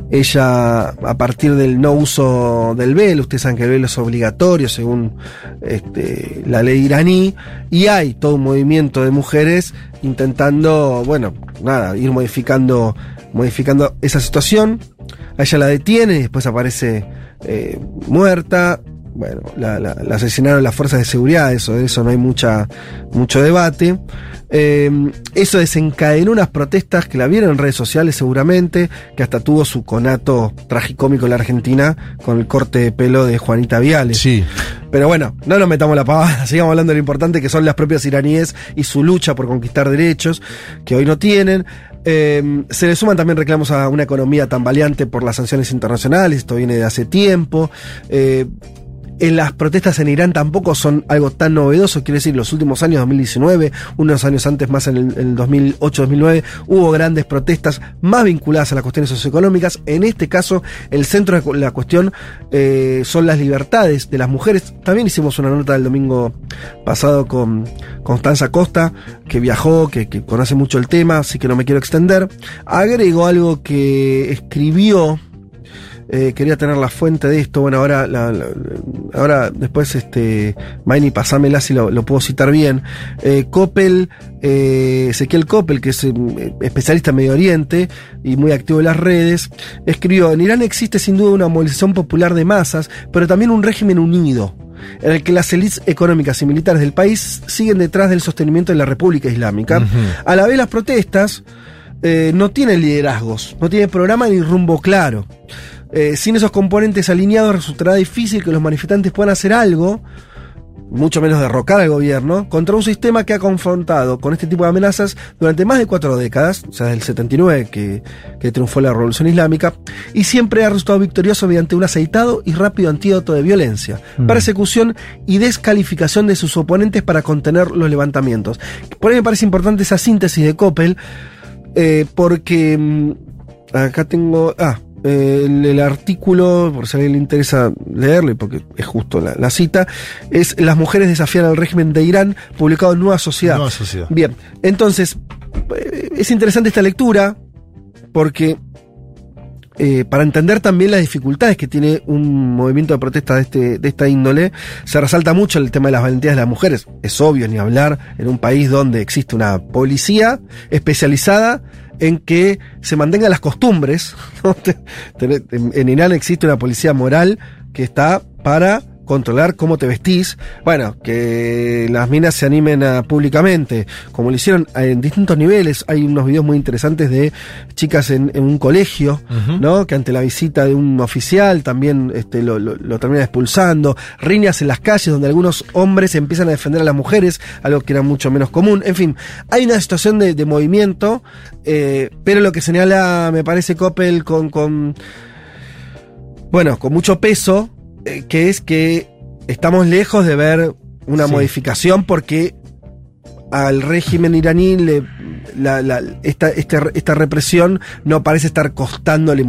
ella a partir del no uso del velo, ustedes saben que el velo es obligatorio según este, la ley iraní, y hay todo un movimiento de mujeres intentando, bueno, nada, ir modificando, modificando esa situación. A ella la detienen y después aparece eh, muerta. Bueno, la, la- la asesinaron las fuerzas de seguridad, eso, de eso no hay mucha, mucho debate. Eh, eso desencadenó unas protestas que la vieron en redes sociales seguramente, que hasta tuvo su conato tragicómico en la Argentina con el corte de pelo de Juanita Viales. Sí. Pero bueno, no nos metamos la pavada, sigamos hablando de lo importante que son las propias iraníes y su lucha por conquistar derechos que hoy no tienen. Eh, se le suman también reclamos a una economía tambaleante por las sanciones internacionales, esto viene de hace tiempo. Eh, en las protestas en Irán tampoco son algo tan novedoso, quiero decir, los últimos años, 2019, unos años antes más en el, en el 2008-2009, hubo grandes protestas más vinculadas a las cuestiones socioeconómicas. En este caso, el centro de la cuestión eh, son las libertades de las mujeres. También hicimos una nota el domingo pasado con Constanza Costa, que viajó, que, que conoce mucho el tema, así que no me quiero extender. Agrego algo que escribió eh, quería tener la fuente de esto. Bueno, ahora, la- la- ahora después, este, Maini, pasámela si lo, lo puedo citar bien. Eh, Coppel, eh, Ezequiel Coppel, que es eh, especialista en Medio Oriente y muy activo en las redes, escribió: En Irán existe sin duda una movilización popular de masas, pero también un régimen unido en el que las élites económicas y militares del país siguen detrás del sostenimiento de la República Islámica. A la vez las protestas eh, no tiene liderazgos, no tiene programa ni rumbo claro. Eh, sin esos componentes alineados resultará difícil que los manifestantes puedan hacer algo, mucho menos derrocar al gobierno, contra un sistema que ha confrontado con este tipo de amenazas durante más de cuatro décadas, o sea, desde el 79 que, que triunfó la Revolución Islámica, y siempre ha resultado victorioso mediante un aceitado y rápido antídoto de violencia, Mm. persecución y descalificación de sus oponentes para contener los levantamientos. Por ahí me parece importante esa síntesis de Coppel, eh, porque mm, acá tengo. Ah, eh, el, el artículo, por si a alguien le interesa leerlo, porque es justo la, la cita, es Las mujeres desafían al régimen de Irán, publicado en Nueva Sociedad. Nueva Sociedad. Bien, entonces, eh, es interesante esta lectura, porque eh, para entender también las dificultades que tiene un movimiento de protesta de, este, de esta índole, se resalta mucho el tema de las valentías de las mujeres. Es obvio ni hablar en un país donde existe una policía especializada en que se mantengan las costumbres. en Irán existe una policía moral que está para controlar cómo te vestís. Bueno, que las minas se animen a- públicamente, como lo hicieron en distintos niveles. Hay unos videos muy interesantes de chicas en, en un colegio, ¿no? Que ante la visita de un oficial también este, lo, lo, lo terminan expulsando. Riñas en las calles donde algunos hombres empiezan a defender a las mujeres, algo que era mucho menos común. En fin, hay una situación de, de movimiento, eh, pero lo que señala, me parece, Coppel con, con bueno, con mucho peso, eh, que es que estamos lejos de ver una Sí. modificación porque al régimen iraní le, la- la- esta, este- esta represión no parece estar costándole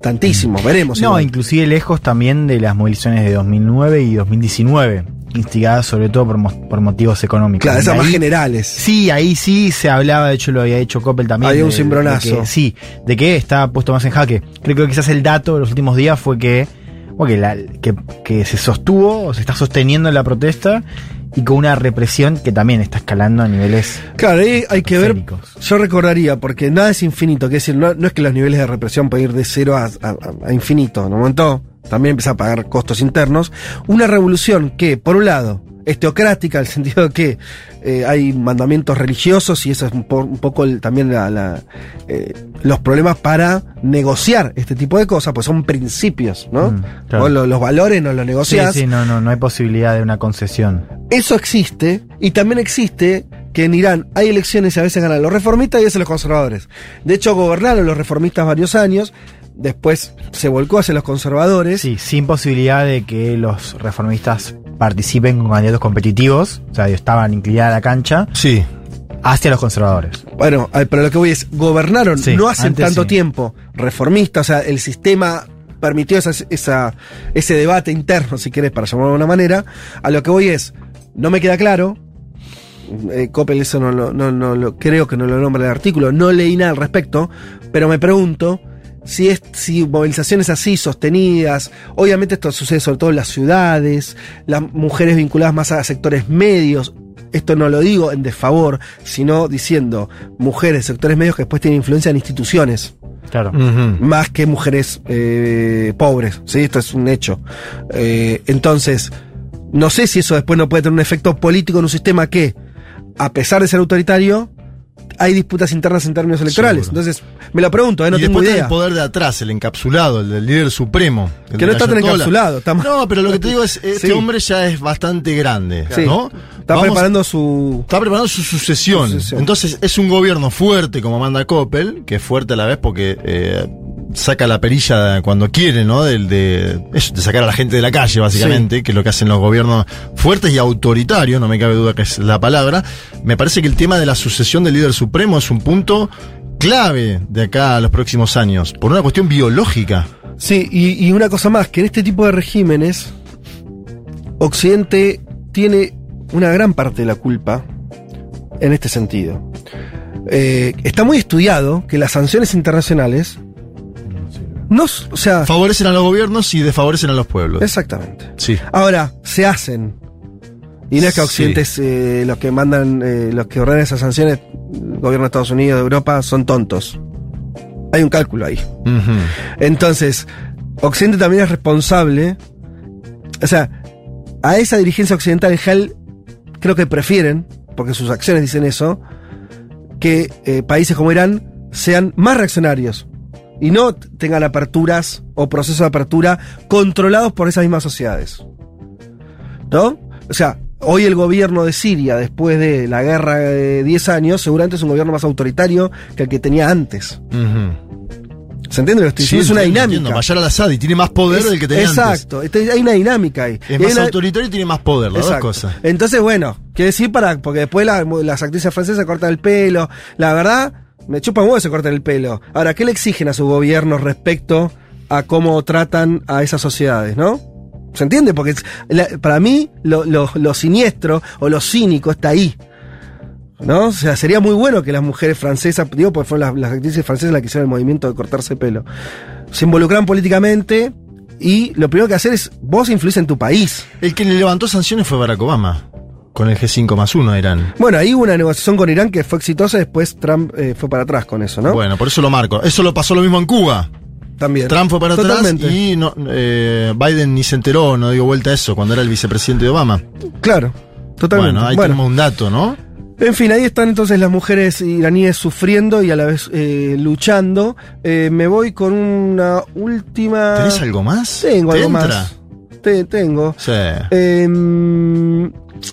tantísimo. Veremos. No, igual. inclusive lejos también de las movilizaciones de 2009 y 2019, instigadas sobre todo por, por motivos económicos. Claro, esas más generales. Sí, ahí sí se hablaba, de hecho lo había hecho Coppel también. Había un cimbronazo. de que- sí, de que está puesto más en jaque. Creo que quizás el dato de los últimos días fue que, que, la- que, que se sostuvo o se está sosteniendo la protesta y con una represión que también está escalando a niveles. Claro, ahí hay que ver. Yo recordaría, porque nada es infinito, que decir, no, no es que los niveles de represión pueden ir de cero a, a- a infinito. En un momento también empieza a pagar costos internos. Una revolución que, por un lado, es teocrática, en el sentido de que eh, hay mandamientos religiosos y eso es un, po- un poco el- también la- la, eh, los problemas para negociar este tipo de cosas, pues son principios, ¿no? Mm, claro. Vos lo- los valores no los Sí, negociás. sí, no, no, no hay posibilidad de una concesión. Eso existe y también existe que en Irán hay elecciones y a veces ganan los reformistas y a veces los conservadores. De hecho, gobernaron los reformistas varios años, después se volcó hacia los conservadores. Sí, sin posibilidad de que los reformistas participen con candidatos competitivos, o sea, estaban inclinados a la cancha, Sí. hacia los conservadores. Bueno, eh, pero lo que voy es, gobernaron Sí, no hace tanto sí. tiempo reformistas, o sea, el sistema permitió esa, esa- ese debate interno, si querés, para llamarlo de una manera. A lo que voy es, no me queda claro. eh, Coppel eso no, lo- no, no lo creo que no lo nombra el artículo, no leí nada al respecto, pero me pregunto si es si movilizaciones así sostenidas, obviamente esto sucede sobre todo en las ciudades, las mujeres vinculadas más a sectores medios, esto no lo digo en desfavor, sino diciendo mujeres, sectores medios que después tienen influencia en instituciones, Claro. más que mujeres eh, pobres, ¿sí? Esto es un hecho. Eh, entonces, no sé si eso después no puede tener un efecto político en un sistema que, a pesar de ser autoritario, hay disputas internas en términos electorales. Seguro. Entonces, me lo pregunto, ¿eh? no y tengo idea. el poder de atrás, el encapsulado, el del líder supremo. el Que no está tan encapsulado. está más- No, pero lo que te digo es, este Sí. hombre ya es bastante grande, Sí. ¿no? Está Vamos- preparando su... Está preparando su sucesión. Sucesión. Entonces es un gobierno fuerte como manda Coppel, que es fuerte a la vez porque eh, saca la perilla cuando quiere, ¿no? Del, de, de sacar a la gente de la calle, básicamente, que es lo que hacen los gobiernos fuertes y autoritarios, no me cabe duda que es la palabra. Me parece que el tema de la sucesión del líder supremo es un punto clave de acá a los próximos años, por una cuestión biológica. Sí, y, y una cosa más, que en este tipo de regímenes, Occidente tiene una gran parte de la culpa en este sentido. Eh, está muy estudiado que las sanciones internacionales no, o sea, Favorecen a los gobiernos y desfavorecen a los pueblos. exactamente. Sí. Ahora, se hacen. Y no es que Sí. Occidente es, eh, los que mandan, eh, los que ordenan esas sanciones, el gobierno de Estados Unidos, de Europa, son tontos. Hay un cálculo ahí. Entonces, Occidente también es responsable. O sea, a esa dirigencia occidental en creo que prefieren, porque sus acciones dicen eso, que eh, países como Irán sean más reaccionarios y no tengan aperturas o procesos de apertura controlados por esas mismas sociedades. ¿No? O sea, hoy el gobierno de Siria, después de la guerra de 10 años, seguramente es un gobierno más autoritario que el que tenía antes. ¿Se entiende lo que estoy Sí, diciendo? es una entiendo, dinámica. Bashar al-Assad y tiene más poder Es- del que tenía antes. Exacto, Este- hay una dinámica ahí. Es Y más una- autoritario y tiene más poder, las Exacto. dos cosas. Entonces, bueno, quiere decir para, porque después la- las actrices francesas cortan el pelo. La verdad, me chupa un huevo se cortan el pelo. Ahora, ¿qué le exigen a su gobierno respecto a cómo tratan a esas sociedades, no? ¿Se entiende? Porque para mí lo, siniestro o lo cínico está ahí. ¿No? O sea, sería muy bueno que las mujeres francesas, digo, porque fueron las, actrices francesas las que hicieron el movimiento de cortarse pelo, se involucran políticamente y lo primero que hacer es, vos influís en tu país. El que le levantó sanciones fue Barack Obama. Con el G5 más uno eran. Bueno, ahí hubo una negociación con Irán que fue exitosa, después Trump eh, fue para atrás con eso, ¿no? Bueno, por eso lo marco. Eso lo pasó lo mismo en Cuba. También. Trump fue para Totalmente. atrás y no, eh, Biden ni se enteró, no dio vuelta a eso cuando era el vicepresidente de Obama. Claro, totalmente. Bueno, ahí Bueno. tenemos un dato, ¿no? En fin, ahí están entonces las mujeres iraníes sufriendo y a la vez eh, luchando. Eh, me voy con una última. ¿Tenés algo más? Tengo ¿Te algo entra? más. Te- tengo. Sí. Eh,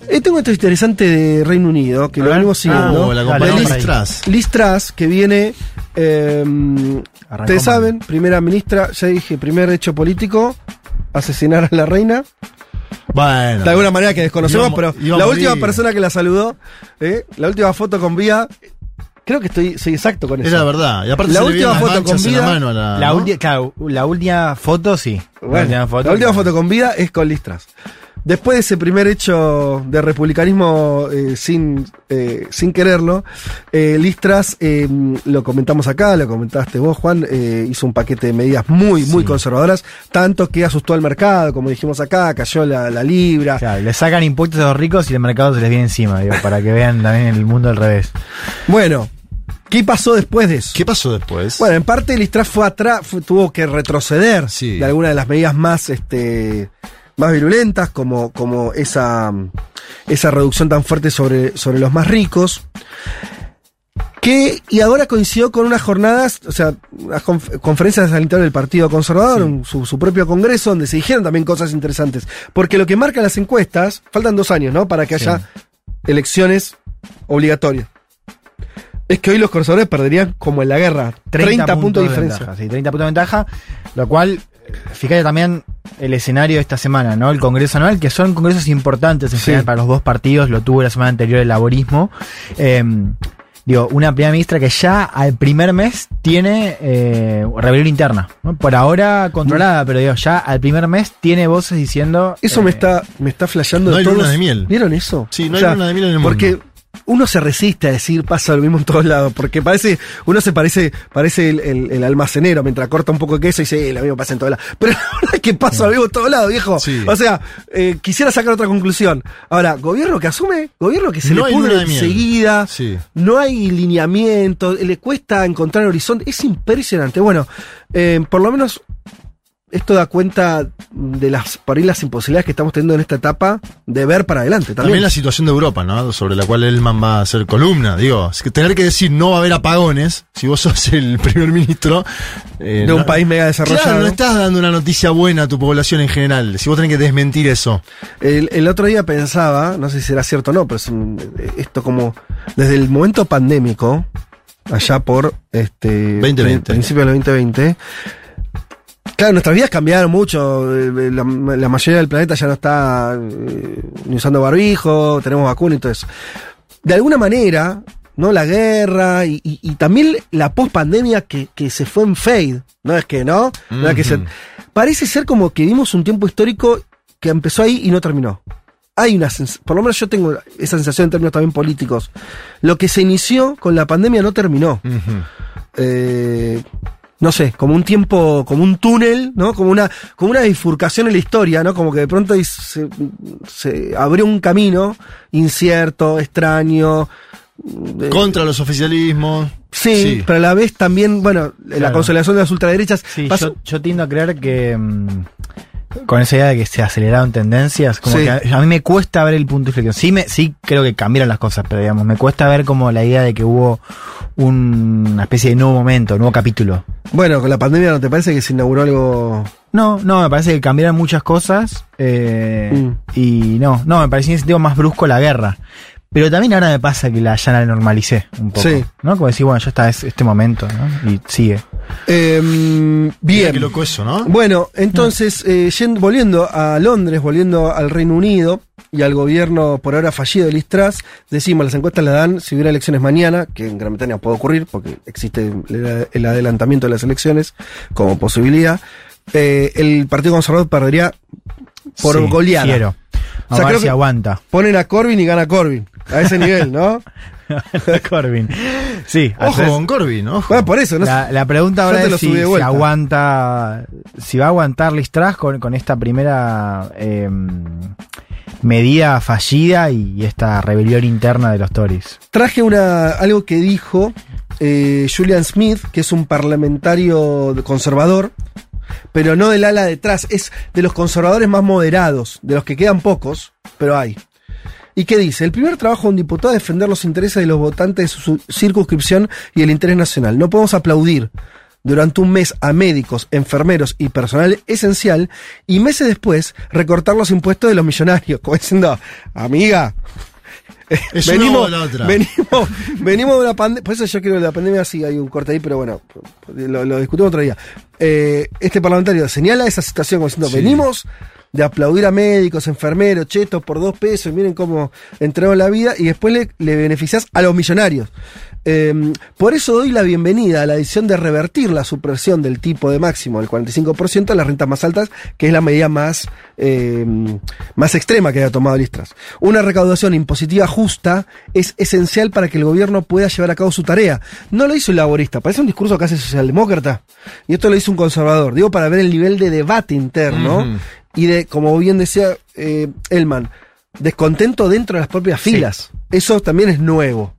eh, tengo esto interesante de Reino Unido, que A lo ver. venimos siguiendo. Oh, la Liz- Truss. Liz Truss, que viene. eh, Ustedes saben, primera ministra, ya dije, primer hecho político, asesinar a la reina. Bueno. De alguna manera que desconocemos, Íbamos- pero íbamos la última bien. persona que la saludó, ¿eh? la última foto con vida, creo que estoy, soy exacto con eso. Era verdad. Y aparte la se última foto con la vida. mano a la, La, ¿no? ulti- claro, la última foto, sí. Bueno, la última foto, la última foto con vida es con Listras. Después de ese primer hecho de republicanismo eh, sin, eh, sin quererlo, eh, Listras, eh, lo comentamos acá, lo comentaste vos, Juan, eh, hizo un paquete de medidas muy, muy conservadoras, tanto que asustó al mercado, como dijimos acá, cayó la, la libra. Claro, le sacan impuestos a los ricos y el mercado se les viene encima, digo, para que vean también el mundo al revés. Bueno, ¿qué pasó después de eso? ¿Qué pasó después? Bueno, en parte Listras fue atrás, tuvo que retroceder Sí. de algunas de las medidas más, este, más virulentas, como, como esa, esa reducción tan fuerte sobre, sobre los más ricos. Que, y ahora coincidió con unas jornadas, o sea, unas conf- conferencias al interior del Partido Conservador, su propio congreso, donde se dijeron también cosas interesantes. Porque lo que marcan las encuestas, faltan dos años, ¿no? Para que haya elecciones obligatorias. Es que hoy los conservadores perderían como en la guerra. 30, puntos de diferencia. ventaja, sí, 30 puntos de ventaja, lo cual, fíjate también el escenario de esta semana, ¿no? El Congreso Anual, que son congresos importantes en Sí. general para los dos partidos, lo tuvo la semana anterior el laborismo. Eh, digo, una primera ministra que ya al primer mes tiene eh, rebelión interna, ¿no? Por ahora controlada, pero digo, ya al primer mes tiene voces diciendo... Eso eh, me está, me está flasheando no de hay todos. luna de miel. ¿Vieron eso? Sí, no hay luna de miel en el Porque mundo. Uno se resiste a decir pasa lo mismo en todos lados, porque parece, uno se parece, parece el, el- el almacenero mientras corta un poco de queso y dice, "Eh, lo mismo pasa en todos lados. Pero la verdad es que pasa lo mismo en todos lados, viejo. Sí. O sea, eh, quisiera sacar otra conclusión. Ahora, gobierno que asume, gobierno que se No le pudre enseguida, Sí. no hay lineamiento, le cuesta encontrar horizonte, es impresionante. Bueno, eh, por lo menos esto da cuenta de las por ahí las imposibilidades que estamos teniendo en esta etapa de ver para adelante También también. la situación de Europa, ¿no? Sobre la cual Elman va a hacer columna. Digo, es que tener que decir no va a haber apagones, si vos sos el primer ministro. eh, de un país mega desarrollado. Claro, no estás dando una noticia buena a tu población en general. Si vos tenés que desmentir eso. El, el otro día pensaba, no sé si será cierto o no, pero es un- esto como desde el momento pandémico, allá por este 2020. principio del 2020. Claro, nuestras vidas cambiaron mucho. eh, La, la mayoría del planeta ya no está eh, ni usando barbijo, tenemos vacuna y todo eso. De alguna manera, ¿no? La guerra y, y- y también la post-pandemia que, que se fue en fade. No es que, ¿no? No es que se- Ujú. parece ser como que vimos un tiempo histórico que empezó ahí y no terminó. Hay una por lo menos yo tengo esa sensación en términos también políticos. Lo que se inició con la pandemia no terminó. Eh, no sé, como un tiempo, como un túnel, ¿no? Como una, como una bifurcación en la historia, ¿no? Como que de pronto se, se abrió un camino incierto, extraño. eh, Contra los oficialismos. sí, pero a la vez también, bueno, la consolidación de las ultraderechas. Sí, yo, yo tiendo a creer que, mm, con esa idea de que se aceleraron tendencias, como Sí. que a, a mí me cuesta ver el punto de inflexión. Sí, me, sí creo que cambiaron las cosas, pero digamos, me cuesta ver como la idea de que hubo un- una especie de nuevo momento, nuevo capítulo. Bueno, con la pandemia, ¿no te parece que se inauguró algo? No, no, me parece que cambiaron muchas cosas eh, Mm. y no, no, me parecía en sentido más brusco la guerra. Pero también ahora me pasa que la ya la normalicé un poco. Sí. ¿No? Como decir, bueno, ya está es este momento, ¿no? Y sigue. Em, Mira bien. qué loco eso, ¿no? Bueno, entonces, eh, yendo- volviendo a Londres, volviendo al Reino Unido y al gobierno por ahora fallido de Liz Truss, decimos, las encuestas la dan si hubiera elecciones mañana, que en Gran Bretaña puede ocurrir porque existe el, el adelantamiento de las elecciones como posibilidad, eh, el Partido Conservador perdería por Sí, goleada. Quiero. O A sea, ver creo si que aguanta. Ponen a Corbyn y gana Corbyn. A ese nivel, ¿no? Corbyn. Sí, Ojo haces- con Corbyn, ojo. Bueno, por eso, ¿no? La, la pregunta ahora te lo es si, si aguanta, si va a aguantar Liz Truss con, con esta primera eh, medida fallida y esta rebelión interna de los Tories. Traje una, algo que dijo eh, Julian Smith, que es un parlamentario conservador, pero no del ala detrás, es de los conservadores más moderados, de los que quedan pocos, pero hay. ¿Y qué dice? El primer trabajo de un diputado es defender los intereses de los votantes de su circunscripción y el interés nacional. No podemos aplaudir durante un mes a médicos, enfermeros y personal esencial y meses después recortar los impuestos de los millonarios, como diciendo, amiga, Es o la otra. venimos, venimos de una pandemia. Por eso yo creo que la pandemia sí hay un corte ahí, pero bueno, lo, lo discutimos otro día. Eh, este parlamentario señala esa situación como diciendo: Sí. venimos de aplaudir a médicos, enfermeros, chetos por dos pesos, miren cómo entraron la vida, y después le, le beneficias a los millonarios. Eh, por eso doy la bienvenida a la decisión de revertir la supresión del tipo de máximo del 45% a las rentas más altas, que es la medida más, eh, más extrema que haya tomado Listras. Una recaudación impositiva justa es esencial para que el gobierno pueda llevar a cabo su tarea. No lo hizo un laborista, parece un discurso casi socialdemócrata. Y esto lo hizo un conservador. Digo, para ver el nivel de debate interno y de, como bien decía eh, Elman, descontento dentro de las propias Sí. filas. Eso también es nuevo.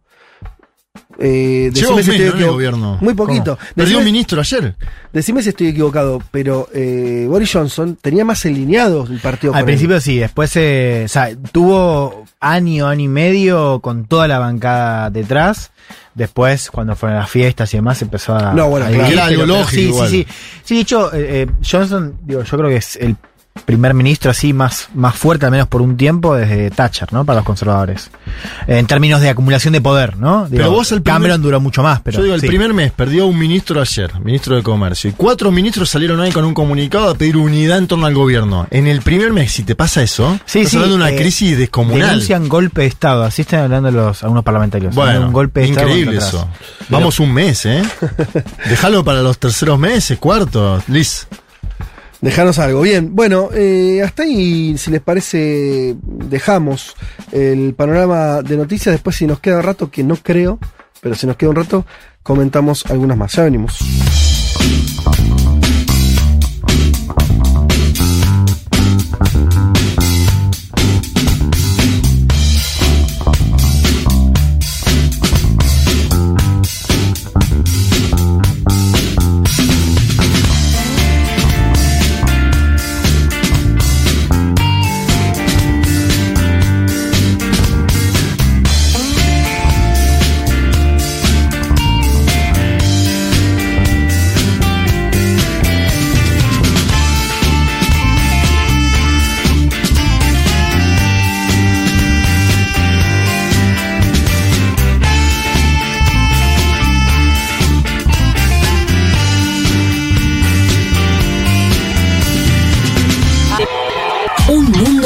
Eh, Lleva un decime si estoy ¿no? el gobierno. Muy poquito. Perdió un ministro ayer. Decime si estoy equivocado, pero eh, Boris Johnson tenía más alineado el partido Al él. principio sí, después eh, o sea, tuvo año, año y medio con toda la bancada detrás. Después, cuando fueron a las fiestas y demás, empezó a. No, bueno, a claro. dividir, Era algo lógico Sí, igual. sí, sí. Sí, de hecho, eh, eh, Johnson, digo, yo creo que es el primer ministro así más, más fuerte, al menos por un tiempo, desde Thatcher, ¿no? Para los conservadores. En términos de acumulación de poder, ¿no? Digo, Pero vos el primer- Cameron duró mucho más, pero. Yo digo, el sí. primer mes perdió un ministro ayer, ministro de Comercio, y cuatro ministros salieron ahí con un comunicado a pedir unidad en torno al gobierno. En el primer mes, si te pasa eso, Sí, estás sí, hablando de una eh, crisis descomunal. Denuncian golpe de Estado, así están hablando los, algunos parlamentarios. Bueno, un golpe de Estado increíble eso. Vamos un mes, ¿eh? Déjalo para los terceros meses, cuartos, Liz. Dejanos algo. Bien, bueno, eh, hasta ahí, si les parece, dejamos el panorama de noticias. Después, si nos queda rato, que no creo, pero si nos queda un rato, comentamos algunas más. Ya venimos.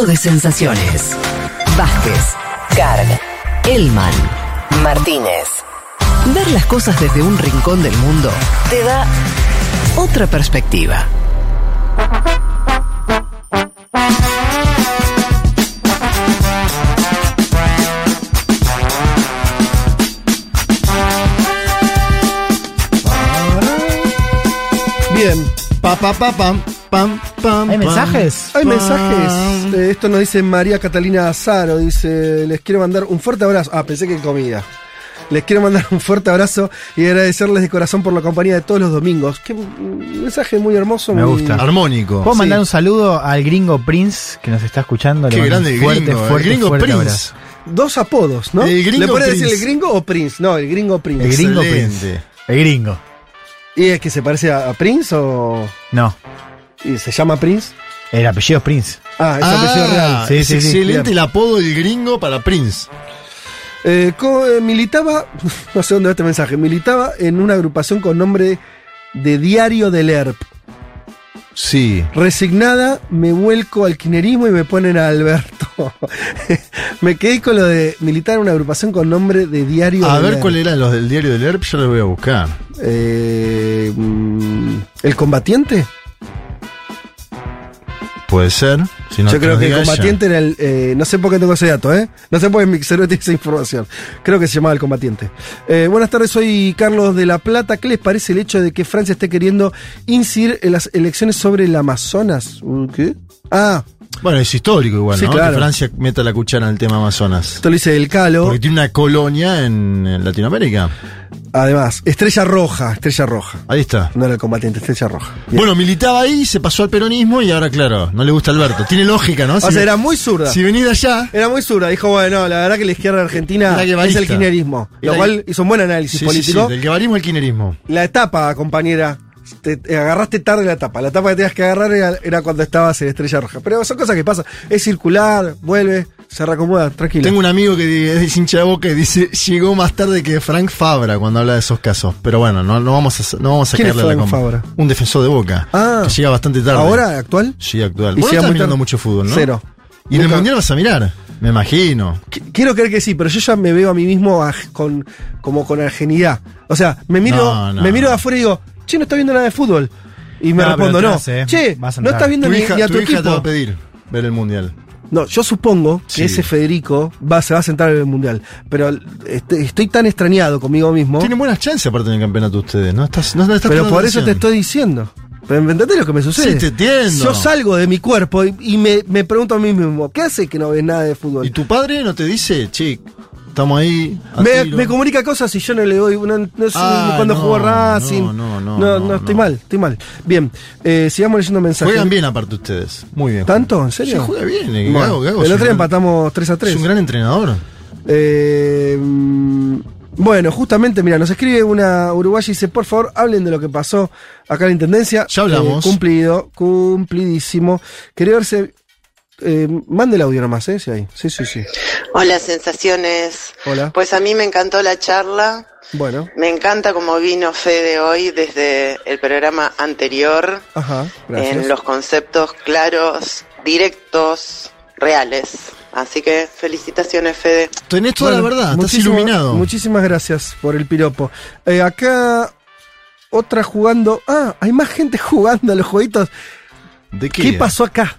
De sensaciones. Vázquez, Carg, Elman, Martínez. Ver las cosas desde un rincón del mundo te da otra perspectiva. Pa, pa, pa, pam, pam, pam, ¿Hay pam. mensajes? Hay Pam. mensajes. Eh, esto nos dice María Catalina Azaro. Dice: Les quiero mandar un fuerte abrazo. Ah, pensé que comida. Les quiero mandar un fuerte abrazo y agradecerles de corazón por la compañía de todos los domingos. Qué mensaje muy hermoso. Me muy- gusta. Armónico. ¿Puedo Sí. mandar un saludo al gringo Prince que nos está escuchando? Qué grande el fuerte, gringo, el gringo fuerte Prince. abrazo. Dos apodos, ¿no? El gringo ¿Le puede decir el gringo o Prince? No, el gringo Prince. El gringo Excelente. Prince. El gringo. ¿Y es que se parece a, a Prince o.? No, ¿Y se llama Prince? el apellido es Prince. Ah, es apellido real. Sí, es sí, sí. excelente Bien. el apodo del gringo para Prince. Eh, co- eh, militaba, no sé dónde va este mensaje, militaba en una agrupación con nombre de Diario del ERP. Sí. Resignada, me vuelco al quinerismo y me ponen a Alberto. me quedé con lo de militar en una agrupación con nombre de Diario A ver cuál eran los del diario del ERP, yo los voy a buscar. Eh, mm, ¿El combatiente? Puede ser. Si no Yo creo que el ella. combatiente era el. eh, no sé por qué tengo ese dato, ¿eh? No sé por qué mi cerebro tiene esa información. Creo que se llamaba el combatiente. Eh, buenas tardes, soy Carlos de La Plata. ¿Qué les parece el hecho de que Francia esté queriendo incidir en las elecciones sobre el Amazonas? ¿Qué? Ah, Bueno, es histórico igual, Sí, ¿no? claro. Que Francia meta la cuchara en el tema Amazonas. esto lo dice el Calo. Porque tiene una colonia en, en Latinoamérica. Además, Estrella Roja, Estrella Roja. Ahí está. No era el combatiente, Estrella Roja. Bien. Bueno, militaba ahí, se pasó al peronismo y ahora, claro, no le gusta Alberto. Tiene lógica, ¿no? o sea, era muy zurda. Si venís de allá. Era muy zurda. Dijo, bueno, la verdad que la izquierda argentina es el kirchnerismo. Lo cual hizo un buen análisis Sí, político. sí, del guevarismo al quinerismo. La etapa, compañera. Te, te agarraste tarde la etapa. La etapa que tenías que agarrar era, era cuando estabas en Estrella Roja. Pero son cosas que pasan. Es circular, vuelve, se reacomoda, tranquilo. Tengo un amigo que es hincha de boca y dice, llegó más tarde que Frank Fabra cuando habla de esos casos. Pero bueno, no, no vamos a, no vamos a ¿Quién es la Frank compa. Fabra? Un defensor de boca. Ah. que llega bastante tarde. ¿Ahora, actual? Sí, actual. Y Vos se no va a estás mirando mucho fútbol, ¿no? Cero. Y en el mundial vas a mirar, me imagino. Qu- Quiero creer que sí, pero yo ya me veo a mí mismo con, como con argenidad. O sea, me miro, No, no. me miro de afuera y digo, che, no estás viendo nada de fútbol. Y me No, respondo, no. entras, eh. Che, Vas a no estás viendo Tu ni, hija, ni a tu tu, hija te va equipo. a pedir ver el mundial. No, yo supongo que Sí. ese Federico va, se va a sentar en el mundial. Pero este- estoy tan extrañado conmigo mismo. Tienen buenas chances aparte en el campeonato ustedes, ¿no? Estás, no, no estás Pero por eso te estoy diciendo. Pero entendés lo que me sucede. Sí, te entiendo. Yo salgo de mi cuerpo y, y me, me pregunto a mí mismo, ¿qué hace que no ves nada de fútbol? ¿Y tu padre no te dice, che, estamos ahí? Me, tiro"? me comunica cosas y yo no le doy. No, no sé Ah, ni cuando no, jugó Racing. no, no, no, no, no, estoy no. mal, estoy mal. Bien, eh, sigamos leyendo mensajes. Juegan bien aparte ustedes. Muy bien. ¿Tanto? ¿En serio? Sí, juega bien. eh, Bueno, Gago, Gago el otro día empatamos 3 a 3. Es un gran entrenador. Eh, bueno, justamente, mira, nos escribe una uruguaya y dice, por favor, hablen de lo que pasó acá en la Intendencia. Ya hablamos. Eh, cumplido, cumplidísimo. Quería verse... Eh, mande el audio nomás, ¿eh? Sí, ahí. sí, sí, sí. Hola, sensaciones. Hola. Pues a mí me encantó la charla. Bueno, Me encanta cómo vino Fede hoy desde el programa anterior ajá, gracias. en los conceptos claros, directos, reales. Así que felicitaciones, Fede. Tenés toda Bueno, la verdad, estás iluminado. Muchísimas gracias por el piropo. Eh, acá, otra jugando. Ah, hay más gente jugando a los jueguitos. ¿De ¿Qué, qué? pasó acá?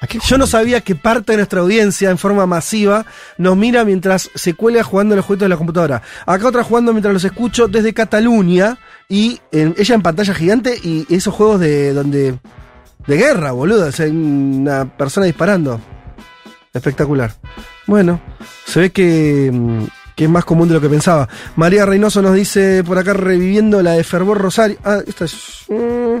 ¿A qué Yo no sabía que parte de nuestra audiencia, en forma masiva, nos mira mientras se cuela jugando a los jueguitos de la computadora. Acá otra jugando mientras los escucho desde Cataluña. Y en- ella en pantalla gigante y esos juegos de donde. de guerra, boludo. O sea, una persona disparando. Espectacular. Bueno, se ve que, mm, que es más común de lo que pensaba. María Reynoso nos dice por acá reviviendo la de Fervor Rosario. Ah, esta es. mm,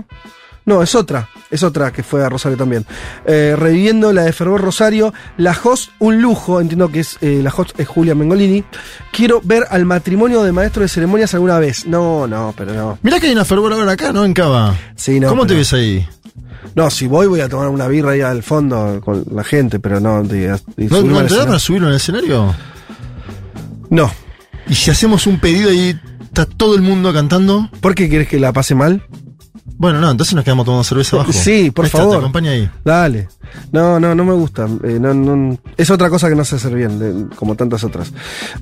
no, es otra. Es otra que fue a Rosario también. Eh, reviviendo la de Fervor Rosario. La host, un lujo. Entiendo que es eh, la host es Julia Mengolini. Quiero ver al matrimonio de maestro de ceremonias alguna vez. No, no, pero no. Mirá que hay una fervor ahora acá, ¿no? En Cava. Sí, no. ¿Cómo te ves ahí? No, si voy, voy a tomar una birra ahí al fondo con la gente, pero no. de- de ¿No, subirme ¿no al te da para subirlo en el escenario? No. ¿Y si hacemos un pedido y está todo el mundo cantando? ¿Por qué quieres que la pase mal? Bueno, no, entonces nos quedamos tomando cerveza abajo. Sí, por está, favor. Te acompaña ahí. Dale. No, no, no me gusta. Eh, no, no- es otra cosa que no sé hacer bien, de- como tantas otras.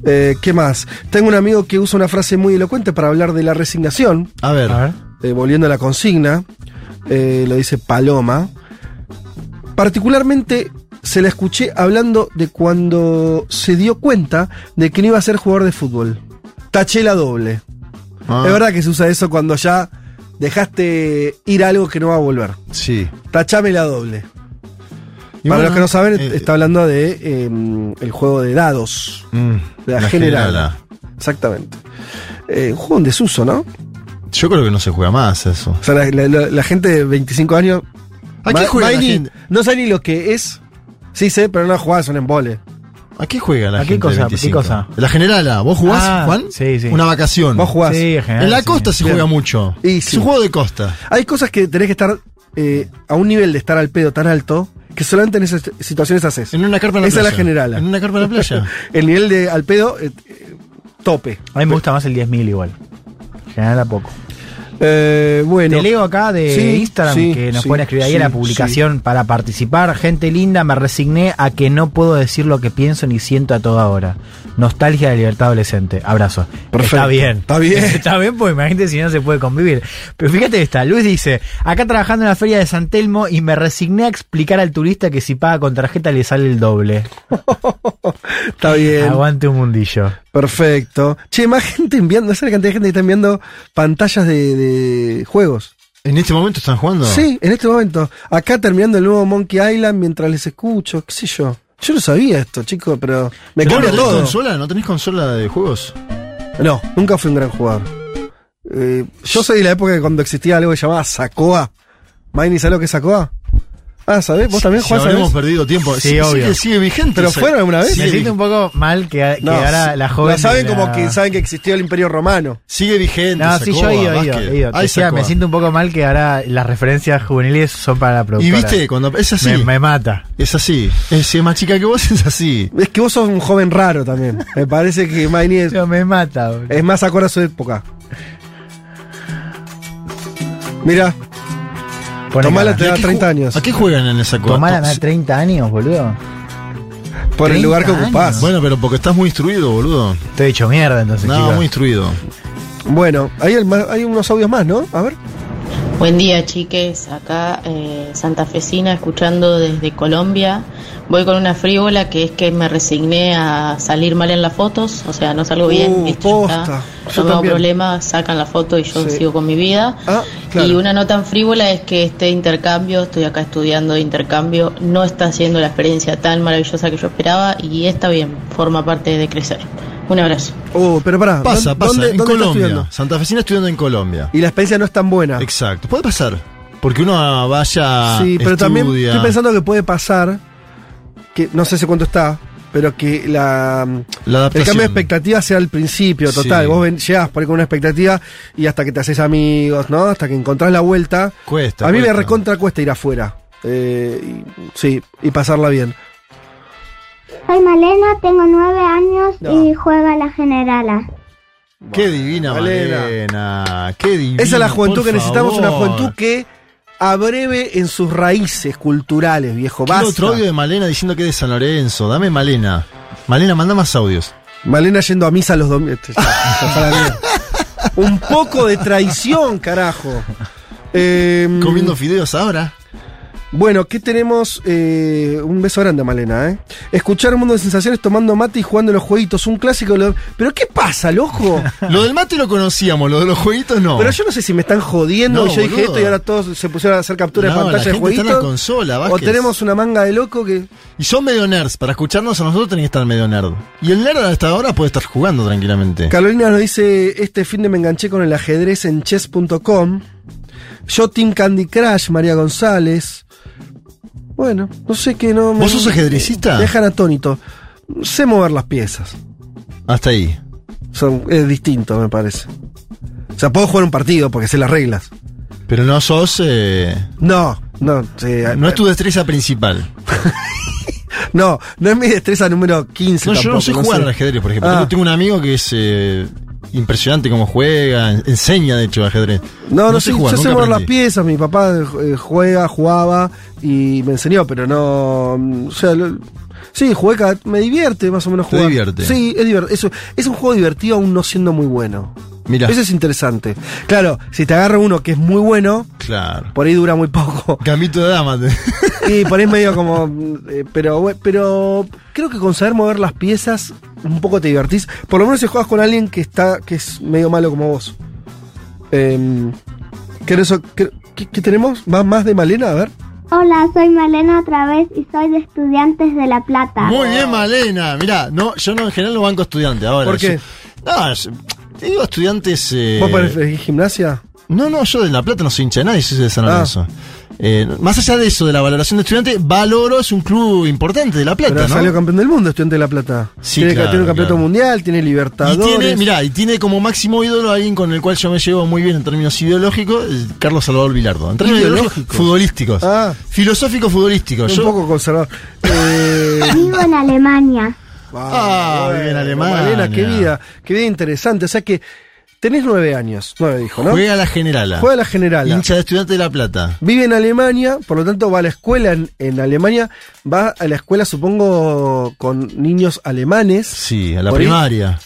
Eh, ¿Qué más? Tengo un amigo que usa una frase muy elocuente para hablar de la resignación. A ver. Eh, volviendo a la consigna, eh, lo dice Paloma. Particularmente se la escuché hablando de cuando se dio cuenta de que no iba a ser jugador de fútbol. Taché la doble. Ah. Es verdad que se usa eso cuando ya dejaste ir algo que no va a volver. Sí. Tachame la doble. Y Para bueno, los que no saben, eh, está hablando de eh, el juego de dados. Mm, de la, la general. Exactamente. Eh, un juego en desuso, ¿no? Yo creo que no se juega más eso. O sea, la, la- la- la gente de 25 años. ¿A qué juega? No sabe ni lo que es. Sí sé, pero no jugás un embole. ¿A qué juega la ¿A qué gente cosa? 25? ¿Qué cosa? La generala. ¿Vos jugás, Ah, Juan? sí, sí. Una vacación. Vos jugás. Sí, en general, En la sí. costa se Bien. juega mucho. Y Es sí. un juego de costa. Hay cosas que tenés que estar eh, a un nivel de estar al pedo tan alto que solamente en esas situaciones haces. En una carpa en la Esa playa. es la general. En una carpa en la playa. El nivel de al pedo, eh, eh, tope. A mí me gusta más el 10.000 igual. En general a poco. Eh, bueno. Te leo acá de Sí, Instagram sí, que nos sí, pueden escribir ahí en la publicación para participar. Gente linda, me resigné a que no puedo decir lo que pienso ni siento a toda hora. Nostalgia de libertad adolescente. Abrazo. Perfecto. Está bien. Está bien. Está bien, porque imagínate si no se puede convivir. Pero fíjate esta. Luis dice, acá trabajando en la feria de San Telmo y me resigné a explicar al turista que si paga con tarjeta le sale el doble. Está bien. Aguante un mundillo. Perfecto. Che, más gente enviando, ¿sabes la cantidad de gente que está enviando pantallas de, de juegos? ¿En este momento están jugando? Sí, en este momento. Acá terminando el nuevo Monkey Island mientras les escucho, qué sé yo. Yo no sabía esto, chicos, pero me ¿Vos no todo. consola? ¿No tenés consola de juegos? No, nunca fui un gran jugador. Eh, yo soy de la época que cuando existía algo que llamaba Sacoa. Maini, ¿sabes lo que es Sacoa? Ah, ¿sabés? ¿Vos también Si jugás, habremos sabés? perdido tiempo. Sí, Sí, obvio. Sigue, sigue vigente. ¿Pero fueron alguna vez? Sigue, Me siento un poco mal que, que No, ahora la joven. Lo saben la- como que saben que existió el Imperio Romano. sigue vigente. No, sí, yo he ido, he ido, decía, Sacoa. me siento un poco mal que ahora las referencias juveniles son para la Y productora. viste, cuando es así. Me, me mata. Es así. Es, si es más chica que vos, es así. Es que vos sos un joven raro también. Me parece que Maini es, Yo me mata. boludo. es más acorde a su época. Mira, Tomala cara. te ¿Y a da qué 30 ju- años. ¿A qué juegan en esa cosa? Tomala me da 30 años, boludo. Por el 30 lugar que años. ocupás. Bueno, pero porque estás muy instruido, boludo. Estoy hecho mierda entonces, No, chicos. muy instruido. Bueno, hay, el hay unos audios más, ¿no? A ver. Buen día, chiques. Acá eh, santafesina, escuchando desde Colombia. Voy con una frívola que es que me resigné a salir mal en las fotos, o sea, no salgo bien, Uh, está. No me hago problema, sacan la foto y yo Sí. sigo con mi vida. Ah, claro. Y una no tan frívola es que este intercambio, estoy acá estudiando de intercambio, no está siendo la experiencia tan maravillosa que yo esperaba y está bien, forma parte de crecer. Un abrazo. Uh, pero pará. Pasa, ¿dónde- pasa. ¿Dónde, en dónde Colombia. estudiando? Santa Fecina estudiando en Colombia. Y la experiencia no es tan buena. Exacto. Puede pasar. Porque uno vaya. Sí, pero también estoy pensando que puede pasar, que no sé si cuánto está, pero que la, La el cambio de expectativa sea al principio, total. Sí. Vos ven, llegás por ahí con una expectativa y hasta que te haces amigos, ¿no? Hasta que encontrás la vuelta. Cuesta. A mí me recontra cuesta ir afuera. Eh, y- sí, y pasarla bien. Soy Malena, tengo nueve años No. y juego a la generala. Qué divina Malena. Malena. Qué divina. Esa es la juventud que necesitamos, una juventud que abreve en sus raíces culturales, viejo. Basta. otro audio de Malena diciendo que es de San Lorenzo. Dame Malena. Malena, manda más audios. Malena yendo a misa los domingos. Este. Un poco de traición, carajo. Eh, Comiendo fideos ahora. Bueno, ¿qué tenemos? Eh, un beso grande, Malena, ¿eh? Escuchar un mundo de sensaciones tomando mate y jugando los jueguitos. Un clásico. lo- ¿Pero qué pasa, loco? Lo del mate lo conocíamos, lo de los jueguitos no. Pero yo no sé si me están jodiendo No, yo dije esto y ahora todos se pusieron a hacer captura No, de la pantalla de gente está en jueguitos. la consola, o tenemos una manga de loco que. Y son medio nerds. Para escucharnos a nosotros tienen que estar medio nerd. Y el nerd hasta ahora puede estar jugando tranquilamente. Carolina nos dice: Este fin de me enganché con el ajedrez en chess.com. Yo Team Candy Crush, María González. Bueno, no sé qué no. me- ¿Vos sos ajedrecista? me Dejan atónito. Sé mover las piezas. Hasta ahí. Son, es distinto, me parece. O sea, puedo jugar un partido porque sé las reglas. Pero no sos. eh, No, no. sí, no es tu destreza principal. no, no es mi destreza número 15. No, yo no sé jugar sé. al ajedrez, por ejemplo. Ah. Tengo, tengo un amigo que es eh, impresionante cómo juega, en- enseña de hecho ajedrez. No, no, sé, jugar, yo sé mover las piezas, mi papá eh, juega, jugaba y me enseñó, pero no. O sea, lo- sí, jugué me divierte más o menos ¿Te jugar. divierte? Sí, es divertido. Eso, es un juego divertido aún no siendo muy bueno. Mira. Eso es interesante. Claro, si te agarra uno que es muy bueno, Claro. por ahí dura muy poco. Gambito de dama. Y por ahí es medio como. eh, pero, pero creo que con saber mover las piezas, un poco te divertís. Por lo menos si juegas con alguien que está. que es medio malo como vos. Eh, ¿qué, eso, qué, qué- qué tenemos? ¿Más, ¿Más de Malena? A ver. Hola, soy Malena otra vez y soy de Estudiantes de La Plata. Muy bien, Malena. Mirá, no, yo no, en general no banco estudiante ahora. ¿Por qué? Yo- no, yo- te digo estudiantes. eh, ¿Vos preferís gimnasia? No, no, yo de La Plata no soy hincha de nadie, soy de San Ah. Lorenzo. Eh, más allá de eso, de la valoración de estudiante, Valoro es un club importante de La Plata, Pero ¿no? salió campeón del mundo, Estudiante de La Plata. Sí, tiene, claro, tiene un campeonato claro. mundial, tiene Y Libertadores. tiene, mirá, y tiene como máximo ídolo a alguien con el cual yo me llevo muy bien en términos ideológicos, eh, Carlos Salvador Vilardo. En términos Ideológico. ideológicos, futbolísticos. Ah. Filosóficos futbolísticos. un Yo, poco conservador. Eh, Vivo en Alemania. Ah, vive en Alemania. Malena, qué vida, qué vida interesante. O sea que tenés nueve años, nueve dijo, ¿no? juega a la generala. Juega a la general. Hincha de estudiante de La Plata. Vive en Alemania, por lo tanto va a la escuela en, en Alemania, va a la escuela supongo con niños alemanes. Sí, a la Por ahí- primaria.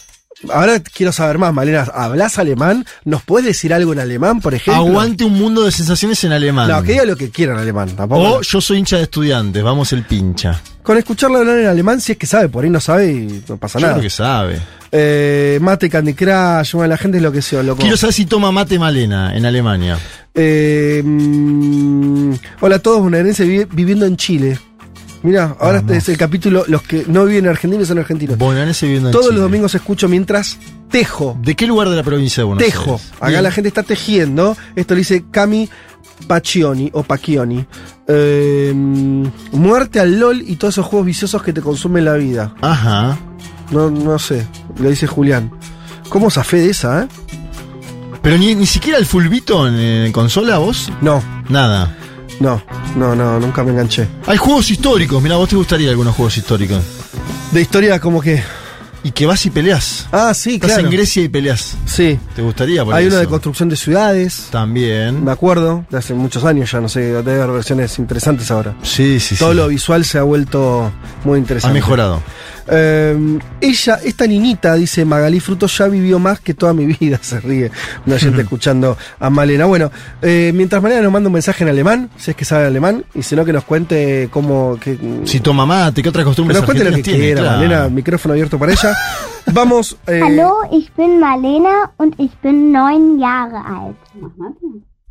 Ahora quiero saber más, Malena, ¿hablas alemán? ¿Nos puedes decir algo en alemán, por ejemplo? Aguante un mundo de sensaciones en alemán. No, que diga lo que quiera en alemán, tampoco. O yo soy hincha de estudiantes, vamos el pincha. Con escucharlo hablar en alemán, si es que sabe, por ahí no sabe y no pasa Yo nada. creo que sabe. Eh, mate, Candy Crush, bueno, la gente es lo que sea, loco. Quiero saber si toma mate Malena en Alemania. Eh, mm, hola a todos, bonaerenses vi- viviendo en Chile. Mira, ahora este es el capítulo, los que no viven en Argentina son argentinos. Bonaerense viviendo en Todos Chile. los domingos escucho mientras tejo. ¿De qué lugar de la provincia de Buenos Tejo. Aires? Acá Bien. la gente está tejiendo. Esto lo dice Cami Pacchioni o Pacchioni. Eh, muerte al LOL y todos esos juegos viciosos que te consumen la vida. Ajá. No, no sé, lo dice Julián. ¿Cómo zafé de esa, eh? Pero ni, ni siquiera el fulbito en, consola, vos? No, Nada. No, no, no, nunca me enganché. Hay juegos históricos, mira, vos te gustaría algunos juegos históricos. De historia como que... Y que vas y peleas. Ah, sí, Estás claro. en Grecia y peleas. Sí. ¿Te gustaría por Hay eso? uno de construcción de ciudades. También. Me acuerdo, de hace muchos años ya, no sé, debe haber versiones interesantes ahora. Sí, sí, Todo sí. lo visual se ha vuelto muy Ha interesante. mejorado. Eh, ella, esta niñita, dice Magalí Frutos, ya vivió más que toda mi vida, se ríe una gente escuchando a Malena. Bueno, eh, mientras Malena nos manda un mensaje en alemán, si es que sabe alemán, y si no, que nos cuente cómo... Que, Si toma mate, ¿qué otras que costumbres nos cuente lo que tiene? quiera, Claro. Malena, micrófono abierto para ella. Vamos... eh, Hallo, ich bin Marlena und ich bin neun Jahre alt.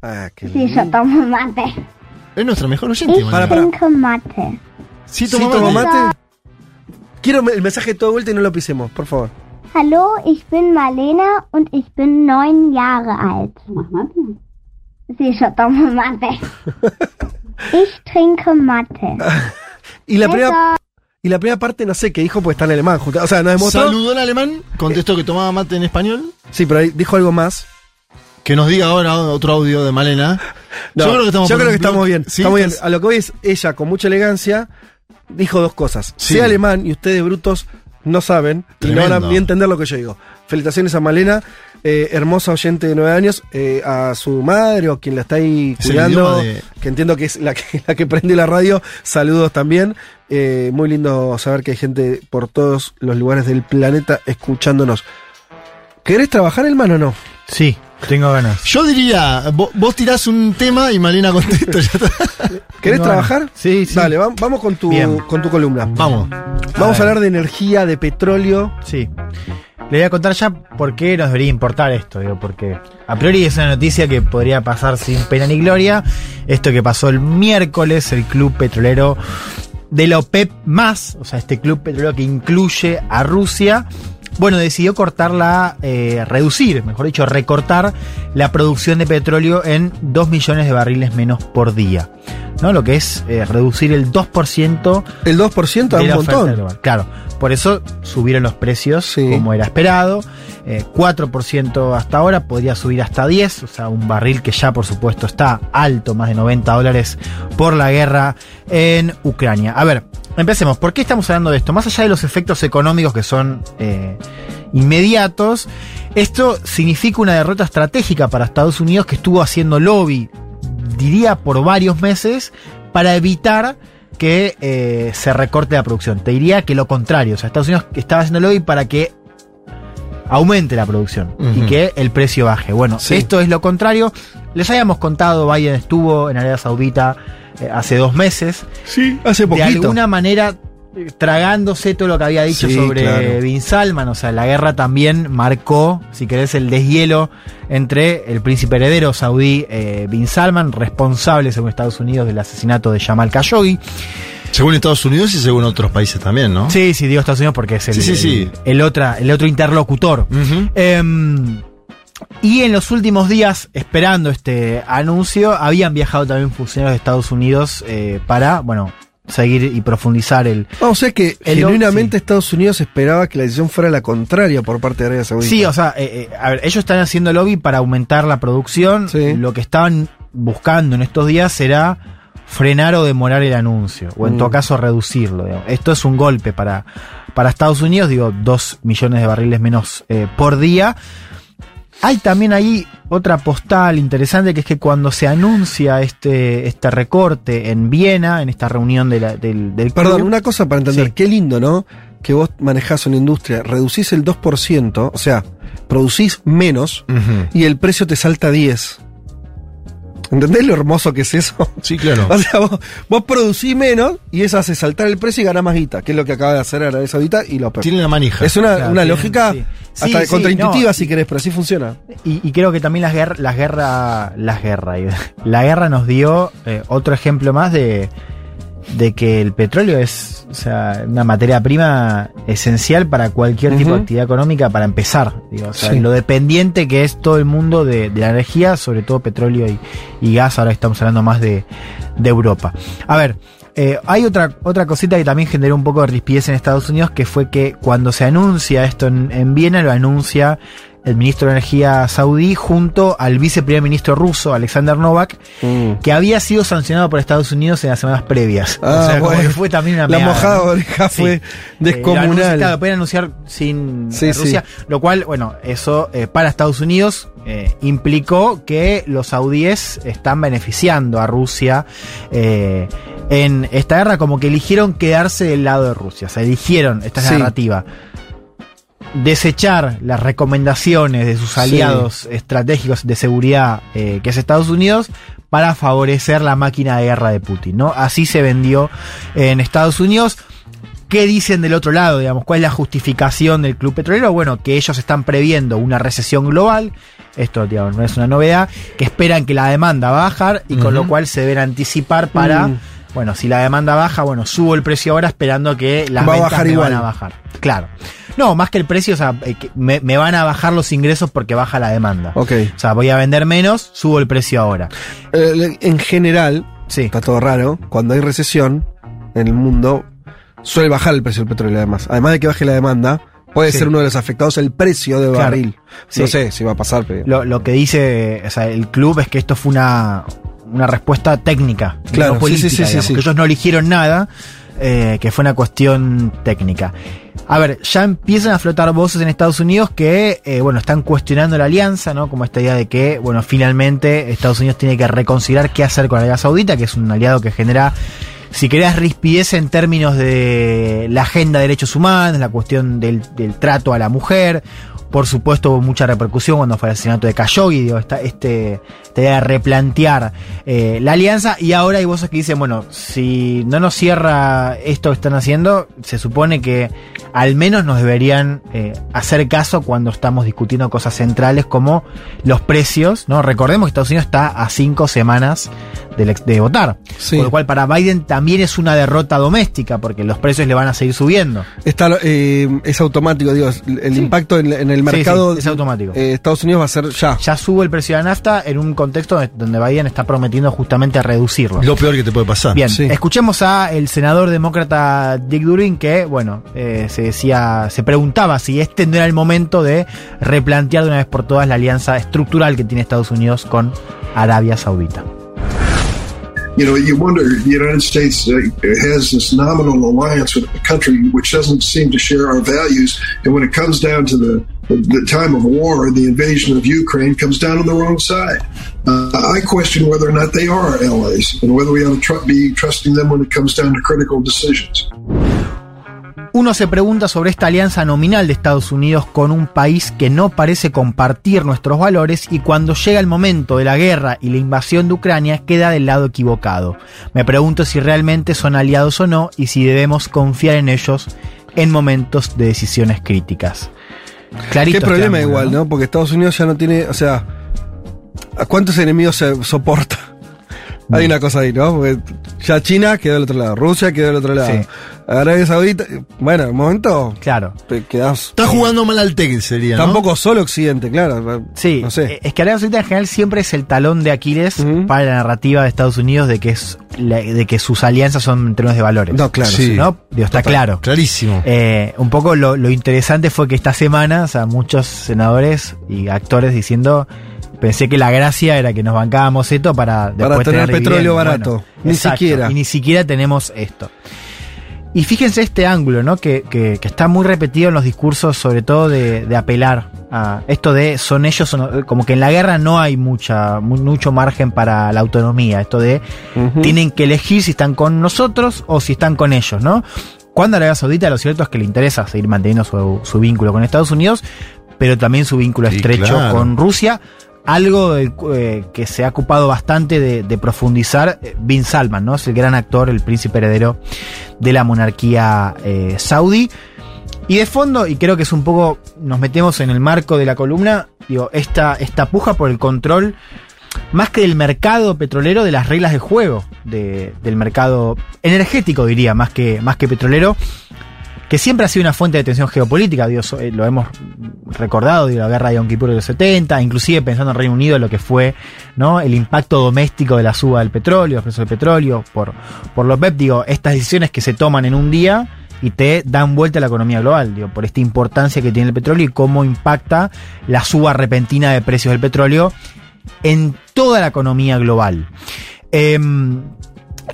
ah, qué Sí, yo tomo mate. Es nuestra mejor oyente, Ich Malena. trinke mate. Sí, ¿Sí toma toma mate. Quiero el mensaje todo de vuelta y no lo pisemos, por favor. Hallo, ich bin Marlena und ich bin neun Jahre alt. Sí, yo tomo mate. Ich trinke mate. Y la primera... Y la primera parte no sé qué dijo, porque está en alemán. O sea, nos demostró... Saludó en alemán, contestó que tomaba mate en español. Sí, pero ahí dijo algo más. Que nos diga ahora otro audio de Malena. No, yo creo que estamos, yo creo que estamos bien. Sí, estamos bien. estás- A lo que voy es, ella con mucha elegancia dijo dos cosas. Sí. Sé alemán y ustedes brutos no saben y no van a entender lo que yo digo. Felicitaciones a Malena, eh, hermosa oyente de nueve años, eh, a su madre o quien la está ahí el cuidando, de- que entiendo que es la que, la que prendió la radio. Saludos también. Eh, muy lindo saber que hay gente por todos los lugares del planeta escuchándonos. ¿Querés trabajar, hermano, o no? Sí, tengo ganas. Yo diría, vo- vos, tirás un tema y Malena contesta. ¿Querés Tengo trabajar? ganas. Sí, sí. Dale, va- vamos con tu, Bien. con tu columna. Vamos. Vamos a, ver. hablar de energía, de petróleo. Sí. Le voy a contar ya por qué nos debería importar esto, digo, porque a priori es una noticia que podría pasar sin pena ni gloria. Esto que pasó el miércoles, el club petrolero de la OPEP más, o sea, este club petrolero que incluye a Rusia, bueno, decidió cortarla, eh, reducir, mejor dicho, recortar la producción de petróleo en 2 millones de barriles menos por día. ¿No? Lo que es eh, reducir el 2% El 2% da de un montón. Claro, por eso subieron los precios Sí. como era esperado. eh, 4% hasta ahora, podría subir hasta 10, o sea, un barril que ya por supuesto está alto, más de 90 dólares por la guerra en Ucrania. A ver, empecemos. ¿Por qué estamos hablando de esto? Más allá de los efectos económicos que son eh, inmediatos, esto significa una derrota estratégica para Estados Unidos que estuvo haciendo lobby, diría, por varios meses para evitar que eh, se recorte la producción. Te diría que lo contrario. O sea, Estados Unidos estaba haciendo lobby para que aumente la producción y que el precio baje. Bueno, Sí. esto es lo contrario. Les habíamos contado, Biden estuvo en Arabia Saudita hace dos meses. Sí, hace De poquito. alguna manera tragándose todo lo que había dicho Sí, sobre claro. Bin Salman. O sea, la guerra también marcó, si querés, el deshielo entre el príncipe heredero saudí eh, Bin Salman, responsable, según Estados Unidos, del asesinato de Jamal Khashoggi. Según Estados Unidos y según otros países también, ¿no? Sí, sí, digo Estados Unidos porque es el, Sí, sí, sí. el, el otra, el otro interlocutor. Y en los últimos días, esperando este anuncio, habían viajado también funcionarios de Estados Unidos eh, para, bueno, seguir y profundizar el... Ah, o sea que El- genuinamente Estados Unidos esperaba que la decisión fuera la contraria por parte de Arabia Saudita. Sí, o sea, eh, eh, a ver, ellos están haciendo lobby para aumentar la producción. Lo que estaban buscando en estos días era frenar o demorar el anuncio, o en Mm. todo caso reducirlo. digamos. Esto es un golpe para, para Estados Unidos, digo, dos millones de barriles menos eh, por día. Hay también ahí otra postal interesante que es que cuando se anuncia este, este recorte en Viena, en esta reunión de la- del, del Perdón, club- una cosa para entender. Qué lindo, ¿no? Que vos manejás una industria, reducís el 2%, o sea, producís menos y el precio te salta a 10. ¿Entendés lo hermoso que es eso? Sí, claro. O sea, vos, vos producís menos y eso hace saltar el precio y ganás más guita, que es lo que acaba de hacer Arabia Saudita y lo Tiene la manija. Es una, Claro, una tienen- lógica sí. hasta Sí, sí, contraintuitiva no, si querés, pero así funciona. Y, y creo que también las guerras, las guerras, las guerras, la guerra nos dio eh, otro ejemplo más de, de que el petróleo es, o sea, una materia prima esencial para cualquier tipo de actividad económica para empezar. Digo, o sea, Sí. lo dependiente que es todo el mundo de, de la energía, sobre todo petróleo y, y gas. Ahora estamos hablando más de, de Europa. A ver. eh, hay otra, otra cosita que también generó un poco de rispidez en Estados Unidos, que fue que cuando se anuncia esto en, en Viena, lo anuncia el ministro de Energía saudí junto al viceprimer ministro ruso, Alexander Novak, que había sido sancionado por Estados Unidos en las semanas previas. Ah, o sea, como bueno. que fue también una La meada, mojada ¿no? oreja Sí. fue Eh, descomunal. lo pueden anunciar sin Sí, eh, Rusia, lo cual, bueno, eso eh, para Estados Unidos eh, implicó que los saudíes están beneficiando a Rusia eh, en esta guerra, como que eligieron quedarse del lado de Rusia, o sea, eligieron esta Sí. narrativa desechar las recomendaciones de sus Sí. aliados estratégicos de seguridad, eh, que es Estados Unidos, para favorecer la máquina de guerra de Putin, ¿no? Así se vendió en Estados Unidos. ¿Qué dicen del otro lado, digamos? ¿Cuál es la justificación del club petrolero? Bueno, que ellos están previendo una recesión global, esto digamos, no es una novedad, que esperan que la demanda va a bajar y con lo cual se deben anticipar para, Mm. Bueno, si la demanda baja, bueno, subo el precio ahora esperando que las Va a ventas bajar me igual. van a bajar. Claro. No, más que el precio, o sea, eh, me, me van a bajar los ingresos porque baja la demanda. Ok. O sea, voy a vender menos, subo el precio ahora. Eh, en general, está todo raro. Cuando hay recesión en el mundo, suele bajar el precio del petróleo, además. Además de que baje la demanda, puede Sí. ser uno de los afectados el precio del Claro. barril. Sí. No sé si va a pasar, pero. Lo, lo que dice o sea, el club es que esto fue una, una respuesta técnica, Claro, no sí, sí, política, sí, sí, digamos, que ellos no eligieron nada, eh, que fue una cuestión técnica. A ver, ya empiezan a flotar voces en Estados Unidos que, eh, bueno, están cuestionando la alianza, ¿no? Como esta idea de que, bueno, finalmente Estados Unidos tiene que reconsiderar qué hacer con Arabia Saudita, que es un aliado que genera, si querés, rispidez en términos de la agenda de derechos humanos, la cuestión del, del trato a la mujer. Por supuesto, hubo mucha repercusión cuando fue el asesinato de Khashoggi, digo, esta, este, esta idea de replantear eh, la alianza. Y ahora hay voces que dicen, bueno, si no nos cierra esto que están haciendo, se supone que al menos nos deberían eh, hacer caso cuando estamos discutiendo cosas centrales como los precios, ¿no? Recordemos que Estados Unidos está a cinco semanas de, de votar. Sí. Por lo cual para Biden también es una derrota doméstica, porque los precios le van a seguir subiendo. Está, eh, es automático, digo, el impacto en, en el Sí, mercado. sí, es automático. eh, Estados Unidos va a ser ya. Ya sube el precio de la nafta en un contexto donde Biden está prometiendo justamente reducirlo. Lo peor que te puede pasar. Bien, Sí. escuchemos a el senador demócrata Dick Durbin que, bueno, eh, se decía, se preguntaba si este no era el momento de replantear de una vez por todas la alianza estructural que tiene Estados Unidos con Arabia Saudita. you know, you wonder, the United States uh, has this nominal alliance with a country which doesn't seem to share our values. And when it comes down to the, the time of war, the invasion of Ukraine comes down on the wrong side. Uh, I question whether or not they are our allies and whether we ought to tr- be trusting them when it comes down to critical decisions. Uno se pregunta sobre esta alianza nominal de Estados Unidos con un país que no parece compartir nuestros valores y cuando llega el momento de la guerra y la invasión de Ucrania queda del lado equivocado. Me pregunto si realmente son aliados o no y si debemos confiar en ellos en momentos de decisiones críticas. Clarito Qué problema igual, ¿no? Porque Estados Unidos ya no tiene, o sea, ¿a cuántos enemigos se soporta? Hay una cosa ahí, ¿no? Porque ya China quedó del otro lado, Rusia quedó del otro lado, Sí. Arabia Saudita, bueno, en un momento Claro. te quedás... Está jugando mal al TEC, sería, ¿no? Tampoco solo Occidente, claro. Sí, No sé. es que Arabia Saudita en general siempre es el talón de Aquiles para la narrativa de Estados Unidos de que es la- de que sus alianzas son en términos de valores. No, claro, Sí. ¿no? Digo, está Total, claro. Clarísimo. Eh, un poco lo, lo interesante fue que esta semana, o sea, muchos senadores y actores diciendo, pensé que la gracia era que nos bancábamos esto para después tener petróleo dividendos". barato. Ni siquiera. Y ni siquiera tenemos esto. Y fíjense este ángulo, ¿no? Que, que- que está muy repetido en los discursos, sobre todo de, de apelar a esto de son ellos, o no- como que en la guerra no hay mucha, mu- mucho margen para la autonomía. Esto de tienen que elegir si están con nosotros o si están con ellos, ¿no? Cuando Arabia Saudita lo cierto es que le interesa seguir manteniendo su, su vínculo con Estados Unidos, pero también su vínculo Sí, estrecho claro. con Rusia. Algo cu- eh, que se ha ocupado bastante de, profundizar eh, Bin Salman, ¿no? Es el gran actor, el príncipe heredero de la monarquía eh, saudí. Y de fondo, y creo que es un poco, nos metemos en el marco de la columna, digo, esta, esta puja por el control, más que del mercado petrolero, de las reglas de juego, de- del mercado energético, diría, más que, más que petrolero, que siempre ha sido una fuente de tensión geopolítica, digo, so- eh, lo hemos recordado, la guerra de Yom Kippur de los 70, inclusive pensando en Reino Unido, lo que fue ¿no? el impacto doméstico de la suba del petróleo, los precios del petróleo, por, por los PEP, digo, estas decisiones que se toman en un día y te dan vuelta a la economía global, digo, por esta importancia que tiene el petróleo y cómo impacta la suba repentina de precios del petróleo en toda la economía global. Em,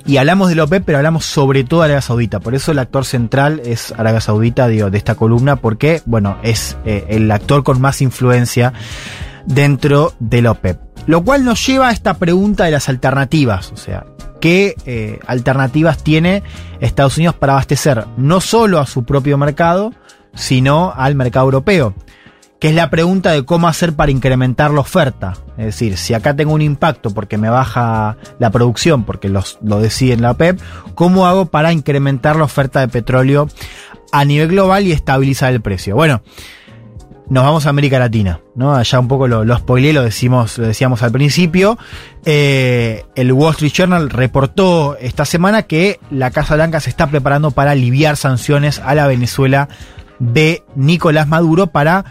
y hablamos de la OPEP, pero hablamos sobre todo de Arabia Saudita. Por eso el actor central es Arabia Saudita, digo, de esta columna, porque, bueno, es eh, el actor con más influencia dentro de la OPEP. Lo cual nos lleva a esta pregunta de las alternativas. O sea, ¿qué eh, alternativas tiene Estados Unidos para abastecer no solo a su propio mercado, sino al mercado europeo? Que es la pregunta de cómo hacer para incrementar la oferta. Es decir, si acá tengo un impacto porque me baja la producción, porque los, lo decide la OPEP, ¿cómo hago para incrementar la oferta de petróleo a nivel global y estabilizar el precio? Bueno, nos vamos a América Latina, ¿no? Allá un poco lo, lo spoileé, lo, decimos, lo decíamos al principio. Eh, el Wall Street Journal reportó esta semana que la Casa Blanca se está preparando para aliviar sanciones a la Venezuela de Nicolás Maduro para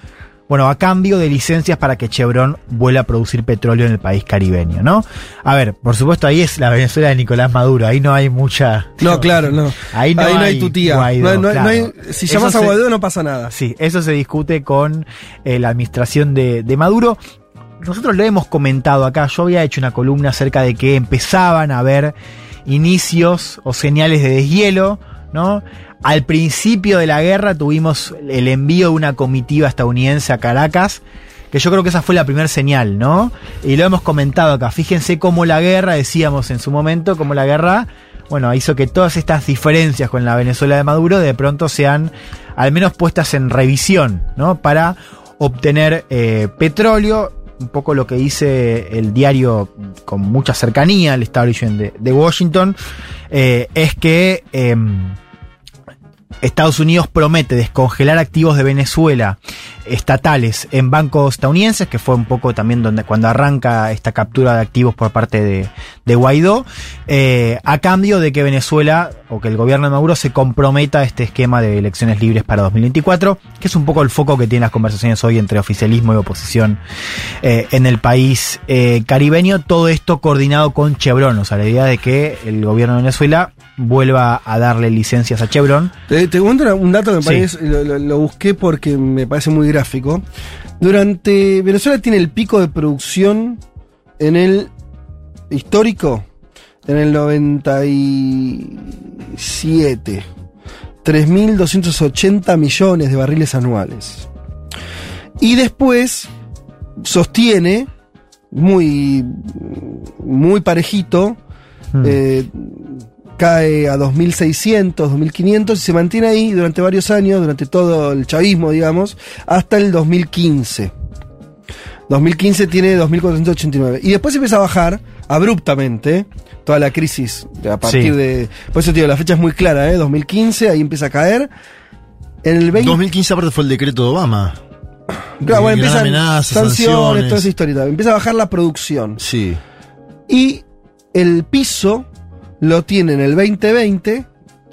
bueno, a cambio de licencias para que Chevron vuelva a producir petróleo en el país caribeño, ¿no? A ver, por supuesto, ahí es la Venezuela de Nicolás Maduro, ahí no hay mucha. No, claro, no. Ahí no, hay, tu tía. Guaidó, no, hay- no hay- no hay- claro. si Eso llamas a Guaidó no pasa nada. Sí, eso se discute con eh, la administración de, de Maduro. Nosotros lo hemos comentado acá, yo había hecho una columna acerca de que empezaban a haber inicios o señales de deshielo, ¿no? Al principio de la guerra tuvimos el envío de una comitiva estadounidense a Caracas, que yo creo que esa fue la primera señal, ¿no? Y lo hemos comentado acá. Fíjense cómo la guerra, decíamos en su momento, cómo la guerra, bueno, hizo que todas estas diferencias con la Venezuela de Maduro de pronto sean al menos puestas en revisión, ¿no? Para obtener eh, petróleo, un poco lo que dice el diario con mucha cercanía al establishment de, Washington, eh, es que em, Estados Unidos promete descongelar activos de Venezuela estatales en bancos estadounidenses, que fue un poco también donde cuando arranca esta captura de activos por parte de, de Guaidó, eh, a cambio de que Venezuela o que el gobierno de Maduro se comprometa a este esquema de elecciones libres para 2024, que es un poco el foco que tienen las conversaciones hoy entre oficialismo y oposición eh, en el país eh, caribeño. Todo esto coordinado con Chevron, o sea, la idea de que el gobierno de Venezuela vuelva a darle licencias a Chevron. Te, cuento un dato que me Sí. parece, lo, lo- lo busqué porque me parece muy gráfico. Durante Venezuela tiene el pico de producción en el histórico, en el 97. 3.280 millones de barriles anuales. Y después sostiene muy, muy parejito, Hmm. eh, cae a 2.600, 2.500 y se mantiene ahí durante varios años, durante todo el chavismo, digamos, hasta el 2015. 2015 tiene 2.489. Y después empieza a bajar abruptamente toda la crisis a partir Sí. de... Por eso digo, la fecha es muy clara, ¿eh? 2015, ahí empieza a caer. En el 20... 2015 aparte fue el decreto de Obama. Claro, bueno, empiezan amenaza, sanciones, sanciones. toda esa historia. Empieza a bajar la producción. Sí. Y el piso lo tiene en el 2020.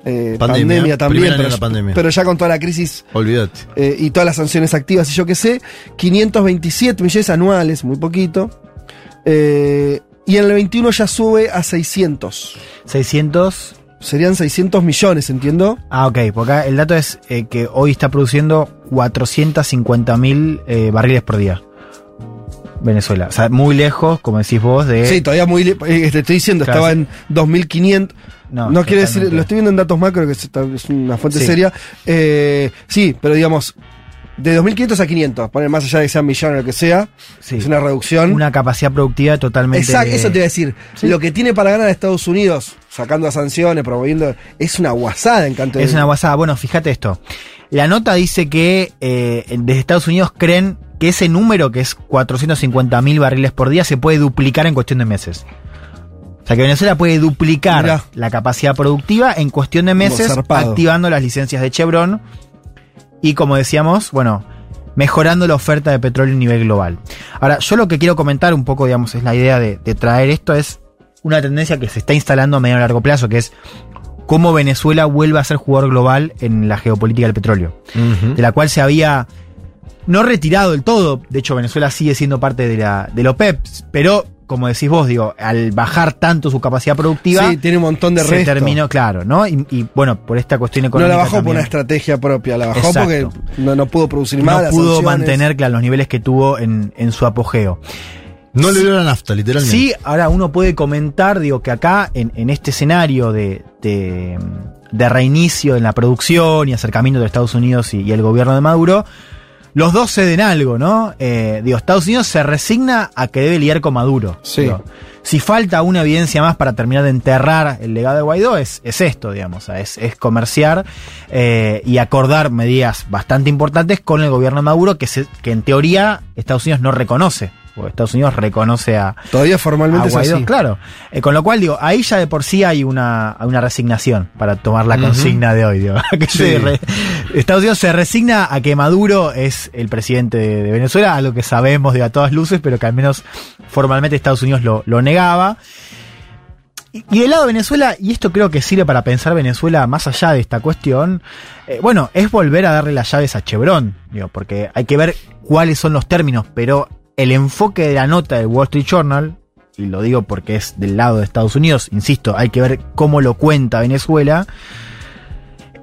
eh, Pandemia, pandemia, también, pero, pandemia. ya con toda la crisis Olvídate. eh, y todas las sanciones activas y yo qué sé, 527 millones anuales, muy poquito. Eh, y en el 21 ya sube a 600. 600. Serían 600 millones, entiendo. Ah, ok, porque acá el dato es eh, que hoy está produciendo 450 mil eh, barriles por día. Venezuela. O sea, muy lejos, como decís vos, de. Sí, todavía muy. le- eh, te estoy diciendo, Claro, estaba sí. en 2500. No, No, quiere decir, lo estoy viendo en datos macro, que es, una fuente Sí. seria. Eh, sí, pero digamos, de 2500 a 500, poner más allá de que sean millones o lo que sea, es una reducción. Una capacidad productiva totalmente. Exacto, eso te iba a decir. Lo que tiene para ganar Estados Unidos, sacando a sanciones, promoviendo, es una guasada en canto de- Es una guasada. Bueno, fíjate esto. La nota dice que eh, desde Estados Unidos creen que ese número, que es 450 mil barriles por día, se puede duplicar en cuestión de meses. O sea que Venezuela puede duplicar Mirá. la capacidad productiva en cuestión de meses, activando las licencias de Chevron y, como decíamos, bueno, mejorando la oferta de petróleo a nivel global. Ahora, yo lo que quiero comentar un poco, digamos, es la idea de, de traer esto, es una tendencia que se está instalando a medio y largo plazo, que es cómo Venezuela vuelve a ser jugador global en la geopolítica del petróleo, de la cual se había no retirado del todo, de hecho Venezuela sigue siendo parte de la, de la OPEP, pero como decís vos, digo, al bajar tanto su capacidad productiva, Sí, tiene un montón de se resto. terminó, claro, ¿no? Y, y, bueno, por esta cuestión No económica. la bajó por una estrategia propia, la bajó Exacto. porque no, no pudo producir más. no las pudo sanciones. mantener claro, los niveles que tuvo en, en su apogeo. No le dio la nafta, literalmente. Sí, ahora uno puede comentar, digo, que acá, en, en este escenario de, de, de reinicio en la producción y acercamiento de Estados Unidos y, y el gobierno de Maduro, los dos ceden algo, ¿no? Eh, digo, Estados Unidos se resigna a que debe lidiar con Maduro. Sí. Digo, si falta una evidencia más para terminar de enterrar el legado de Guaidó, es, es esto, digamos, es, es comerciar eh, y acordar medidas bastante importantes con el gobierno de Maduro que, se, que en teoría Estados Unidos no reconoce. Porque Estados Unidos reconoce a, Todavía formalmente a es Guaidó, así. claro. Eh, con lo cual, digo, ahí ya de por sí hay una, una resignación para tomar la consigna de hoy. Digo, que Sí. se re- Estados Unidos se resigna a que Maduro es el presidente de, de Venezuela, algo que sabemos de a todas luces, pero que al menos formalmente Estados Unidos lo, lo negaba. Y, y del lado de Venezuela, y esto creo que sirve para pensar Venezuela más allá de esta cuestión, eh, bueno, es volver a darle las llaves a Chevron, digo, porque hay que ver cuáles son los términos, pero el enfoque de la nota del Wall Street Journal, y lo digo porque es del lado de Estados Unidos, insisto, hay que ver cómo lo cuenta Venezuela,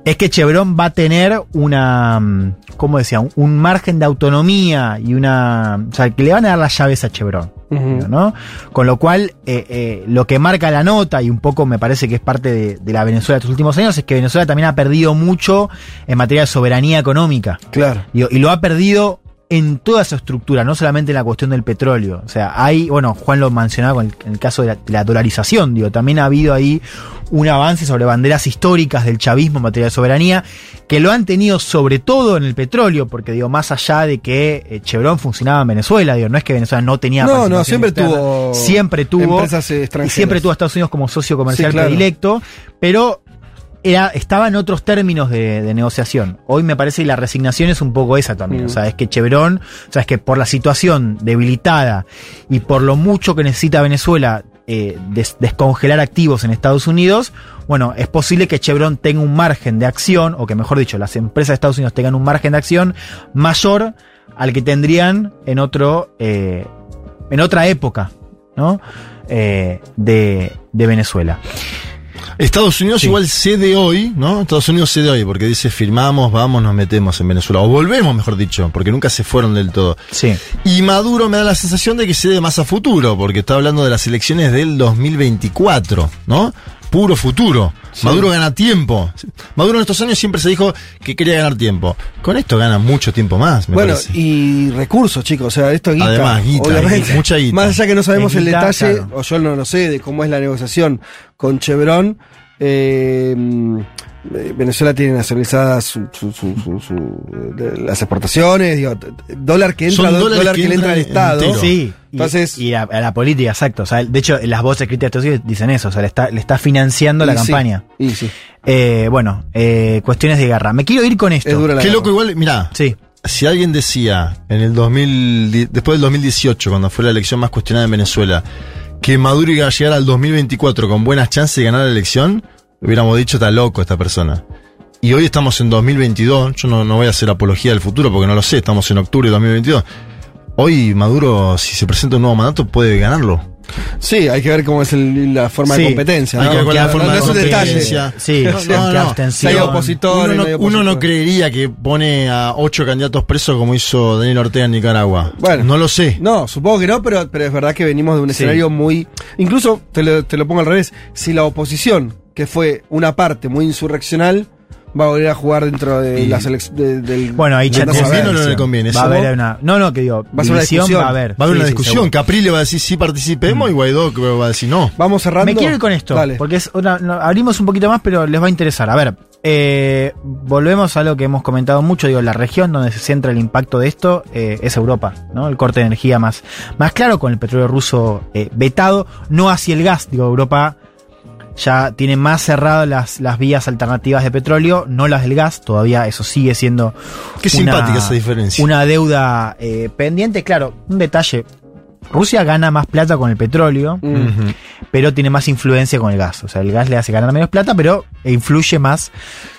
es que Chevron va a tener una, mm, ¿cómo decía? Un, margen de autonomía y una, o sea, que le van a dar las llaves a Chevron. ¿no? Con lo cual, eh, eh, lo que marca la nota, y un poco me parece que es parte de, de la Venezuela de estos últimos años, es que Venezuela también ha perdido mucho en materia de soberanía económica. Claro. Y lo ha perdido en toda su estructura, no solamente en la cuestión del petróleo. O sea, hay, bueno, Juan lo mencionaba con el, en el caso de la, de la dolarización, digo, también ha habido ahí un avance sobre banderas históricas del chavismo en materia de soberanía, que lo han tenido sobre todo en el petróleo, porque digo, más allá de que eh, Chevron funcionaba en Venezuela, digo, no es que Venezuela no tenía No, no, siempre externa, tuvo siempre tuvo empresas, eh, y extranjeras. siempre tuvo a Estados Unidos como socio comercial Sí, claro. predilecto, pero era, estaba en otros términos de, de negociación. Hoy me parece que la resignación es un poco esa también. Mm. O sea, es que Chevron, o sea, es que por la situación debilitada y por lo mucho que necesita Venezuela eh, des- descongelar activos en Estados Unidos, bueno, es posible que Chevron tenga un margen de acción, o que mejor dicho, las empresas de Estados Unidos tengan un margen de acción mayor al que tendrían en otro, eh, en otra época, ¿no? Eh, de, de Venezuela. Estados Unidos igual cede hoy, ¿no? Estados Unidos cede hoy porque dice firmamos, vamos, nos metemos en Venezuela. O volvemos, mejor dicho, porque nunca se fueron del todo. Sí. Y Maduro me da la sensación de que cede más a futuro, porque está hablando de las elecciones del 2024, ¿no? Puro futuro. Maduro gana tiempo. Maduro en estos años siempre se dijo que quería ganar tiempo. Con esto gana mucho tiempo más, me bueno, parece. y recursos, chicos. O sea, esto es guita. Además, guita, obviamente. mucha guita. Más allá que no sabemos el detalle, claro. o yo no lo sé, de cómo es la negociación con Chevron, eh, Venezuela tiene nacionalizadas su- su- su- su- su- de- las exportaciones, digo, dólar que entra, dólares dólar que que, le entra al entran Estado. entero. Sí, y- Entonces, y, a, a la política, exacto. O sea, de hecho, las voces críticas de Estados Unidos dicen eso, o sea, le está, le está financiando la sí, campaña. y sí. Eh, bueno, eh, cuestiones de guerra. Me quiero ir con esto. Qué loco, igual, mirá. Sí. Si alguien decía en el 2000, di- después del 2018, cuando fue la elección más cuestionada en Venezuela, que Maduro iba a llegar al 2024 con buenas chances de ganar la elección, hubiéramos dicho, está loco esta persona. Y hoy estamos en 2022, yo no, no voy a hacer apología del futuro porque no lo sé, estamos en octubre de 2022. Hoy Maduro, si se presenta un nuevo mandato, puede ganarlo. Sí, hay que ver cómo es el- la forma Sí, de competencia. hay ¿no? que ver cuál es la forma no de competencia. Sí, No, no, no. hay opositores, Uno no, uno creería que pone a ocho candidatos presos como hizo Daniel Ortega en Nicaragua. Bueno, no lo sé. No, supongo que no, pero, pero es verdad que venimos de un Sí. escenario muy. Incluso, te lo, te lo pongo al revés, si la oposición, que fue una parte muy insurreccional, va a volver a jugar dentro de Y- las elecciones. del Bueno, ahí ¿Conviene o no le conviene? Va a haber una. No, no, que digo. Va a ser una discusión. Va a haber. Va a haber Sí, una sí, discusión. seguro. Caprile va a decir sí participemos y Guaidó va a decir no. Vamos cerrando. Me quiero ir con esto, Dale. porque es una- no, abrimos un poquito más, pero les va a interesar. A ver, eh, volvemos a lo que hemos comentado mucho, digo, la región donde se centra el impacto de esto eh, es Europa, ¿no? El corte de energía más, más claro, con el petróleo ruso eh, vetado, no hacia el gas, digo, Europa ya tiene más cerradas las, las vías alternativas de petróleo, no las del gas, todavía eso sigue siendo Qué una- simpática esa diferencia. Una deuda eh, pendiente, claro, un detalle. Rusia gana más plata con el petróleo, Ujú. pero tiene más influencia con el gas. O sea, el gas le hace ganar menos plata, pero influye más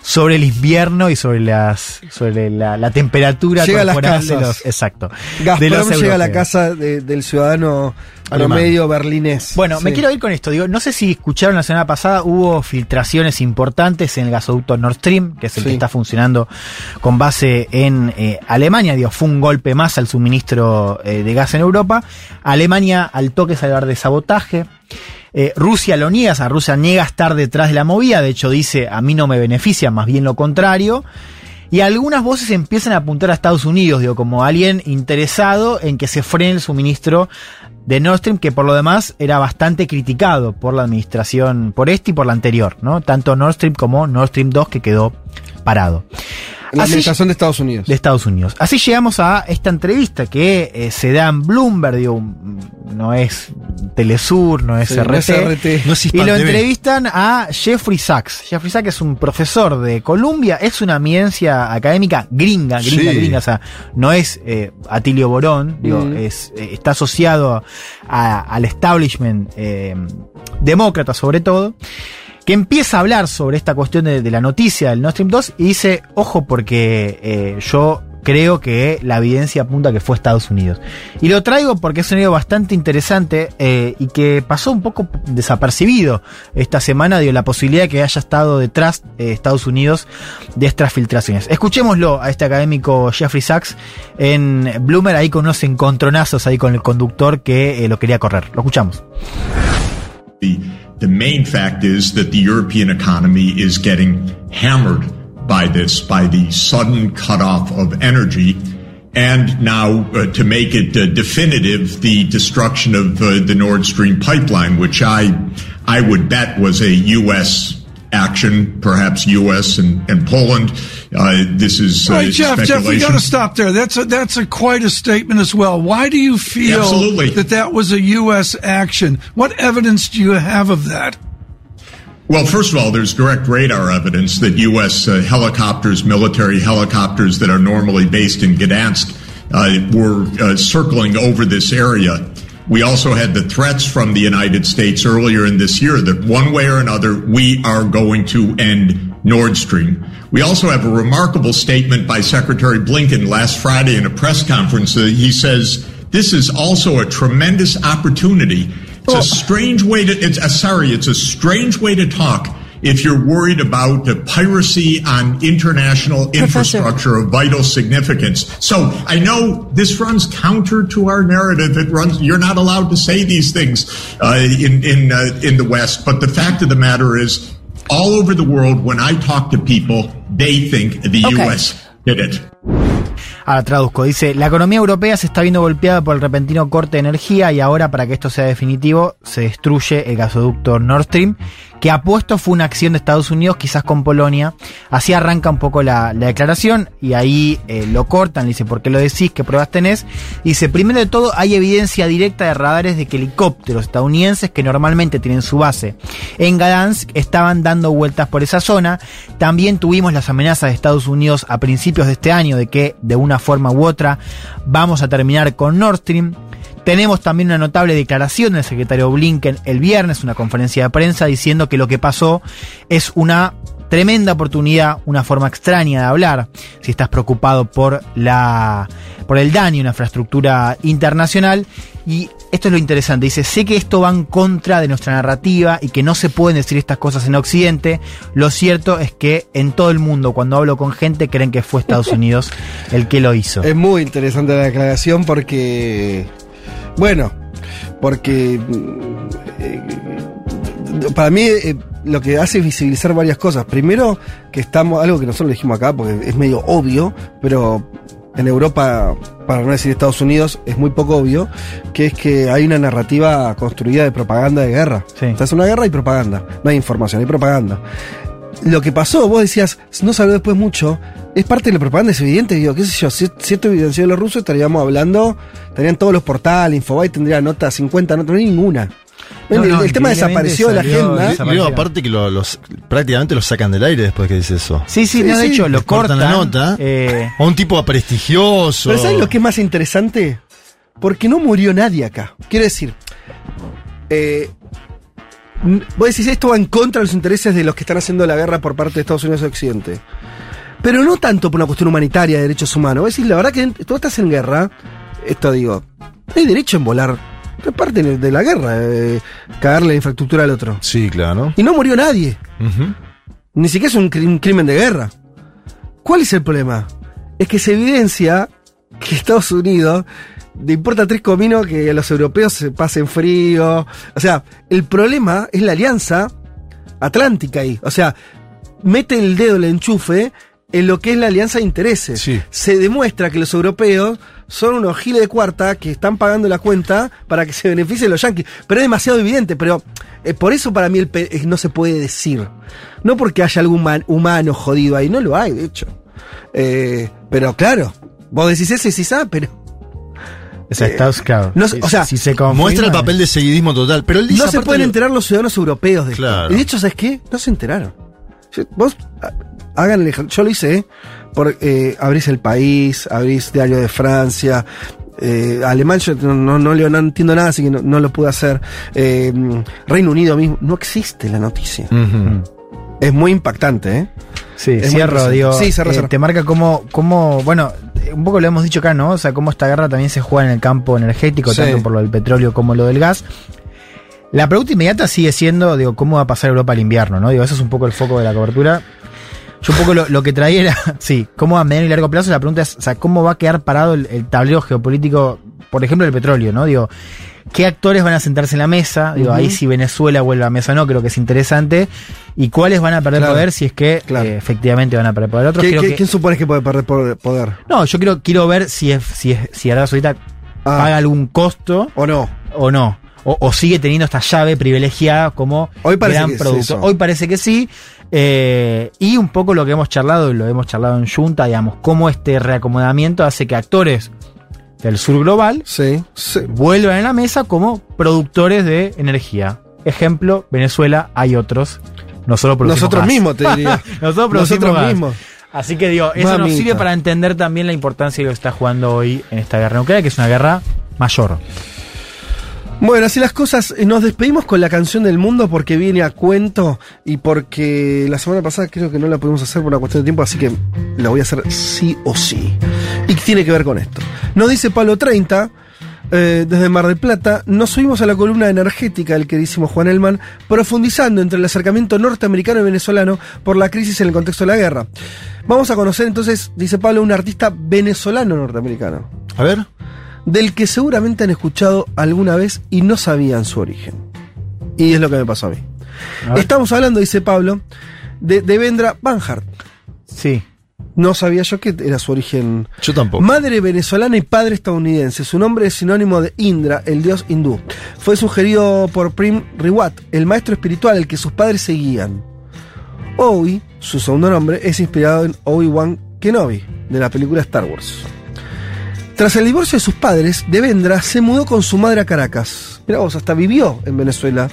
sobre el invierno y sobre las sobre la, la temperatura Llega a las corporal de casas. los. Exacto. de los llega a la casa de- del ciudadano promedio berlinés. Bueno, me quiero ir con esto. Digo, no sé si escucharon la semana pasada, hubo filtraciones importantes en el gasoducto Nord Stream, que es el Sí. que está funcionando con base en eh, Alemania. Digo, fue un golpe más al suministro eh, de gas en Europa. Alemania al toque salió a hablar de sabotaje. Eh, Rusia lo niega, o sea, Rusia niega estar detrás de la movida, de hecho dice, a mí no me beneficia, más bien lo contrario. Y algunas voces empiezan a apuntar a Estados Unidos, digo, como alguien interesado en que se frene el suministro de Nord Stream, que por lo demás era bastante criticado por la administración, por este y por la anterior, ¿no? Tanto Nord Stream como Nord Stream 2 que quedó parado. La Así- administración de Estados Unidos. de Estados Unidos. Así llegamos a esta entrevista que eh, se da en Bloomberg, digo, mm, no es Telesur, no es Sí, no RT. es RT. No es y lo entrevistan a Jeffrey Sachs. Jeffrey Sachs es un profesor de Columbia, es una eminencia académica gringa, gringa, Sí. gringa, o sea, no es eh, Atilio Borón, digo, Mm. es, eh, está asociado a- al establishment eh, demócrata sobre todo que empieza a hablar sobre esta cuestión de, la noticia del Nord Stream 2 y dice, ojo porque eh, yo creo que la evidencia apunta que fue Estados Unidos. Y lo traigo porque es un video bastante interesante eh, y que pasó un poco desapercibido esta semana, digo, la posibilidad de que haya estado detrás de Estados Unidos de estas filtraciones. Escuchémoslo a este académico Jeffrey Sachs en Bloomer, ahí con unos encontronazos ahí con el conductor que eh, lo quería correr. Lo escuchamos. The, the main fact is that the European economy is getting hammered by this, by the sudden cutoff of energy. And now, uh, to make it uh, definitive, the destruction of uh, the Nord Stream pipeline, which I, I would bet was a U.S. action, perhaps U.S. and, and Poland. Uh, this is uh, Right, Jeff. Jeff, we got to stop there. That's a, that's a quite a statement as well. Why do you feel Absolutely. that that was a U.S. action? What evidence do you have of that? Well, first of all, there's direct radar evidence that U.S. Uh, helicopters, military helicopters that are normally based in Gdansk, uh, were uh, circling over this area. We also had the threats from the United States earlier in this year that one way or another, we are going to end Nord Stream. We also have a remarkable statement by Secretary Blinken last Friday in a press conference. He says, this is also a tremendous opportunity it's a strange way to. It's uh, sorry. It's a strange way to talk if you're worried about uh, piracy on international infrastructure of vital significance. So I know this runs counter to our narrative. It runs. You're not allowed to say these things uh, in in uh, in the West. But the fact of the matter is, all over the world, when I talk to people, they think the Okay. U.S. did it. Ahora traduzco, dice, la economía europea se está viendo golpeada por el repentino corte de energía y ahora para que esto sea definitivo se destruye el gasoducto Nord Stream, que apuesto fue una acción de Estados Unidos, quizás con Polonia. Así arranca un poco la, la declaración y ahí eh, lo cortan, dice, ¿por qué lo decís? ¿Qué pruebas tenés? Dice, primero de todo, hay evidencia directa de radares de que helicópteros estadounidenses que normalmente tienen su base en Gdansk estaban dando vueltas por esa zona. También tuvimos las amenazas de Estados Unidos a principios de este año de que de una forma u otra vamos a terminar con Nord Stream. Tenemos también una notable declaración del secretario Blinken el viernes, una conferencia de prensa, diciendo que lo que pasó es una tremenda oportunidad, una forma extraña de hablar, si estás preocupado por la por el daño a una infraestructura internacional y esto es lo interesante, dice, sé que esto va en contra de nuestra narrativa y que no se pueden decir estas cosas en Occidente, lo cierto es que en todo el mundo cuando hablo con gente creen que fue Estados Unidos el que lo hizo. Es muy interesante la declaración porque, bueno, porque eh, para mí eh, lo que hace es visibilizar varias cosas. Primero, que estamos, algo que nosotros dijimos acá, porque es medio obvio, pero en Europa, para no decir Estados Unidos, es muy poco obvio, que es que hay una narrativa construida de propaganda de guerra. Sí. O sea, es una guerra y propaganda. No hay información, hay propaganda. Lo que pasó, vos decías, no salió después mucho, es parte de la propaganda, es evidente, digo, qué sé yo, si, si esto evidenció de los rusos, estaríamos hablando, estarían todos los portales, Infobae tendría notas, 50 notas, no hay ninguna. No, el, no, el tema desapareció de la agenda. desapareció. Digo, aparte que lo- los, prácticamente lo sacan del aire después que dice eso. Sí, sí, Sí, no, de hecho lo cortan cortan. la nota. eh, O un tipo prestigioso. Pero ¿sabes lo que es más interesante? Porque no murió nadie acá. Quiero decir, eh, vos decís esto va en contra de los intereses de los que están haciendo la guerra por parte de Estados Unidos y Occidente. Pero no tanto por una cuestión humanitaria de derechos humanos. Vos decís, la verdad que tú estás en guerra, esto digo, hay derecho en volar. Es parte de la guerra, eh, cagarle la infraestructura al otro. Sí, claro. Y no murió nadie. Ni siquiera es un cri- un crimen de guerra. ¿Cuál es el problema? Es que se evidencia que Estados Unidos le importa tres cominos que a los europeos se pasen frío. O sea, el problema es la alianza atlántica ahí. O sea, mete el dedo el enchufe en lo que es la alianza de intereses. Sí. Se demuestra que los europeos son unos giles de cuarta que están pagando la cuenta para que se beneficien los yanquis. Pero es demasiado evidente, pero eh, por eso para mí el eh, no se puede decir. No porque haya algún man- humano jodido ahí, no lo hay, de hecho. Eh, pero claro, vos decís eso y decís, ah, pero o sea, Estados, claro. no o sea, si se confirma- Muestra el papel de seguidismo total. Pero él dice, no se pueden lo- enterar los ciudadanos europeos de esto. Y de hecho, ¿sabes qué? No se enteraron. Vos ah, hagan el Yo lo hice, ¿eh? Por, eh, abrís el país, abrís Diario de Francia. eh, alemán yo no, no, no leo, no entiendo nada, así que no, no lo pude hacer. Eh, Reino Unido mismo, no existe la noticia. Es muy impactante, ¿eh? Sí, Es cierro, digo, Sí, cerra, eh, cerra. te marca cómo, cómo, bueno, eh, un poco lo hemos dicho acá, ¿no? O sea, cómo esta guerra también se juega en el campo energético, Sí. tanto por lo del petróleo como lo del gas. La pregunta inmediata sigue siendo, digo, ¿cómo va a pasar Europa al invierno, no? Digo, eso es un poco el foco de la cobertura. Yo un poco lo, lo que traía era, sí, cómo a mediano y largo plazo, la pregunta es, o sea, ¿cómo va a quedar parado el, el tablero geopolítico, por ejemplo, el petróleo, ¿no? Digo, ¿qué actores van a sentarse en la mesa? Digo, ahí si Venezuela vuelve a la mesa o no, creo que es interesante. ¿Y cuáles van a perder Claro. poder si es que Claro. eh, efectivamente van a perder poder? Otros ¿Qué- creo qué- que- ¿Quién supones que puede perder poder? No, yo quiero, quiero ver si es, si es, si Arabia Saudita Ah. paga algún costo ¿O no? o no. O, o sigue teniendo esta llave privilegiada como Hoy gran producto. Hoy parece que sí. Eh, y un poco lo que hemos charlado, y lo hemos charlado en Junta, digamos, cómo este reacomodamiento hace que actores del sur global Sí, sí. vuelvan a la mesa como productores de energía. Ejemplo, Venezuela, hay otros. Nosotros producimos Nosotros gas. mismos, te diría. Nosotros producimos Nosotros gas. mismos. Así que digo, eso nos sirve para entender también la importancia de lo que está jugando hoy en esta guerra nuclear, que es una guerra mayor. Bueno, así las cosas, eh, nos despedimos con la canción del mundo porque viene a cuento y porque la semana pasada creo que no la pudimos hacer por una cuestión de tiempo, así que la voy a hacer sí o sí. Y tiene que ver con esto. Nos dice Palo 30, eh, desde Mar del Plata, nos subimos a la columna energética del queridísimo Juan Elman, profundizando entre el acercamiento norteamericano y venezolano por la crisis en el contexto de la guerra. Vamos a conocer entonces, dice Pablo, un artista venezolano norteamericano A ver. Del que seguramente han escuchado alguna vez y no sabían su origen. Y es lo que me pasó a mí. A. Estamos hablando, dice Pablo, de Devendra Banhart. Sí. No sabía yo que era su origen. Yo tampoco. Madre venezolana y padre estadounidense. Su nombre es sinónimo de Indra, el dios hindú. Fue sugerido por Prim Riwat, el maestro espiritual al que sus padres seguían. Obi, su segundo nombre, es inspirado en Obi-Wan Kenobi, de la película Star Wars. Tras el divorcio de sus padres, Devendra se mudó con su madre a Caracas. Mira vos, hasta vivió en Venezuela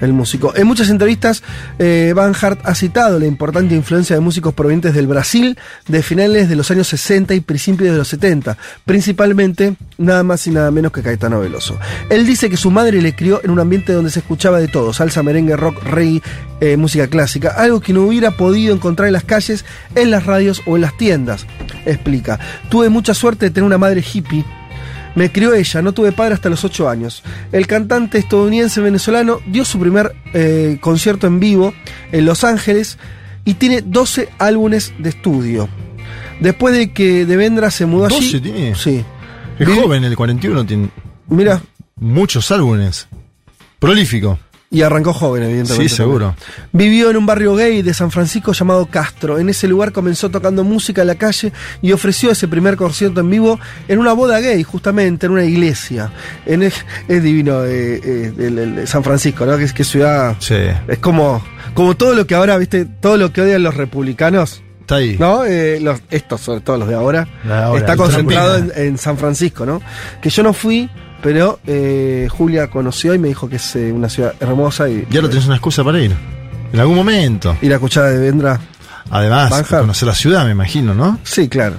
el músico. En muchas entrevistas, eh, Van Hart ha citado la importante influencia de músicos provenientes del Brasil de finales de los años 60 y principios de los 70, principalmente nada más y nada menos que Caetano Veloso. Él dice que su madre le crió en un ambiente donde se escuchaba de todo, salsa, merengue, rock, reggae, eh, música clásica, algo que no hubiera podido encontrar en las calles, en las radios o en las tiendas. Explica, tuve mucha suerte de tener una madre hippie me crió ella, no tuve padre hasta los 8 años. El cantante estadounidense venezolano dio su primer eh, concierto en vivo en Los Ángeles y tiene 12 álbumes de estudio. Después de que Devendra se mudó allí. ¿12 tiene? Sí. Es joven, el 41 tiene Mira, muchos álbumes. Prolífico. Y arrancó joven, evidentemente. Sí, seguro. Vivió en un barrio gay de San Francisco llamado Castro. En ese lugar comenzó tocando música en la calle y ofreció ese primer concierto en vivo en una boda gay, justamente, en una iglesia. En el- es divino eh, eh, el- el- San Francisco, ¿no? Que es que ciudad. Sí. Es como, como todo lo que ahora, viste, todo lo que odian los republicanos. Está ahí. ¿No? Eh, los, estos, sobre todo los de ahora, ahora, está concentrado en San Francisco, ¿no? Que yo no fui, pero eh, Julia conoció y me dijo que es eh, una ciudad hermosa y, Y ahora tenés una excusa para ir. En algún momento. ir a escuchar a Devendra. Además, conocer la ciudad, me imagino, ¿no? Sí, claro.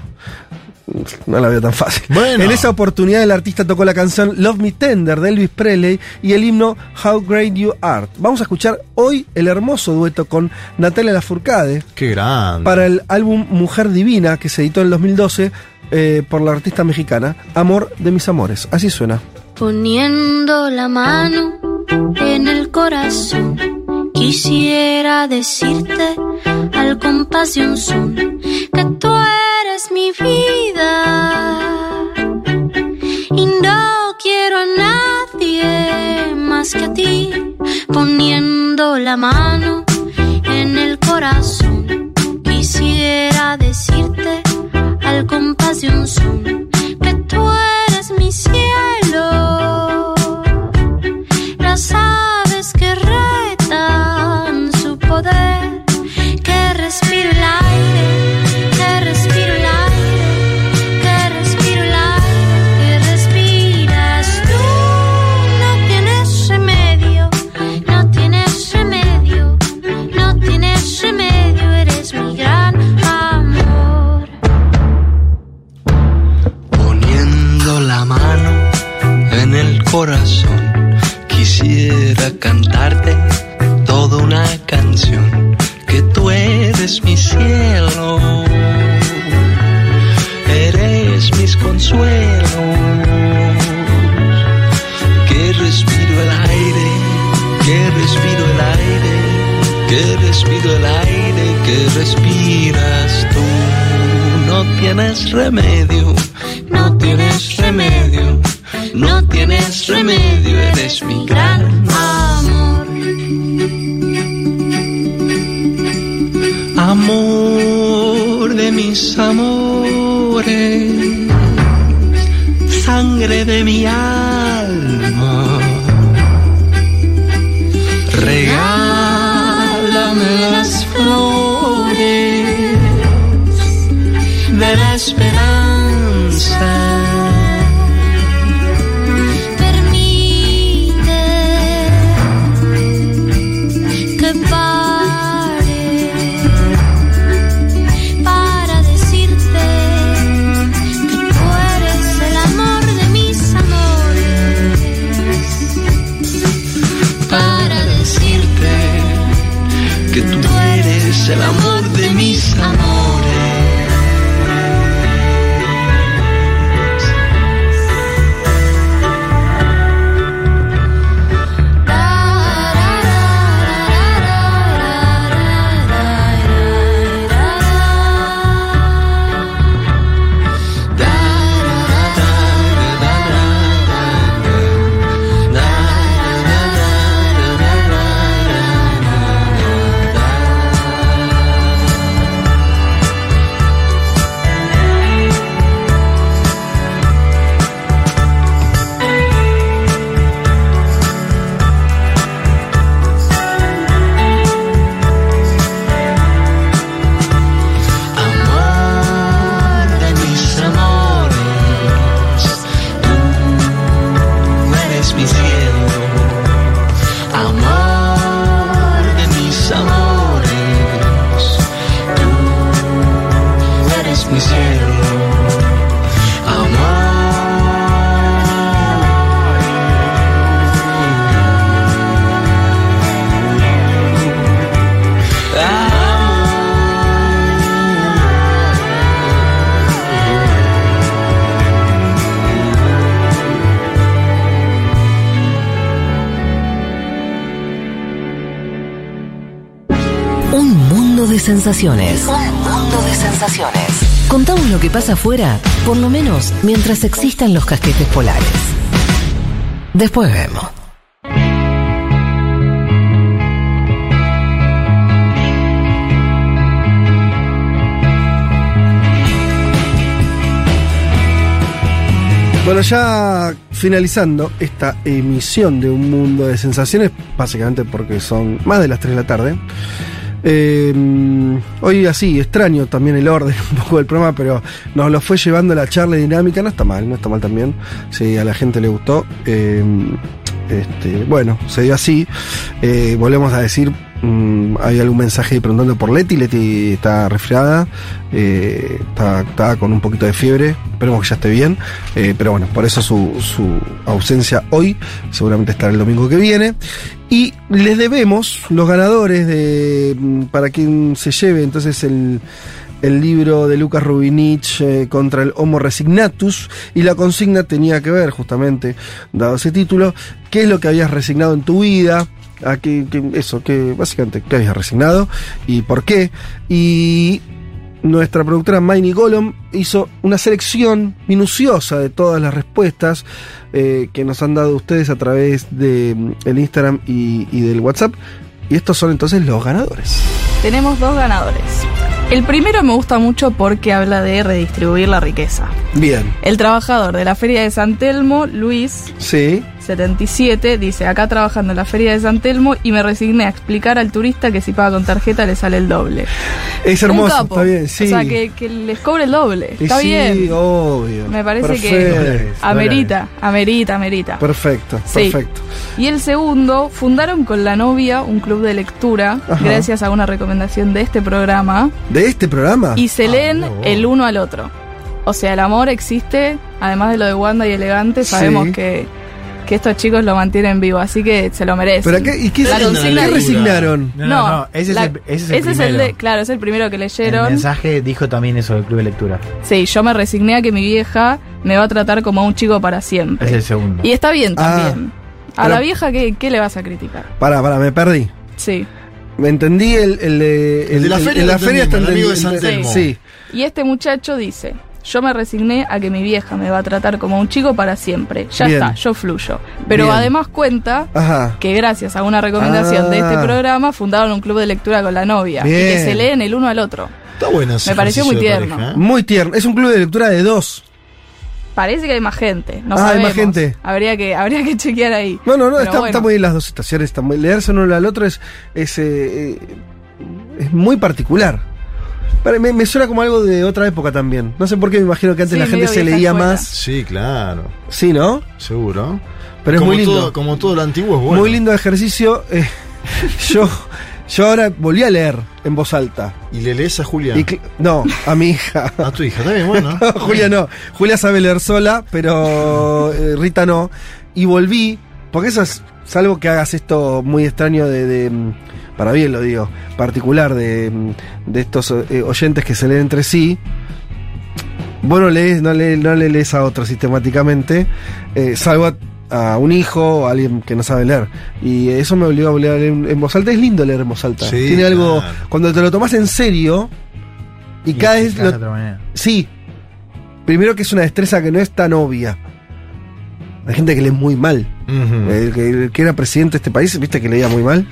No la veo tan fácil. Bueno. En esa oportunidad el artista tocó la canción Love Me Tender de Elvis Presley y el himno How Great You Are. Vamos a escuchar hoy el hermoso dueto con Natalia Lafourcade Qué grande. para el álbum Mujer Divina que se editó en 2012 eh, por la artista mexicana Amor de mis amores. Así suena. Poniendo la mano en el corazón, quisiera decirte al compás de que tú eres mi vida y no quiero a nadie más que a ti. Poniendo la mano en el corazón, quisiera decirte al compás de que tú eres mi cielo. Sensaciones. Un mundo de sensaciones. Contamos lo que pasa afuera, por lo menos mientras existan los casquetes polares. Después vemos. Bueno, ya finalizando esta emisión de Un Mundo de Sensaciones, básicamente porque son más de las 3 de la tarde. Eh, hoy así, extraño también el orden un poco del programa, pero nos lo fue llevando la charla dinámica, no está mal, no está mal también, si a la gente le gustó. Eh, este, bueno, se dio así. Eh, volvemos a decir, mm, hay algún mensaje preguntando por Leti. Leti está resfriada, eh, está, con un poquito de fiebre. Esperemos que ya esté bien. Pero bueno, por eso su, su ausencia hoy. Seguramente estará el domingo que viene. Les debemos los ganadores de mm, para quien se lleve entonces el, el libro de Lucas Rubinich eh, contra el Homo Resignatus y la consigna tenía que ver justamente, dado ese título, qué es lo que habías resignado en tu vida, a qué, qué- eso, que básicamente qué habías resignado y por qué. Y nuestra productora Miney Golem hizo una selección minuciosa de todas las respuestas eh, que nos han dado ustedes a través de mm, el Instagram y, y del WhatsApp. Y estos son entonces los ganadores. Tenemos dos ganadores. El primero me gusta mucho porque habla de redistribuir la riqueza. Bien. El trabajador de la Feria de San Telmo, Luis, Sí. 77, dice, acá trabajando en la Feria de San Telmo y me resigné a explicar al turista que si paga con tarjeta le sale el doble. Es Un hermoso, capo. está bien, sí. O sea, que, que les cobre el doble. Y Está sí, bien. obvio. Me parece Perfecto. que amerita, amerita, amerita. Perfecto, Sí. perfecto. Y el segundo, fundaron con la novia un club de lectura, Ajá. gracias a una recomendación de este programa, ¿De este programa? y se leen el uno al otro. O sea, el amor existe, además de lo de Wanda y Elegante, sabemos Sí. que, que estos chicos lo mantienen vivo, así que se lo merecen. ¿Pero qué- y qué- La qué resignaron? No, no, no, ese es el- ese es el el primero. de, claro, es el primero que El leyeron. mensaje dijo también eso del club de lectura. Sí, yo me resigné a que mi vieja me va a tratar como a un chico para siempre. Es el segundo. Y está bien Ah, también. a pero- la vieja, ¿qué, ¿qué le vas a criticar? Pará, pará, me perdí. Sí. Me entendí el, el, de- El de la feria la feria está el amigo de San. Telmo. Sí. Y este muchacho dice, yo me resigné a que mi vieja me va a tratar como un chico para siempre. Ya Bien. está, yo fluyo. Pero Bien. además cuenta Ajá. que gracias a una recomendación de este Ah. programa fundaron un club de lectura con la novia. Y que se leen el uno al otro. Está bueno Me pareció muy tierno. pareja, ¿eh? Muy tierno. Es un club de lectura de dos. Parece que hay más gente. No Ah, hay más gente. Habría que, habría que chequear ahí. No, no, no, está, bueno. está muy bien las dos situaciones. Está muy, leerse uno al otro es, es, eh, es muy particular. Me, me suena como algo de otra época también. No sé por qué me imagino que antes Sí, la gente se leía escuela. más. Sí, claro. Sí, ¿no? Seguro. Pero es como muy lindo. Todo, como todo lo antiguo es bueno. Muy lindo ejercicio. Eh, yo, yo ahora volví a leer en voz alta. ¿Y le lees a Julia? Y no, a mi hija. A tu hija, bien, bueno. No, Julia no. Julia sabe leer sola, pero eh, Rita no. Y volví, porque eso es, salvo que hagas esto muy extraño de, de, mm, para bien lo digo, particular de, de estos eh, oyentes que se leen entre sí. Bueno, lees, no, le, no le lees a otro sistemáticamente, eh, salvo a, a un hijo o a alguien que no sabe leer. Y eso me obligó a leer en, en voz alta. Es lindo leer en voz alta. Sí, Tiene algo, claro. cuando te lo tomas en serio y, cada vez lo- otra. Sí. Primero que es una destreza que no es tan obvia. Hay gente que lee muy mal. El, que, el que era presidente de este país, viste que leía muy mal.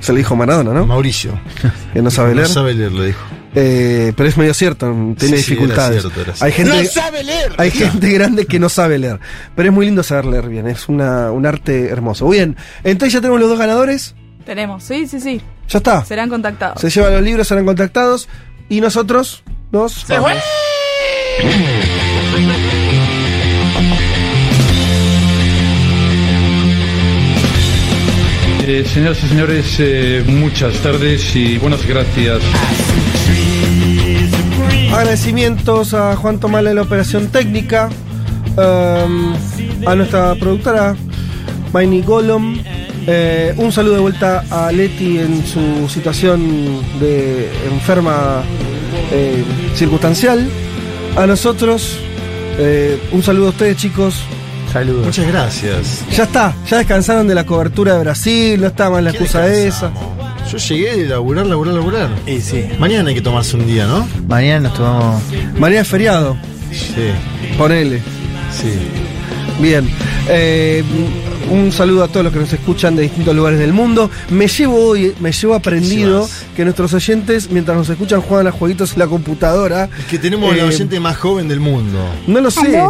Se lo dijo Maradona, ¿no? Mauricio. Que no sabe leer. No sabe leer, lo dijo. Eh, pero es medio cierto, tiene Sí, sí, dificultades. era cierto, era cierto. Hay gente, ¡No sabe leer! Hay gente grande que no sabe leer. Pero es muy lindo saber leer bien. Es una, un arte hermoso. Bien, entonces ya tenemos los dos ganadores. Tenemos, sí, sí, sí. Ya está. Serán contactados. Se llevan los libros, serán contactados. Y nosotros nos vamos. Eh, señoras y señores, eh, muchas tardes y buenas gracias. Agradecimientos a Juan Tomala de la operación técnica, um, a nuestra productora Maini Golom. eh, un saludo de vuelta a Leti en su situación de enferma circunstancial. A nosotros, un saludo a ustedes, chicos. Saludos. Muchas gracias. Ya está, ya descansaron de la cobertura de Brasil, no está más la excusa esa. Yo llegué de laburar, laburar, laburar. Y sí. Mañana hay que tomarse un día, ¿no? Mañana nos tomamos. Mañana es feriado. Sí. Ponele. Sí. Bien. Eh, un saludo a todos los que nos escuchan de distintos lugares del mundo. Me llevo hoy, me llevo aprendido que nuestros oyentes, mientras nos escuchan, juegan a jueguitos en la computadora. Es que tenemos la Eh, oyente más joven del mundo. No lo sé.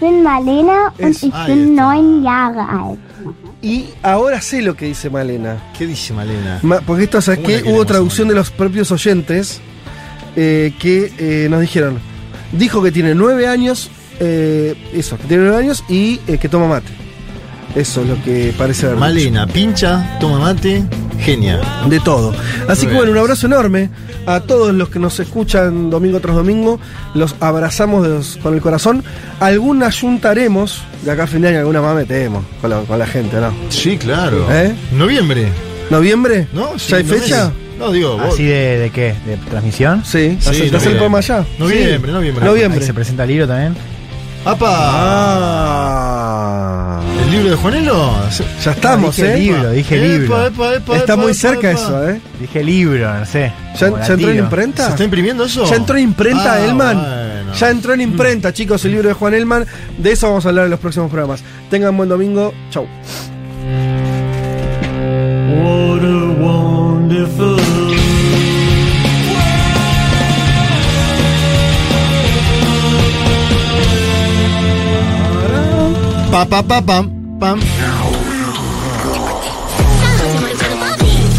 Bin Marlena und Es- está. neun Jahre alt. Y ahora sé lo que dice Malena. ¿Qué dice Malena? Ma- Porque esto, ¿sabes ¿Cómo la qué? Hubo traducción de los propios oyentes eh, que eh, nos dijeron. Dijo que tiene nueve años, eh, eso, que tiene nueve años y eh, que toma mate. Eso es lo que parece haber dicho. Malena, pincha, toma mate, genia. De todo. Así Muy que bueno, un abrazo enorme a todos los que nos escuchan domingo tras domingo. Los abrazamos de los- con el corazón. Alguna juntaremos, de acá a fin de año alguna más metemos con la, con la gente, ¿no? Sí, claro. ¿Eh? Noviembre. ¿Noviembre? ¿No? Sí, ¿Ya hay no fecha? es. No, digo, vos. ¿Así de, de qué? ¿De transmisión? Sí, Sí, ¿hace- ¿te hace el allá? Noviembre, Sí. noviembre. Noviembre. Ahí se presenta el libro también. ¡Apa! Ah. ¿El libro de Juanelo? Ya estamos, dije ¿eh? libro, dije Epa, libro. epa, epa, Está epa, muy epa, cerca epa. eso, ¿eh? Dije libro, no sé. ¿Ya, como ya entró en imprenta? ¿Se está imprimiendo eso? Ya entró en imprenta, Ah, Elman. bueno. Ya entró en imprenta, chicos, el libro de Juan Elman. De eso vamos a hablar en los próximos programas. Tengan buen domingo. Chau. What a wonderful Pa, pa, pa, pam, pam.